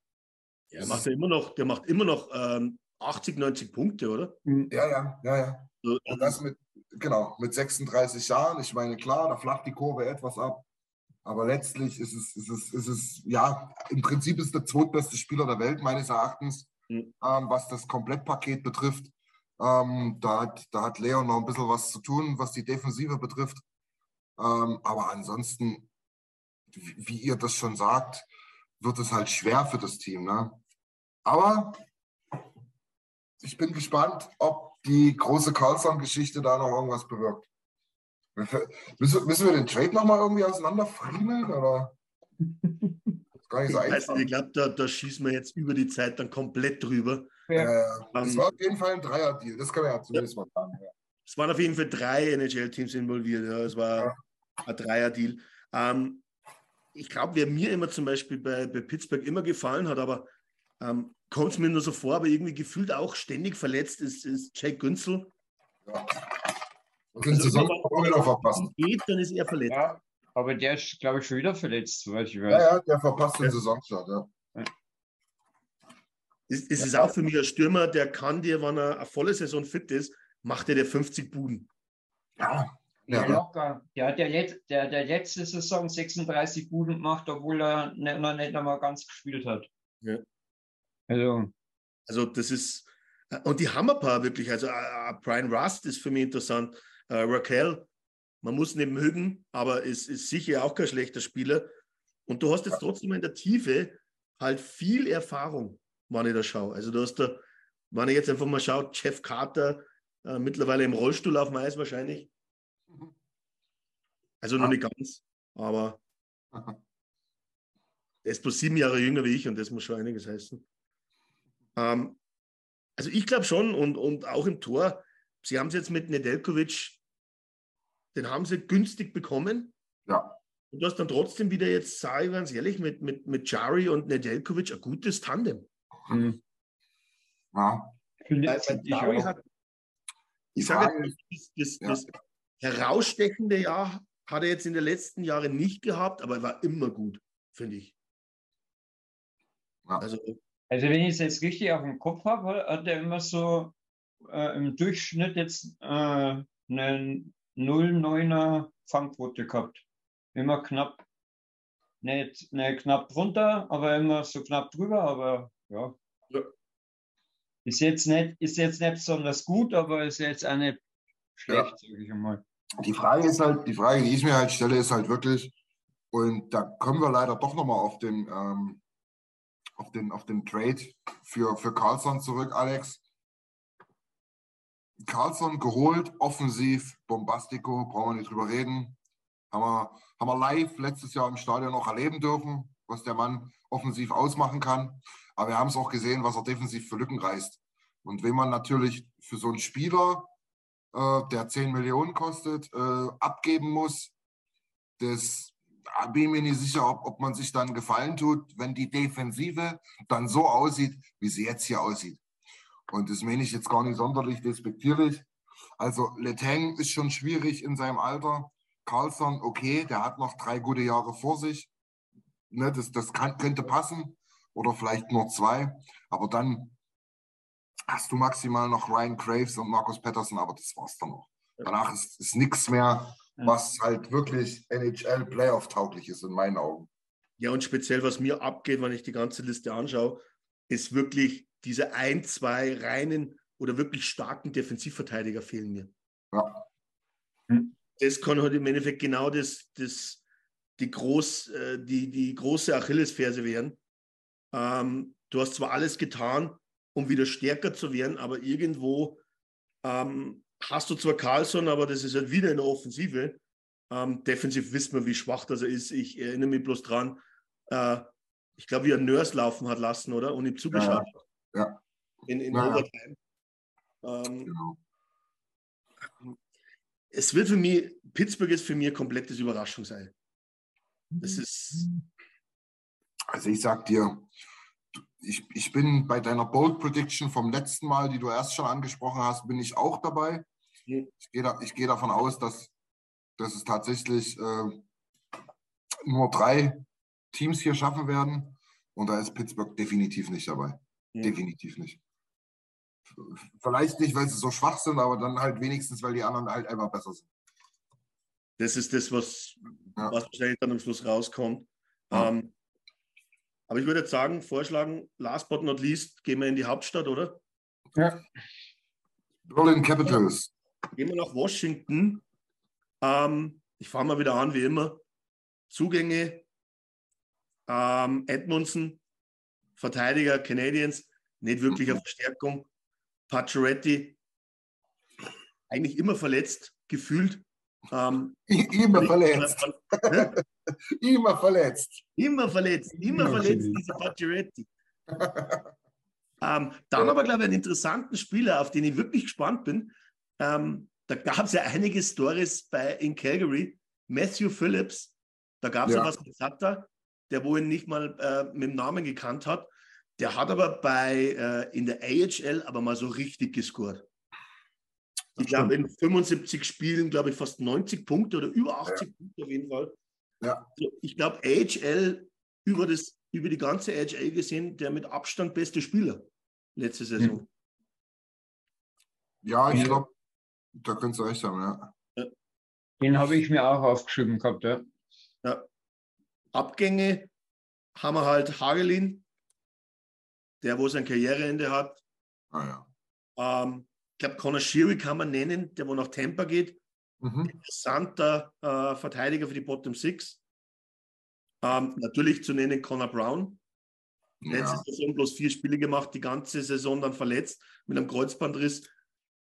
Ja, macht ja immer noch, der macht immer noch ähm, 80, 90 Punkte, oder? Ja, ja, ja, ja. So, und das mit, genau, mit 36 Jahren. Ich meine, klar, da flacht die Kurve etwas ab. Aber letztlich ist es, ist es, ist es ja, im Prinzip ist der zweitbeste Spieler der Welt, meines Erachtens, mhm. ähm, was das Komplettpaket betrifft. Ähm, da, hat, da hat Leon noch ein bisschen was zu tun, was die Defensive betrifft. Ähm, aber ansonsten, wie, wie, ihr das schon sagt, wird es halt schwer für das Team. Ne? Aber ich bin gespannt, ob die große Carlson-Geschichte da noch irgendwas bewirkt. Müssen, müssen wir den Trade nochmal irgendwie auseinanderfriemeln? Oder? (laughs) gar nicht so ich einfach. ich glaube, da, da schießen wir jetzt über die Zeit dann komplett drüber. Ja. Äh, das war auf jeden Fall ein Dreier-Deal, das kann man ja zumindest ja. mal sagen. Ja. Es waren auf jeden Fall drei NHL-Teams involviert. Ja. Es war ja. ein Dreier-Deal. Ähm, ich glaube, wer mir immer zum Beispiel bei, bei Pittsburgh immer gefallen hat, aber ähm, kommt es mir nur so vor, aber irgendwie gefühlt auch ständig verletzt ist, ist Jake Günzel. Ja. Und also, wieder verpasst. Geht, dann ist er verletzt. Ja, aber der ist, glaube ich, schon wieder verletzt, soweit ich weiß. Ja, ja, der verpasst den ja. Saisonstart, ja. Es, es ja. ist auch für mich ein Stürmer, der kann dir, wenn er eine volle Saison fit ist, macht er der 50 Buden. Ja, ja, locker. Der hat der, Let der, der letzte Saison 36 Buden gemacht, obwohl er nicht, noch nicht einmal ganz gespielt hat. Ja. Also. Also, das ist. Und die haben ein paar wirklich. Also, uh, Brian Rust ist für mich interessant. Uh, Raquel, man muss nicht mögen, aber ist, ist sicher auch kein schlechter Spieler. Und du hast jetzt trotzdem in der Tiefe halt viel Erfahrung, wenn ich da schaue. Also, du hast da, wenn ich jetzt einfach mal schaue, Jeff Carter, uh, mittlerweile im Rollstuhl auf dem Eis wahrscheinlich. Also noch nicht ganz, aber er ist bloß sieben Jahre jünger wie ich und das muss schon einiges heißen. Ähm, also ich glaube schon und, und auch im Tor, sie haben es jetzt mit Nedeljkovic, den haben sie günstig bekommen. Ja. Und du hast dann trotzdem wieder jetzt, sage ich ganz ehrlich, mit, mit, mit Jari und Nedeljkovic ein gutes Tandem. Mhm. Ja. Hat, ich sage, das, das, das, ja. herausstechende Jahr hat er jetzt in den letzten Jahren nicht gehabt, aber er war immer gut, finde ich. Ja. Also, also wenn ich es jetzt richtig auf dem Kopf habe, hat er immer so äh, im Durchschnitt jetzt äh, eine 0,9er Fangquote gehabt. Immer knapp, nicht, nicht knapp drunter, aber immer so knapp drüber, aber ja. ja. Ist, jetzt nicht, ist jetzt nicht besonders gut, aber ist jetzt auch nicht schlecht, ja. sage ich einmal. Die Frage ist halt, die Frage, die ich mir halt stelle, ist halt wirklich, und da kommen wir leider doch nochmal auf den, ähm, auf den, auf den Trade für, für Carlson zurück, Alex. Carlson geholt, offensiv, Bombastico, brauchen wir nicht drüber reden. Haben wir, haben wir live letztes Jahr im Stadion noch erleben dürfen, was der Mann offensiv ausmachen kann. Aber wir haben es auch gesehen, was er defensiv für Lücken reißt. Und wenn man natürlich für so einen Spieler, äh, der 10 Millionen kostet, äh, abgeben muss, das bin ich mir nicht sicher, ob, ob man sich dann gefallen tut, wenn die Defensive dann so aussieht, wie sie jetzt hier aussieht. Und das meine ich jetzt gar nicht sonderlich despektierlich. Also Letang ist schon schwierig in seinem Alter. Carlson, okay, der hat noch drei gute Jahre vor sich. Ne, das das kann, könnte passen. Oder vielleicht nur zwei. Aber dann hast du maximal noch Ryan Graves und Markus Patterson, aber das war's dann noch. Danach ist, ist nichts mehr, was halt wirklich NHL Playoff tauglich ist in meinen Augen. Ja, und speziell, was mir abgeht, wenn ich die ganze Liste anschaue, ist wirklich diese ein, zwei reinen oder wirklich starken Defensivverteidiger fehlen mir. Ja. Hm. Das kann halt im Endeffekt genau das, das, die, groß, äh, die, die große Achillesferse werden. Ähm, du hast zwar alles getan, um wieder stärker zu werden, aber irgendwo ähm, hast du zwar Carlson, aber das ist halt wieder in der Offensive. Ähm, defensiv wissen wir, wie schwach das er ist. Ich erinnere mich bloß dran, äh, ich glaube, wie er Nurse laufen hat lassen, oder? Und ihm zugeschaut ja, ja. In, in ja, Overtime. Ähm, genau. Es wird für mich, Pittsburgh ist für mich ein komplettes Überraschungsei. Das ist. Also ich sag dir, ich, ich bin bei deiner Bold Prediction vom letzten Mal, die du erst schon angesprochen hast, bin ich auch dabei. Ich gehe, da, ich gehe davon aus, dass, dass es tatsächlich äh, nur drei Teams hier schaffen werden. Und da ist Pittsburgh definitiv nicht dabei. Ja. Definitiv nicht. Vielleicht nicht, weil sie so schwach sind, aber dann halt wenigstens, weil die anderen halt einfach besser sind. Das ist das, was, Ja. was wahrscheinlich dann am Schluss rauskommt. Ja. Ähm, aber ich würde jetzt sagen, vorschlagen, last but not least, gehen wir in die Hauptstadt, oder? Ja. Berlin Capitals. Gehen wir nach Washington. Ähm, ich fange mal wieder an, wie immer. Zugänge. Ähm, Edmondson, Verteidiger, Canadiens, nicht wirklich eine Verstärkung. Pacioretty, eigentlich immer verletzt, gefühlt. Ähm, (laughs) (laughs) Immer verletzt. Immer verletzt. Immer verletzt, immer Immer verletzt, dieser Pacioretty. (laughs) ähm, dann aber, glaube ich, einen interessanten Spieler, auf den ich wirklich gespannt bin. Ähm, da gab es ja einige Stories bei, in Calgary. Matthew Phillips, da gab es ja. Ja. was mit Sata, der wo ihn nicht mal äh, mit dem Namen gekannt hat. Der hat aber bei äh, in der AHL aber mal so richtig gescored. Ich glaube, in 75 Spielen, glaube ich, fast 90 Punkte oder über 80 Punkte auf jeden Fall. Ja. Also ich glaube, AHL über, das, über die ganze AHL gesehen, der mit Abstand beste Spieler letzte Saison. Ja, ich Ja. glaube, da könntest du recht haben, ja. Den habe ich mir auch aufgeschrieben gehabt, ja. Ja. Abgänge haben wir halt Hagelin, der wo sein Karriereende hat. Ah, ja. Ähm, ich glaube, Connor Sheary kann man nennen, der wo nach Tampa geht. Mhm. Interessanter äh, Verteidiger für die Bottom Six. Ähm, natürlich zu nennen Connor Brown. Letzte Ja. Saison bloß vier Spiele gemacht, die ganze Saison dann verletzt mit einem Kreuzbandriss.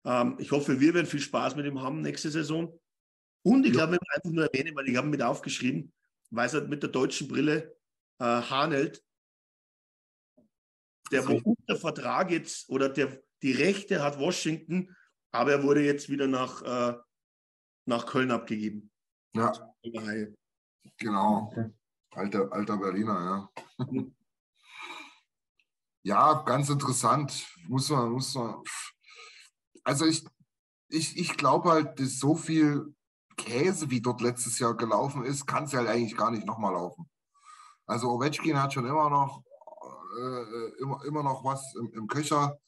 Ähm, ich hoffe, wir werden viel Spaß mit ihm haben nächste Saison. Und ich Ja. glaube, ich einfach nur erwähnen, weil ich habe ihn mit aufgeschrieben, weil es halt mit der deutschen Brille äh, Hanelt, der wo Richtig. unter Vertrag jetzt oder der die Rechte hat Washington, aber er wurde jetzt wieder nach, äh, nach Köln abgegeben. ja, genau. Okay. Alter, alter Berliner, ja. Mhm. Ja, ganz interessant. Muss man, muss man. Also ich, ich, ich glaube halt, dass so viel Käse, wie dort letztes Jahr gelaufen ist, kann es halt eigentlich gar nicht nochmal laufen. Also Ovechkin hat schon immer noch, äh, immer, immer noch was im, im Köcher,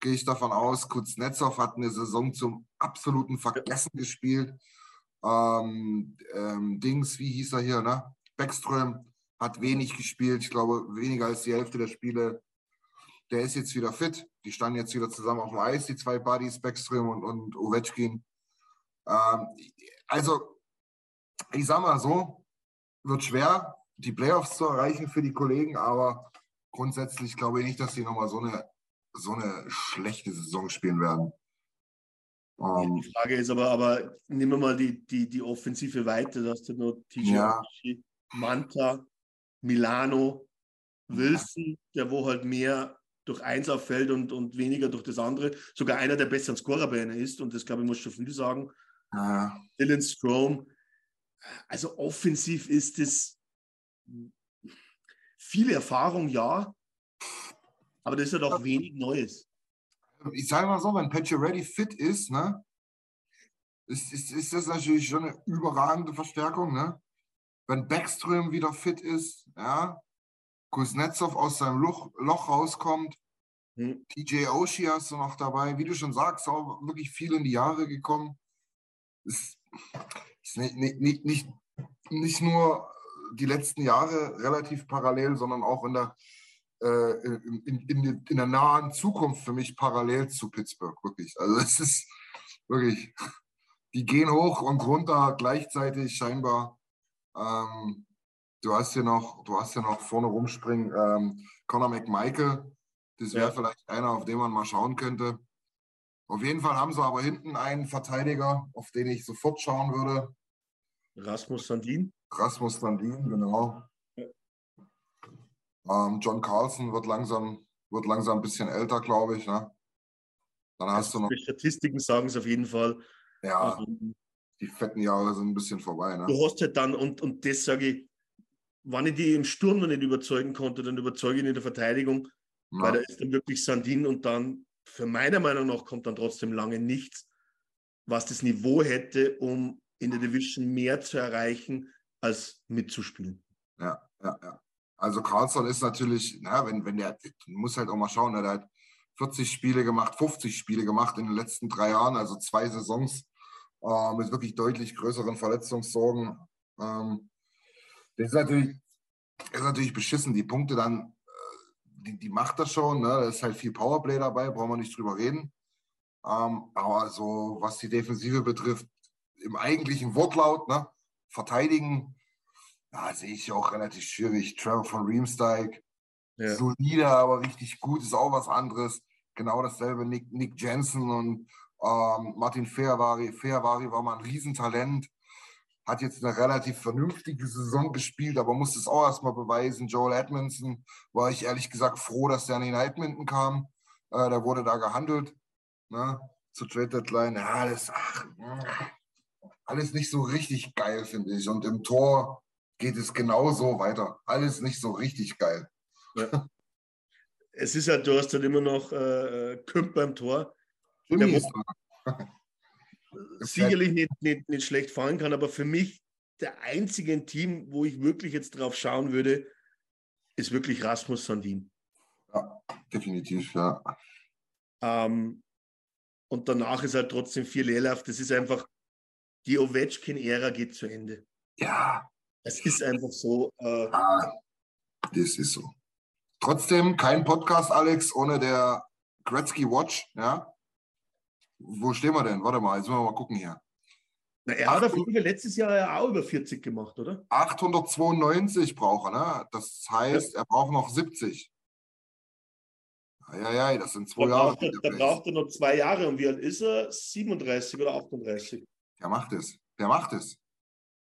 gehe ich davon aus. Kuznetsov hat eine Saison zum absoluten Vergessen gespielt. Ähm, ähm, Dings, wie hieß er hier, ne? Backström hat wenig gespielt, ich glaube weniger als die Hälfte der Spiele. Der ist jetzt wieder fit. Die standen jetzt wieder zusammen auf dem Eis, die zwei Buddies, Backström und, und Ovechkin. Ähm, also, ich sag mal so, wird schwer, die Playoffs zu erreichen für die Kollegen, aber grundsätzlich glaube ich nicht, dass sie nochmal so eine, so eine schlechte Saison spielen werden. Ähm, Die Frage ist aber, aber nehmen wir mal die, die, die Offensive weiter. Da hast du noch TJ Ja. Manta, Milano, Wilson, der wo halt mehr durch eins auffällt und, und weniger durch das andere. Sogar einer der besseren Scorer bei einer ist. Und das, glaube ich, muss schon viel sagen. äh, Dylan Strom. Also offensiv ist es viel Erfahrung, ja. Aber das ist ja doch wenig Neues. ich sage mal so, wenn Ready fit ist, ne, ist, ist, ist das natürlich schon eine überragende Verstärkung, ne? Wenn Backström wieder fit ist, ja, Kuznetsov aus seinem Loch, Loch rauskommt, Hm. TJ Oshie hast du noch dabei, wie du schon sagst, auch wirklich viel in die Jahre gekommen. Ist, ist nicht, nicht, nicht, nicht nur die letzten Jahre relativ parallel, sondern auch in der, äh, in, in, in, der nahen Zukunft für mich parallel zu Pittsburgh, wirklich. Also es ist wirklich, die gehen hoch und runter gleichzeitig scheinbar. Ähm, du hast hier noch, du hast hier noch vorne rumspringen, ähm, Conor McMichael. Das wäre Ja. vielleicht einer, auf den man mal schauen könnte. Auf jeden Fall haben sie aber hinten einen Verteidiger, auf den ich sofort schauen würde. Rasmus Sandin. Rasmus Landin, genau. Ähm, John Carlson wird langsam, wird langsam ein bisschen älter, glaube ich. Ne? Dann hast du noch, Die Statistiken sagen es auf jeden Fall. ja, Ähm, die fetten Jahre sind ein bisschen vorbei. Ne? Du hast halt dann, und, und das sage ich, wenn ich die im Sturm noch nicht überzeugen konnte, dann überzeuge ich ihn in der Verteidigung, weil da Ja, ist dann wirklich Sandin und dann, für meiner Meinung nach, kommt dann trotzdem lange nichts, was das Niveau hätte, um in der Division mehr zu erreichen, als mitzuspielen. ja, ja, ja. Also Carlson ist natürlich, na, wenn, wenn der, du musst halt auch mal schauen, der hat 40 Spiele gemacht, 50 Spiele gemacht in den letzten drei Jahren, also zwei Saisons äh, mit wirklich deutlich größeren Verletzungssorgen. Ähm, das ist natürlich, ist natürlich beschissen. Die Punkte dann, äh, die, die macht das schon. Ne? Da ist halt viel Powerplay dabei, brauchen wir nicht drüber reden. Ähm, aber so, was die Defensive betrifft, im eigentlichen Wortlaut, ne? Verteidigen, ja, sehe ich auch relativ schwierig. Trevor von Riemsteig, ja. solide, aber richtig gut, ist auch was anderes. Genau dasselbe Nick, Nick Jensen und ähm, Martin Fehervari. Fehervari war mal ein Riesentalent, hat jetzt eine relativ vernünftige Saison gespielt, aber musste es auch erstmal beweisen. Joel Edmondson war ich ehrlich gesagt froh, dass der in Edmonton kam. Äh, der wurde da gehandelt ne, zur Trade Deadline. Ja, das, ach, alles nicht so richtig geil, finde ich. Und im Tor geht es genauso weiter. Alles nicht so richtig geil. Ja. (laughs) Es ist halt, du hast halt immer noch äh, Kümp beim Tor. Ist (laughs) sicherlich nicht, nicht, nicht schlecht fahren kann, aber für mich der einzige Team, wo ich wirklich jetzt drauf schauen würde, ist wirklich Rasmus Sandin. Ja, definitiv, ja. Ähm, und danach ist halt trotzdem viel Leerlauf. Das ist einfach, die Ovechkin-Ära geht zu Ende. Ja. Es ist einfach so. Äh, ah, das ist so. Trotzdem kein Podcast, Alex, ohne der Gretzky Watch, ja. Wo stehen wir denn? Warte mal, jetzt müssen wir mal gucken hier. Na, er hat auf letztes Jahr ja auch über 40 gemacht, oder? 892 braucht er, ne? Das heißt, ja. er braucht noch 70. Ja, ja, das sind zwei da Jahre. Braucht er, da braucht er noch zwei Jahre. Und wie alt ist er? 37 oder 38? Der macht es. Der macht es.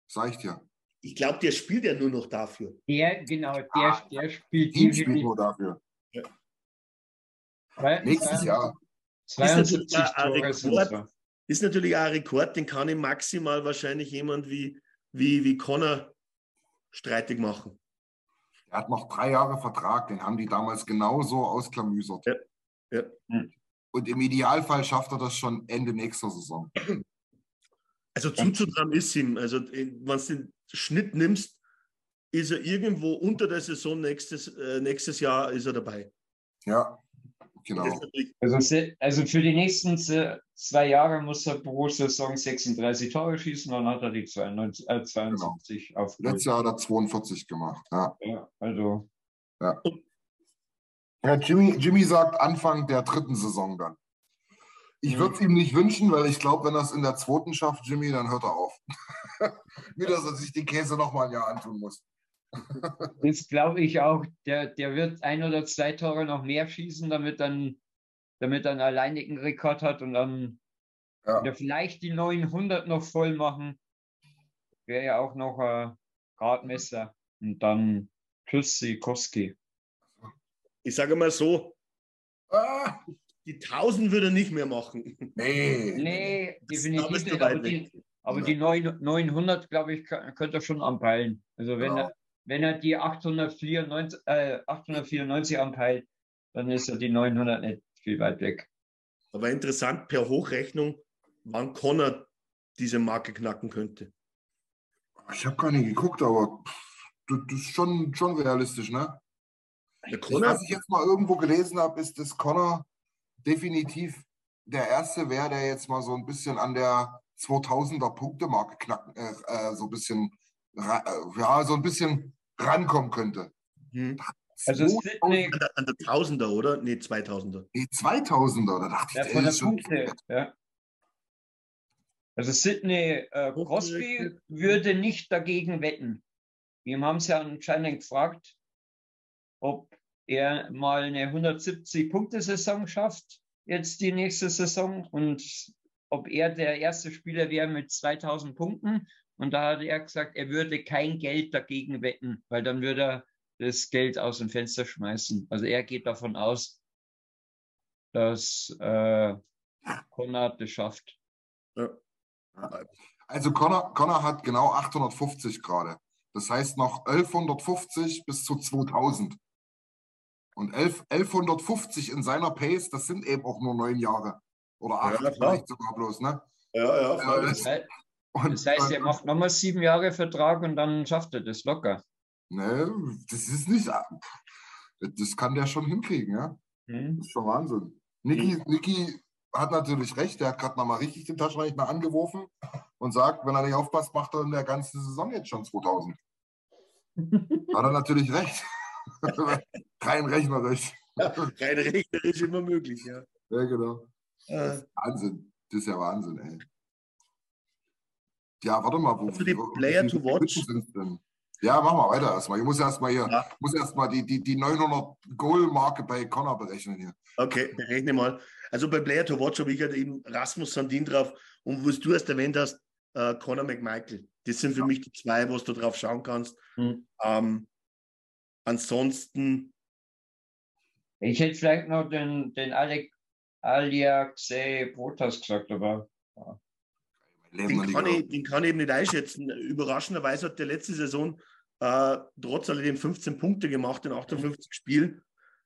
Sag ich dir. Ich glaube, der spielt ja nur noch dafür. Der, genau, der, ah, der spielt. Team spielt nur dafür. Ja. Weil, Nächstes äh, Jahr. 72 ist natürlich, Rekord, ist natürlich auch ein Rekord, den kann ihm maximal wahrscheinlich jemand wie, wie, wie Connor streitig machen. Er hat noch drei Jahre Vertrag, den haben die damals genauso ausklamüsert. Ja. Ja. Und im Idealfall schafft er das schon Ende nächster Saison. Also zuzutrauen ist ihm. Also wenn du den Schnitt nimmst, ist er irgendwo unter der Saison nächstes, äh, nächstes Jahr ist er dabei. Ja, genau. Also, also für die nächsten zwei Jahre muss er pro Saison 36 Tore schießen, dann hat er die 92, äh, 72 genau. auf. Letztes Jahr hat er 42 gemacht. Ja, ja also. Ja. ja Jimmy, Jimmy sagt Anfang der dritten Saison dann. Ich würde es ihm nicht wünschen, weil ich glaube, wenn er es in der zweiten schafft, Jimmy, dann hört er auf. (laughs) Wie dass er sich den Käse nochmal ein Jahr antun muss. (laughs) das glaube ich auch. Der, der wird ein oder zwei Tore noch mehr schießen, damit dann, damit dann alleinigen Rekord hat und dann ja. vielleicht die 900 noch voll machen. Wäre ja auch noch ein Gradmesser. Und dann tschüss, Sikowski. Ich sage mal so, ah die 1000 würde er nicht mehr machen. Nee, nee definitiv nicht. Aber die, aber die 900, glaube ich, könnte er schon anpeilen. Also wenn, genau. er, wenn er die 894, äh, 894 anpeilt, dann ist er die 900 nicht viel weit weg. Aber interessant, per Hochrechnung, wann Connor diese Marke knacken könnte. Ich habe gar nicht geguckt, aber das ist schon, schon realistisch, ne? Connor, Was ich jetzt mal irgendwo gelesen habe, ist, dass Connor definitiv der Erste wäre, der jetzt mal so ein bisschen an der 2000er Punktemarke knacken, äh, äh, so ein bisschen, äh, ja, so ein bisschen rankommen könnte. Hm. Also Sydney, an, der, an der 1000er, oder? Nee, 2000er. Nee, 2000er, da dachte ja, ich, von der Punkte, ja. Also Sidney äh, Crosby würde nicht dagegen wetten. Wir haben es ja anscheinend gefragt, ob er mal eine 170-Punkte-Saison schafft, jetzt die nächste Saison, und ob er der erste Spieler wäre mit 2000 Punkten. Und da hat er gesagt, er würde kein Geld dagegen wetten, weil dann würde er das Geld aus dem Fenster schmeißen. Also er geht davon aus, dass äh, Connor das schafft. Ja. Also Connor, Connor hat genau 850 gerade. Das heißt noch 1150 bis zu 2000. Und 11, 1150 in seiner Pace, das sind eben auch nur neun Jahre. Oder acht, ja, vielleicht sogar bloß, ne? Ja, ja. Äh, das, und, das heißt, er macht nochmal sieben Jahre Vertrag und dann schafft er das locker. Ne, das ist nicht. Das kann der schon hinkriegen, ja. Mhm. Das ist schon Wahnsinn. Niki, mhm. Niki hat natürlich recht, der hat gerade nochmal richtig den Taschenrechner angeworfen und sagt, wenn er nicht aufpasst, macht er in der ganzen Saison jetzt schon 2000. (laughs) hat er natürlich recht. Rein rechnerisch. Ja, rein rechnerisch immer möglich, ja. Ja, genau. Äh. Wahnsinn. Das ist ja Wahnsinn, ey. Ja, warte mal. Wo, also die Player to watch. Ja, machen wir weiter erstmal. Ich muss erstmal hier, ja. muss erstmal die, die, die 900 Goal-Marke bei Connor berechnen hier. Okay, berechne mal. Also bei Player to Watch habe ich halt eben Rasmus Sandin drauf und was du erst erwähnt hast, äh, Conor McMichael. Das sind für ja. mich die zwei, was du drauf schauen kannst. Hm. Ähm, ansonsten. Ich hätte vielleicht noch den, den Alec Aliaxe Botas gesagt, aber. Ja. Den kann, ich, den kann ich eben nicht einschätzen. Überraschenderweise hat der letzte Saison äh, trotz alledem 15 Punkte gemacht in 58 Spielen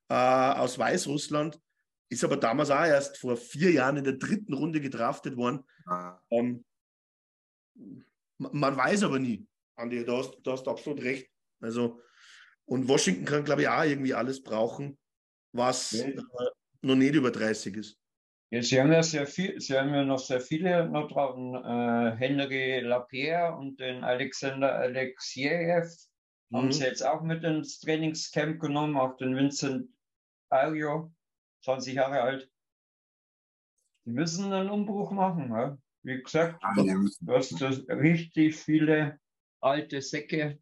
äh, aus Weißrussland. Ist aber damals auch erst vor vier Jahren in der dritten Runde gedraftet worden. Ah. Ähm, man weiß aber nie, Andi, du hast, du hast absolut recht. Also, und Washington kann, glaube ich, auch irgendwie alles brauchen, was ja. äh, noch nicht über 30 ist. Ja, Sie haben ja sehr viel, Sie haben ja noch sehr viele noch drauf. Äh, Henry Lapierre und den Alexander Alexejew mhm. haben Sie jetzt auch mit ins Trainingscamp genommen, auch den Vincent Ario, 20 Jahre alt. Die müssen einen Umbruch machen. Ja? Wie gesagt, ja, du hast richtig viele alte Säcke.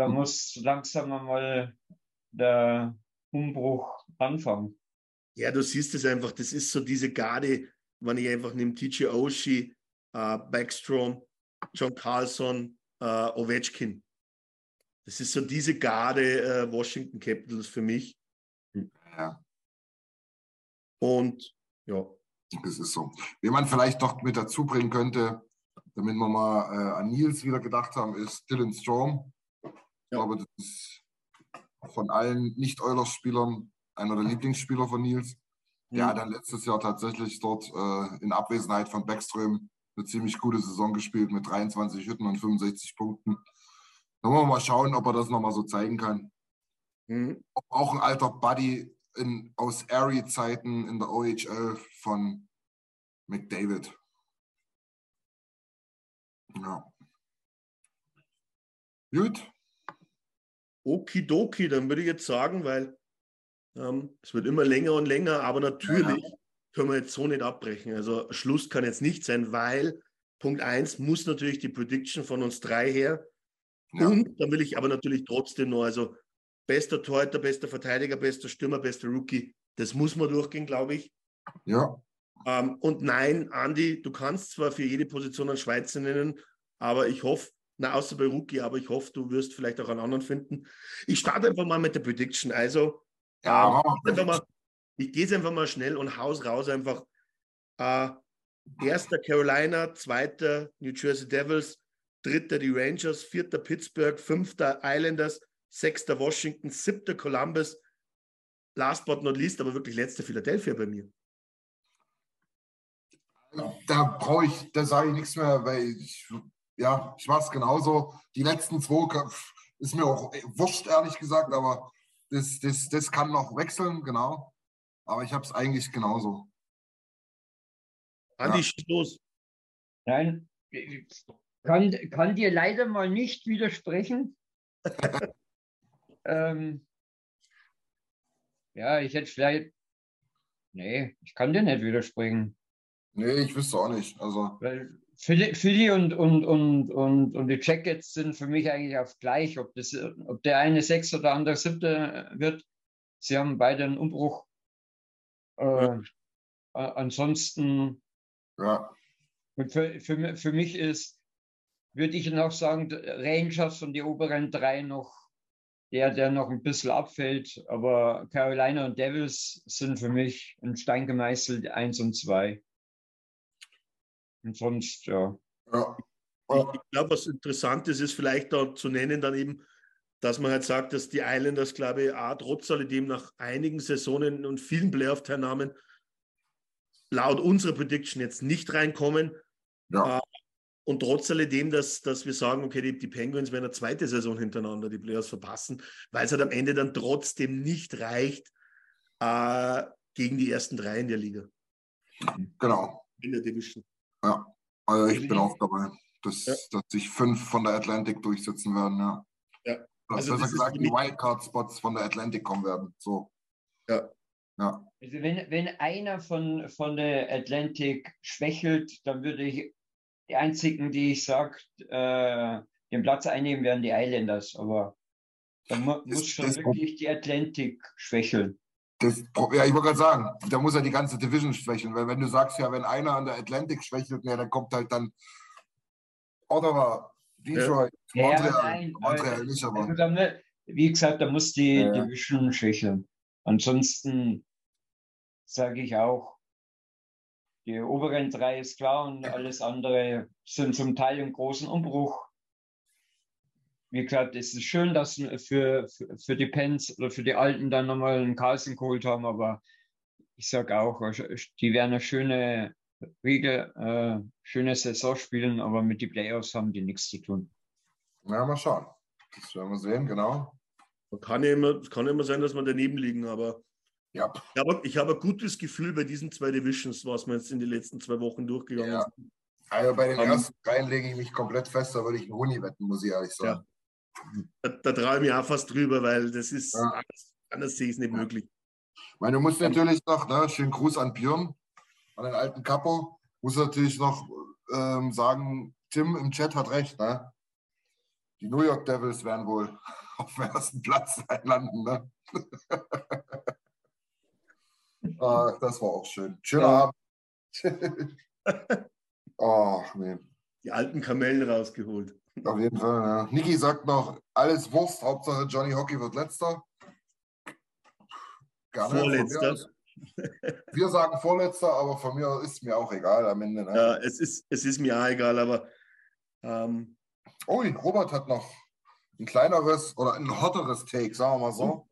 Da mhm. muss langsam mal der Umbruch anfangen. Ja, du siehst es einfach, das ist so diese Garde, wenn ich einfach nehme TJ Oshie, äh, Backstrom, John Carlson, äh, Ovechkin. Das ist so diese Garde äh, Washington Capitals für mich. Ja. Und ja. Das ist so. Wie man vielleicht noch mit dazu bringen könnte, damit wir mal äh, an Nils wieder gedacht haben, ist Dylan Strom. Ich ja. glaube, das ist von allen Nicht-Eulers-Spielern einer der Lieblingsspieler von Nils. Der mhm. hat dann letztes Jahr tatsächlich dort äh, in Abwesenheit von Backström eine ziemlich gute Saison gespielt mit 23 Hütten und 65 Punkten. Da wollen wir mal schauen, ob er das nochmal so zeigen kann. Mhm. Auch ein alter Buddy in, aus Airy-Zeiten in der OHL von McDavid. Ja. Gut. Okidoki, dann würde ich jetzt sagen, weil ähm, es wird immer länger und länger, aber natürlich ja. können wir jetzt so nicht abbrechen. Also Schluss kann jetzt nicht sein, weil Punkt 1 muss natürlich die Prediction von uns drei her. Ja. Und dann will ich aber natürlich trotzdem noch, also bester Torhüter, bester Verteidiger, bester Stürmer, bester Rookie, das muss man durchgehen, glaube ich. Ja. Ähm, und nein, Andi, du kannst zwar für jede Position einen Schweizer nennen, aber ich hoffe, na, außer bei Rookie, aber ich hoffe, du wirst vielleicht auch einen anderen finden. Ich starte einfach mal mit der Prediction. Also, ja, ähm, mal, ich gehe es einfach mal schnell und haus raus einfach. Äh, erster Carolina, zweiter New Jersey Devils, dritter die Rangers, vierter Pittsburgh, fünfter Islanders, sechster Washington, siebter Columbus, last but not least, aber wirklich letzter Philadelphia bei mir. Da brauche ich, da sage ich nichts mehr, weil ich, ja, ich mache es genauso. Die letzten zwei ist mir auch wurscht, ehrlich gesagt, aber das, das, das kann noch wechseln, genau. Aber ich habe es eigentlich genauso. Andi, ja. schieß los. Nein, kann, kann dir leider mal nicht widersprechen. (laughs) ähm, ja, ich hätte vielleicht. Nee, ich kann dir nicht widersprechen. Nee, ich wüsste auch nicht. Also. Weil Philly, und, und, und, und, und die Jackets sind für mich eigentlich auf gleich, ob, das, ob der eine sechs oder andere siebte wird. Sie haben beide einen Umbruch. Äh, ja. ansonsten. Ja. Und für, für, für mich ist, würde ich noch sagen, Rangers und die oberen drei noch der, der noch ein bisschen abfällt. Aber Carolina und Devils sind für mich ein Stein gemeißelt, eins und zwei. Und sonst, ja. ja. Ich, ich glaube, was interessant ist, ist vielleicht da zu nennen dann eben, dass man halt sagt, dass die Islanders, glaube ich, auch trotz alledem nach einigen Saisonen und vielen Playoff-Teilnahmen laut unserer Prediction jetzt nicht reinkommen. Ja. Äh, und trotz alledem, dass, dass wir sagen, okay, die, die Penguins werden eine zweite Saison hintereinander die Playoffs verpassen, weil es halt am Ende dann trotzdem nicht reicht, äh, gegen die ersten drei in der Liga. Genau. In der Division. Ja, also ich bin auch dabei, dass, ja. dass sich fünf von der Atlantic durchsetzen werden. Ja. ja. Also besser gesagt, die Wildcard-Spots von der Atlantic kommen werden. So. Ja. Ja. Also wenn, wenn einer von, von der Atlantic schwächelt, dann würde ich die einzigen, die ich sage, äh, den Platz einnehmen, werden die Islanders. Aber da mu muss schon wirklich die Atlantic schwächeln. Das, ja, ich wollte gerade sagen, da muss ja die ganze Division schwächeln, weil wenn du sagst, ja, wenn einer an der Atlantic schwächelt, ja, dann kommt halt dann Ottawa, Detroit, ja. Montreal, Ja, nein, Montreal nicht, aber Also da, wie gesagt, da muss die Ja. Division schwächeln. Ansonsten sage ich auch, die oberen drei ist klar und alles andere sind zum Teil im großen Umbruch. Wie gesagt, es ist schön, dass für, für, für die Pens oder für die Alten dann nochmal einen Carlsen geholt haben, aber ich sage auch, die werden eine schöne Regel, äh, schöne Saison spielen, aber mit den Playoffs haben die nichts zu tun. ja, mal schauen. Das werden wir sehen, genau. Kann ja immer, kann ja immer sein, dass wir daneben liegen, aber Ja, ich habe, ich habe ein gutes Gefühl bei diesen zwei Divisions, was wir jetzt in den letzten zwei Wochen durchgegangen Ja. sind. also bei den Ähm, ersten dreien lege ich mich komplett fest, da würde ich einen Huni wetten, muss ich ehrlich sagen. Da, da traue ich mich auch fast drüber, weil das ist, Ja. anders, anders sehe ich es nicht möglich. Ich meine, du musst natürlich noch, ne, schönen Gruß an Björn, an den alten Kapo, muss natürlich noch ähm, sagen, Tim im Chat hat recht, ne? Die New York Devils werden wohl (laughs) auf dem ersten Platz landen, ne? (laughs) ah, das war auch schön. Schöner Ja. Abend. (laughs) oh, nee. Die alten Kamellen rausgeholt. Auf jeden Fall, ja. Niki sagt noch, alles Wurst, Hauptsache Johnny Hockey wird letzter. Mir Vorletzter. Wir sagen Vorletzter, aber von mir ist mir auch egal am Ende. Ne? Ja, es ist, es ist mir auch egal, aber ähm, Ui, Robert hat noch ein kleineres oder ein hotteres Take, sagen wir mal so.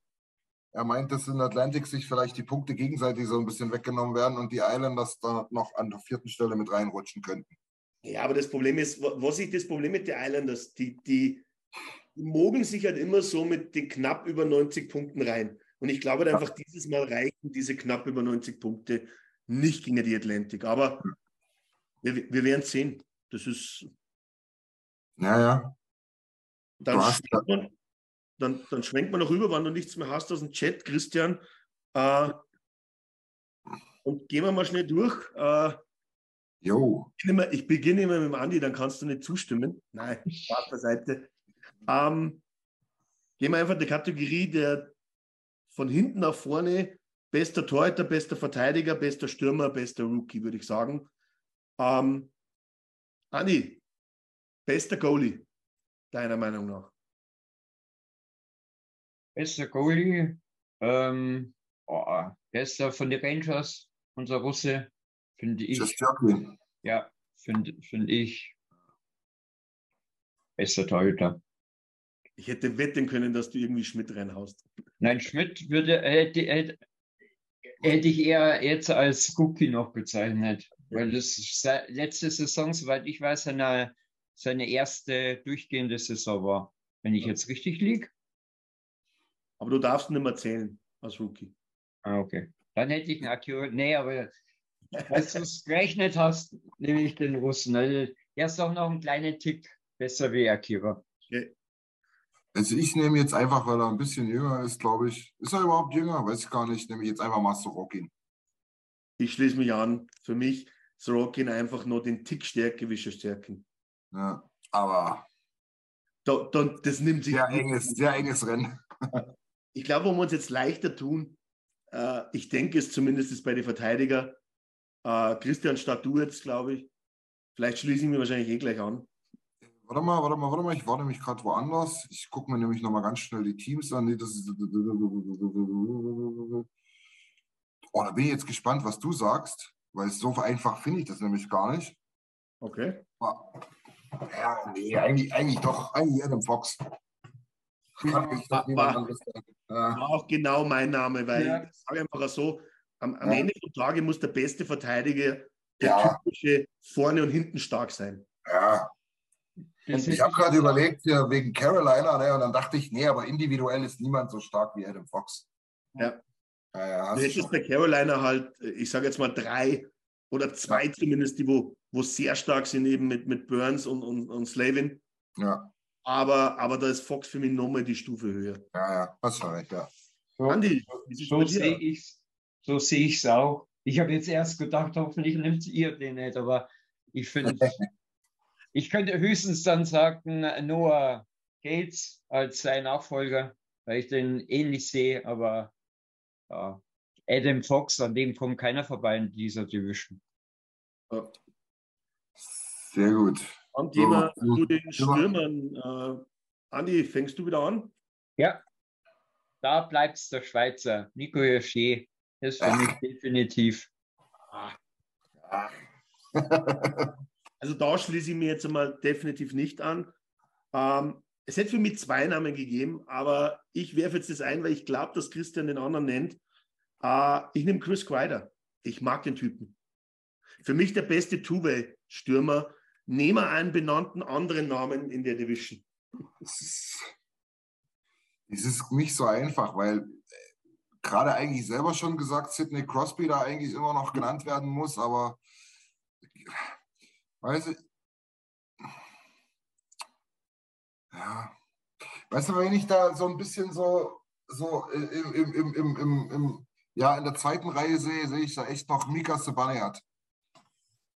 Er meint, dass in Atlantic sich vielleicht die Punkte gegenseitig so ein bisschen weggenommen werden und die Islanders da noch an der vierten Stelle mit reinrutschen könnten. Ja, aber das Problem ist, wa- was ich das Problem mit den Islanders, die, die mogeln sich halt immer so mit den knapp über 90 Punkten rein. Und ich glaube halt einfach, dieses Mal reichen diese knapp über 90 Punkte nicht gegen die Atlantic. Aber wir, wir werden sehen. Das ist, Ja, ja. dann, schwenkt man, dann, dann schwenkt man noch rüber, wann du nichts mehr hast aus dem Chat, Christian. Äh, und gehen wir mal schnell durch. Äh, Jo. immer- ich beginne immer mit dem Andi, dann kannst du nicht zustimmen. Nein, (laughs) Spaß beiseite. Ähm, gehen wir einfach die Kategorie der von hinten nach vorne bester Torhüter, bester Verteidiger, bester Stürmer, bester Rookie, würde ich sagen. Ähm, Andi, bester Goalie, deiner Meinung nach? Bester Goalie, ähm, oh, bester von den Rangers, unser Russe, finde ich. Ja, finde find ich. Bester Torhüter. Ich hätte wetten können, dass du irgendwie Schmidt reinhaust. Nein, Schmidt würde, hätte, hätte, hätte ich eher jetzt als Cookie noch bezeichnet, weil das letzte Saison, soweit ich weiß, seine, seine erste durchgehende Saison war. Wenn ich jetzt richtig liege. Aber du darfst nicht mehr zählen als Rookie. Ah, okay. Dann hätte ich einen Akio. Nee, aber als du es gerechnet hast, nehme ich den Russen. Also, Er ist auch noch einen kleinen Tick besser wie Akira. Also ich nehme jetzt einfach, weil er ein bisschen jünger ist, glaube ich. Ist er überhaupt jünger? Weiß ich gar nicht. Nehme ich jetzt einfach mal Sorokin. Ich schließe mich an. Für mich Sorokin einfach nur den Tick stärker wie Stärken. Ja, aber Da, da, das nimmt sich. sehr enges, sehr enges Rennen. Ich glaube, wo wir uns jetzt leichter tun, äh, ich denke es zumindest ist bei den Verteidiger, äh, Christian Statu jetzt, glaube ich. Vielleicht schließe ich mich wahrscheinlich eh gleich an. Warte mal, warte mal, warte mal. Ich war nämlich gerade woanders. Ich gucke mir nämlich nochmal ganz schnell die Teams an. Nee, das ist... Oh, da bin ich jetzt gespannt, was du sagst, weil so einfach finde ich das nämlich gar nicht. Okay. Ja, nee, eigentlich, eigentlich doch. Eigentlich Adam Fox. War- war-. War auch genau mein Name, weil Ja. ich sage einfach so, am, am Ja. Ende des Tages muss der beste Verteidiger der Ja. typische vorne und hinten stark sein. ja. Das Ich habe gerade überlegt, wegen Carolina, ne, und dann dachte ich, nee, aber individuell ist niemand so stark wie Adam Fox. Ja. Ja, ja, Du hättest bei Carolina halt, ich sage jetzt mal drei oder zwei zumindest, die wo, wo sehr stark sind, eben mit, mit Burns und, und, und Slavin. Ja, Aber, aber da ist Fox für mich nochmal die Stufe höher. ja, ja, hast schon recht, ja. So, Andi, wie sieht's so bei dir sehe ich so sehe ich es auch. Ich habe jetzt erst gedacht, hoffentlich nimmt ihr den nicht, aber ich finde, (laughs) ich könnte höchstens dann sagen, Noah Gates als sein Nachfolger, weil ich den ähnlich sehe, aber ja, Adam Fox, an dem kommt keiner vorbei in dieser Division. Sehr gut. Am Thema So, zu den Stürmer. Stürmern. Äh, Andi, fängst du wieder an? Ja, da bleibt es der Schweizer. Nico Hirsche ist für mich definitiv. Ach. Also da schließe ich mir jetzt einmal definitiv nicht an. Ähm, es hätte für mich zwei Namen gegeben, aber ich werfe jetzt das ein, weil ich glaube, dass Christian den anderen nennt. Äh, ich nehme Chris Kreider. Ich mag den Typen. Für mich der beste Two-Way-Stürmer. Nehme einen benannten anderen Namen in der Division. Es ist, es ist nicht so einfach, weil gerade eigentlich selber schon gesagt, Sidney Crosby da eigentlich immer noch genannt werden muss, aber weißt du, ja, weißt du, wenn ich da so ein bisschen so, so im, im, im, im, im, ja, in der zweiten Reihe sehe, sehe ich da echt noch Mika Sebaniat.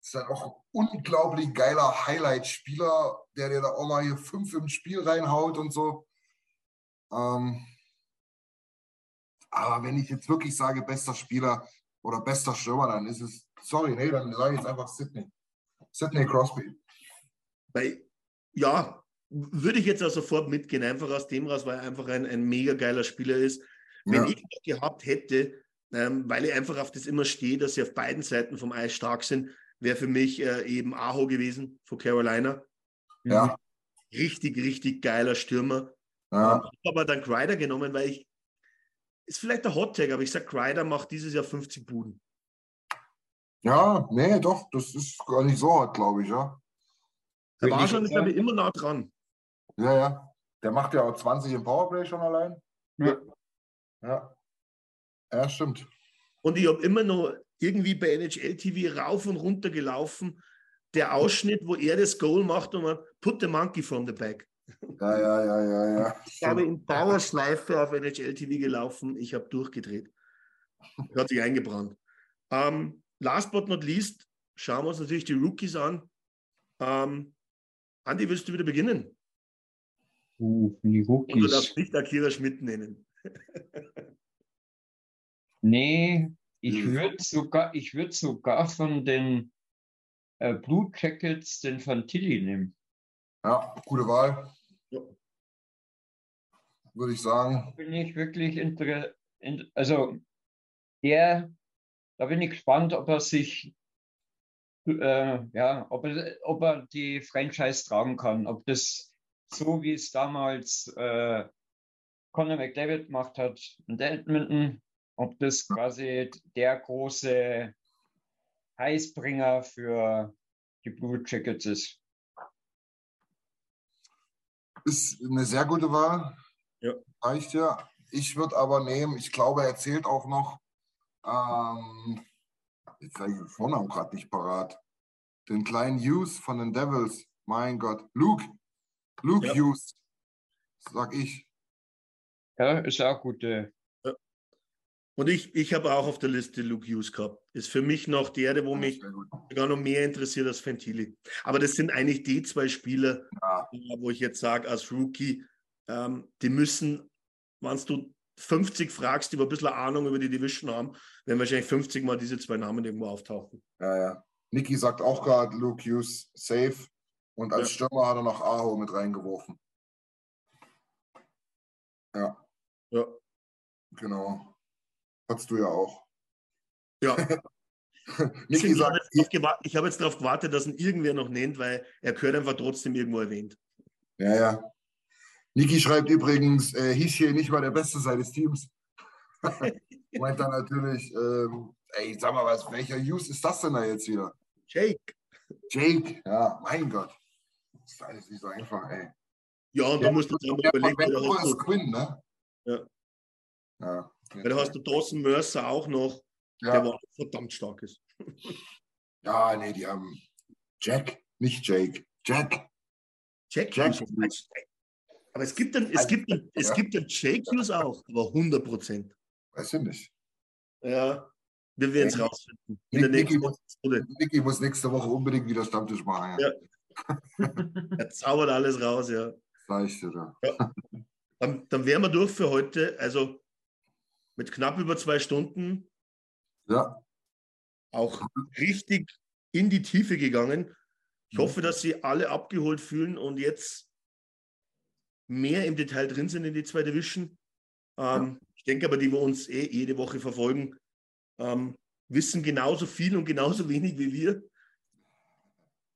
Ist halt auch ein unglaublich geiler Highlight-Spieler, der dir da auch mal hier fünf im Spiel reinhaut und so. Ähm, aber wenn ich jetzt wirklich sage, bester Spieler oder bester Stürmer, dann ist es, sorry, nee, dann sage ich jetzt einfach Sidney. Sidney Crosby. Weil, ja, würde ich jetzt auch sofort mitgehen, einfach aus dem raus, weil er einfach ein, ein mega geiler Spieler ist. Wenn Ja. ich noch gehabt hätte, ähm, weil ich einfach auf das immer stehe, dass sie auf beiden Seiten vom Eis stark sind, wäre für mich äh, eben Aho gewesen von Carolina. Ja, Richtig, richtig geiler Stürmer. ja, Ich habe aber dann Crider genommen, weil ich, ist vielleicht der Hot Tag, aber ich sage, Crider macht dieses Jahr 50 Buden. ja, nee, doch, das ist gar nicht so hart, glaube ich, ja. Er war schon, jetzt glaube immer nah dran. Ja, ja. Der macht ja auch 20 im Powerplay schon allein. Ja. Ja. Ja, stimmt. Und ich habe immer noch irgendwie bei NHL TV rauf und runter gelaufen. Der Ausschnitt, wo er das Goal macht und man put the monkey from the back. Ja, ja, ja, ja, ja. Ich habe in Dauerschleife auf NHL TV gelaufen. Ich habe durchgedreht. Hat sich eingebrannt. Ähm, last but not least schauen wir uns natürlich die Rookies an. Ähm, Andi, willst du wieder beginnen? Uh, die Und du darfst Rookies. nicht Akira Schmidt nennen. (laughs) Nee, ich Mhm. würde sogar, ich würde sogar von den äh, Blue Jackets den Fantilli nehmen. Ja, gute Wahl. Würde ich sagen. bin ich wirklich inter in, also der, da bin ich gespannt, ob er sich, äh, ja, ob er, ob er die Franchise tragen kann, ob das so wie es damals äh, Conor McDavid gemacht hat in Edmonton, ob das quasi der große Heißbringer für die Blue Jackets ist. Ist eine sehr gute Wahl. Ja. Reicht ja. Ich würde aber nehmen, ich glaube, er zählt auch noch, ähm, jetzt habe ich den Vornamen gerade nicht parat, den kleinen Hughes von den Devils. Mein Gott. Luke. Luke Ja. Hughes. Sag ich. Ja, ist auch gute. Und ich, ich habe auch auf der Liste Luke Hughes gehabt. Ist für mich noch der, der wo mich Sehr gut. sogar noch mehr interessiert als Fentili. Aber das sind eigentlich die zwei Spieler, Ja. äh, wo ich jetzt sage, als Rookie, ähm, die müssen, wenn du 50 fragst, die ein bisschen Ahnung über die Division haben, werden wahrscheinlich 50 Mal diese zwei Namen irgendwo auftauchen. Ja, ja. Niki sagt auch gerade Luke Hughes safe. Und als Ja. Stürmer hat er noch Aho mit reingeworfen. Ja, Ja. genau. Hattest du ja auch. Ja. (laughs) Niki sagt, ich habe jetzt darauf gewartet, dass ihn irgendwer noch nennt, weil er gehört einfach trotzdem irgendwo erwähnt. ja, ja. Niki schreibt übrigens, äh, hieß hier nicht mal der Beste seines Teams. (laughs) Meint dann natürlich, ähm, ey, sag mal was, welcher Hughes ist das denn da jetzt wieder? Jake. Jake, ja, mein Gott. Das ist alles nicht so einfach, ey. Ja, und Ja, du musst jetzt auch mal überlegen, wer Vancouver hast ist du- Quinn, ne? Ja. Ja. Weil da hast du Dawson Mercer auch noch, Ja. der war verdammt stark ist. (laughs) Ja, nee, die haben Jack, nicht Jake. Jack. Jack, Jack. Hughes. Aber es gibt dann, es Also, gibt dann, es ja. gibt Jake Hughes auch, aber 100 Prozent. Weiß ich nicht. Ja, wir werden es rausfinden. In der Nick- nächsten Nicky- Episode. Niki muss nächste Woche unbedingt wieder Stammtisch machen. Ja. Ja. Er zaubert alles raus, ja. Ich dir da. Dann, dann wären wir durch für heute. Also mit knapp über zwei Stunden Ja, auch richtig in die Tiefe gegangen. Ich Mhm. hoffe, dass Sie alle abgeholt fühlen und jetzt mehr im Detail drin sind in die zweite Division. Ähm, Ich denke aber, die wir uns eh jede Woche verfolgen, ähm, wissen genauso viel und genauso wenig wie wir.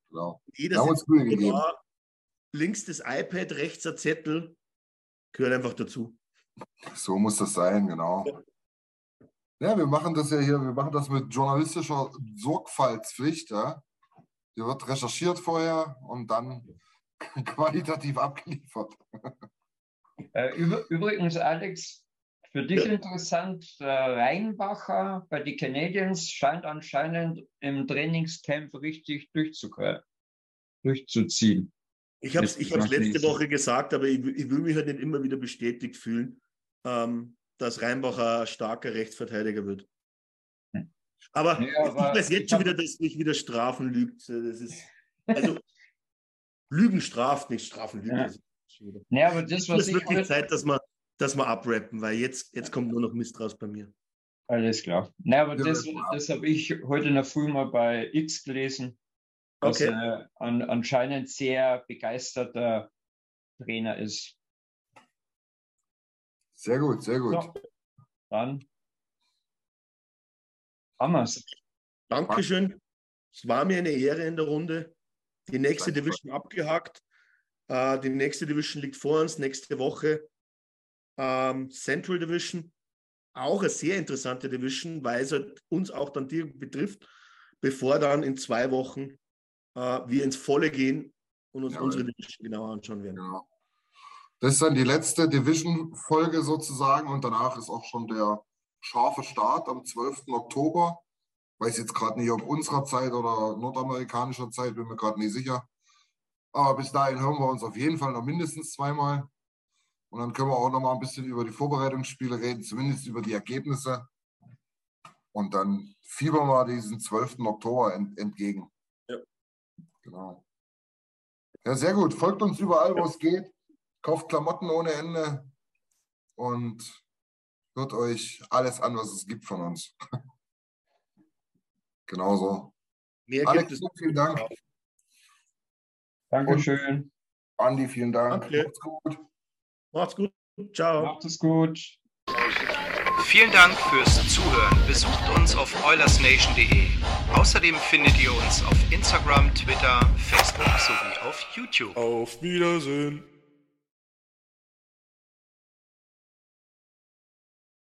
genau. Jeder Wir uns Mühe gegeben. links das iPad, rechts der Zettel, gehört einfach dazu. So muss das sein, genau. Ja, wir machen das ja hier, wir machen das mit journalistischer Sorgfaltspflicht. Ja. Hier wird recherchiert vorher und dann (laughs) qualitativ abgeliefert. Äh, übrigens, Alex, für dich Ja. interessant, der Reinbacher bei den Canadiens scheint anscheinend im Trainingscamp richtig durchzuziehen. Ich habe es ich hab's letzte. Woche gesagt, aber ich, will- ich will mich halt nicht immer wieder bestätigt fühlen, ähm, dass Reinbacher ein starker Rechtsverteidiger wird. Hm. Aber Ja, ich aber weiß jetzt ich schon wieder, dass mich wieder Strafen lügt. Das ist, also, (laughs) Lügen straft, nicht Strafen lügen. Ja. Ist. Ja, aber das, Es was ist ich wirklich Zeit, dass wir, dass wir abrappen, weil jetzt, jetzt kommt nur noch Mist raus bei mir. alles klar. Na, aber Ja, das, das habe ich heute in der Früh mal bei X gelesen, dass Okay. er an, anscheinend sehr begeisterter Trainer ist. Sehr gut, sehr gut. So, dann haben wir es. Dankeschön. Es war mir eine Ehre in der Runde. Die nächste. Division abgehakt. Äh, die nächste Division liegt vor uns. Nächste Woche ähm, Central Division. Auch eine sehr interessante Division, weil es halt uns auch dann direkt betrifft, bevor dann in zwei Wochen äh, wir ins Volle gehen und uns Jawohl. unsere Division genauer anschauen werden. Genau. Das ist dann die letzte Division-Folge sozusagen und danach ist auch schon der scharfe Start am 12. Oktober. Weiß jetzt gerade nicht, ob unserer Zeit oder nordamerikanischer Zeit, bin mir gerade nicht sicher. Aber bis dahin hören wir uns auf jeden Fall noch mindestens zweimal. Und dann können wir auch noch mal ein bisschen über die Vorbereitungsspiele reden, zumindest über die Ergebnisse. Und dann fiebern wir diesen 12. Oktober ent entgegen. Ja. Genau. Ja, sehr gut. Folgt uns überall, wo es geht. Kauft Klamotten ohne Ende und hört euch alles an, was es gibt von uns. (laughs) Genauso. Mehr Alex, gibt es. vielen Dank. Dankeschön. Andi, vielen Dank. Danke. Macht's gut. Macht's gut. Ciao. Macht es gut. Vielen Dank fürs Zuhören. Besucht uns auf oilersnation.de. Außerdem findet ihr uns auf Instagram, Twitter, Facebook sowie auf YouTube. Auf Wiedersehen.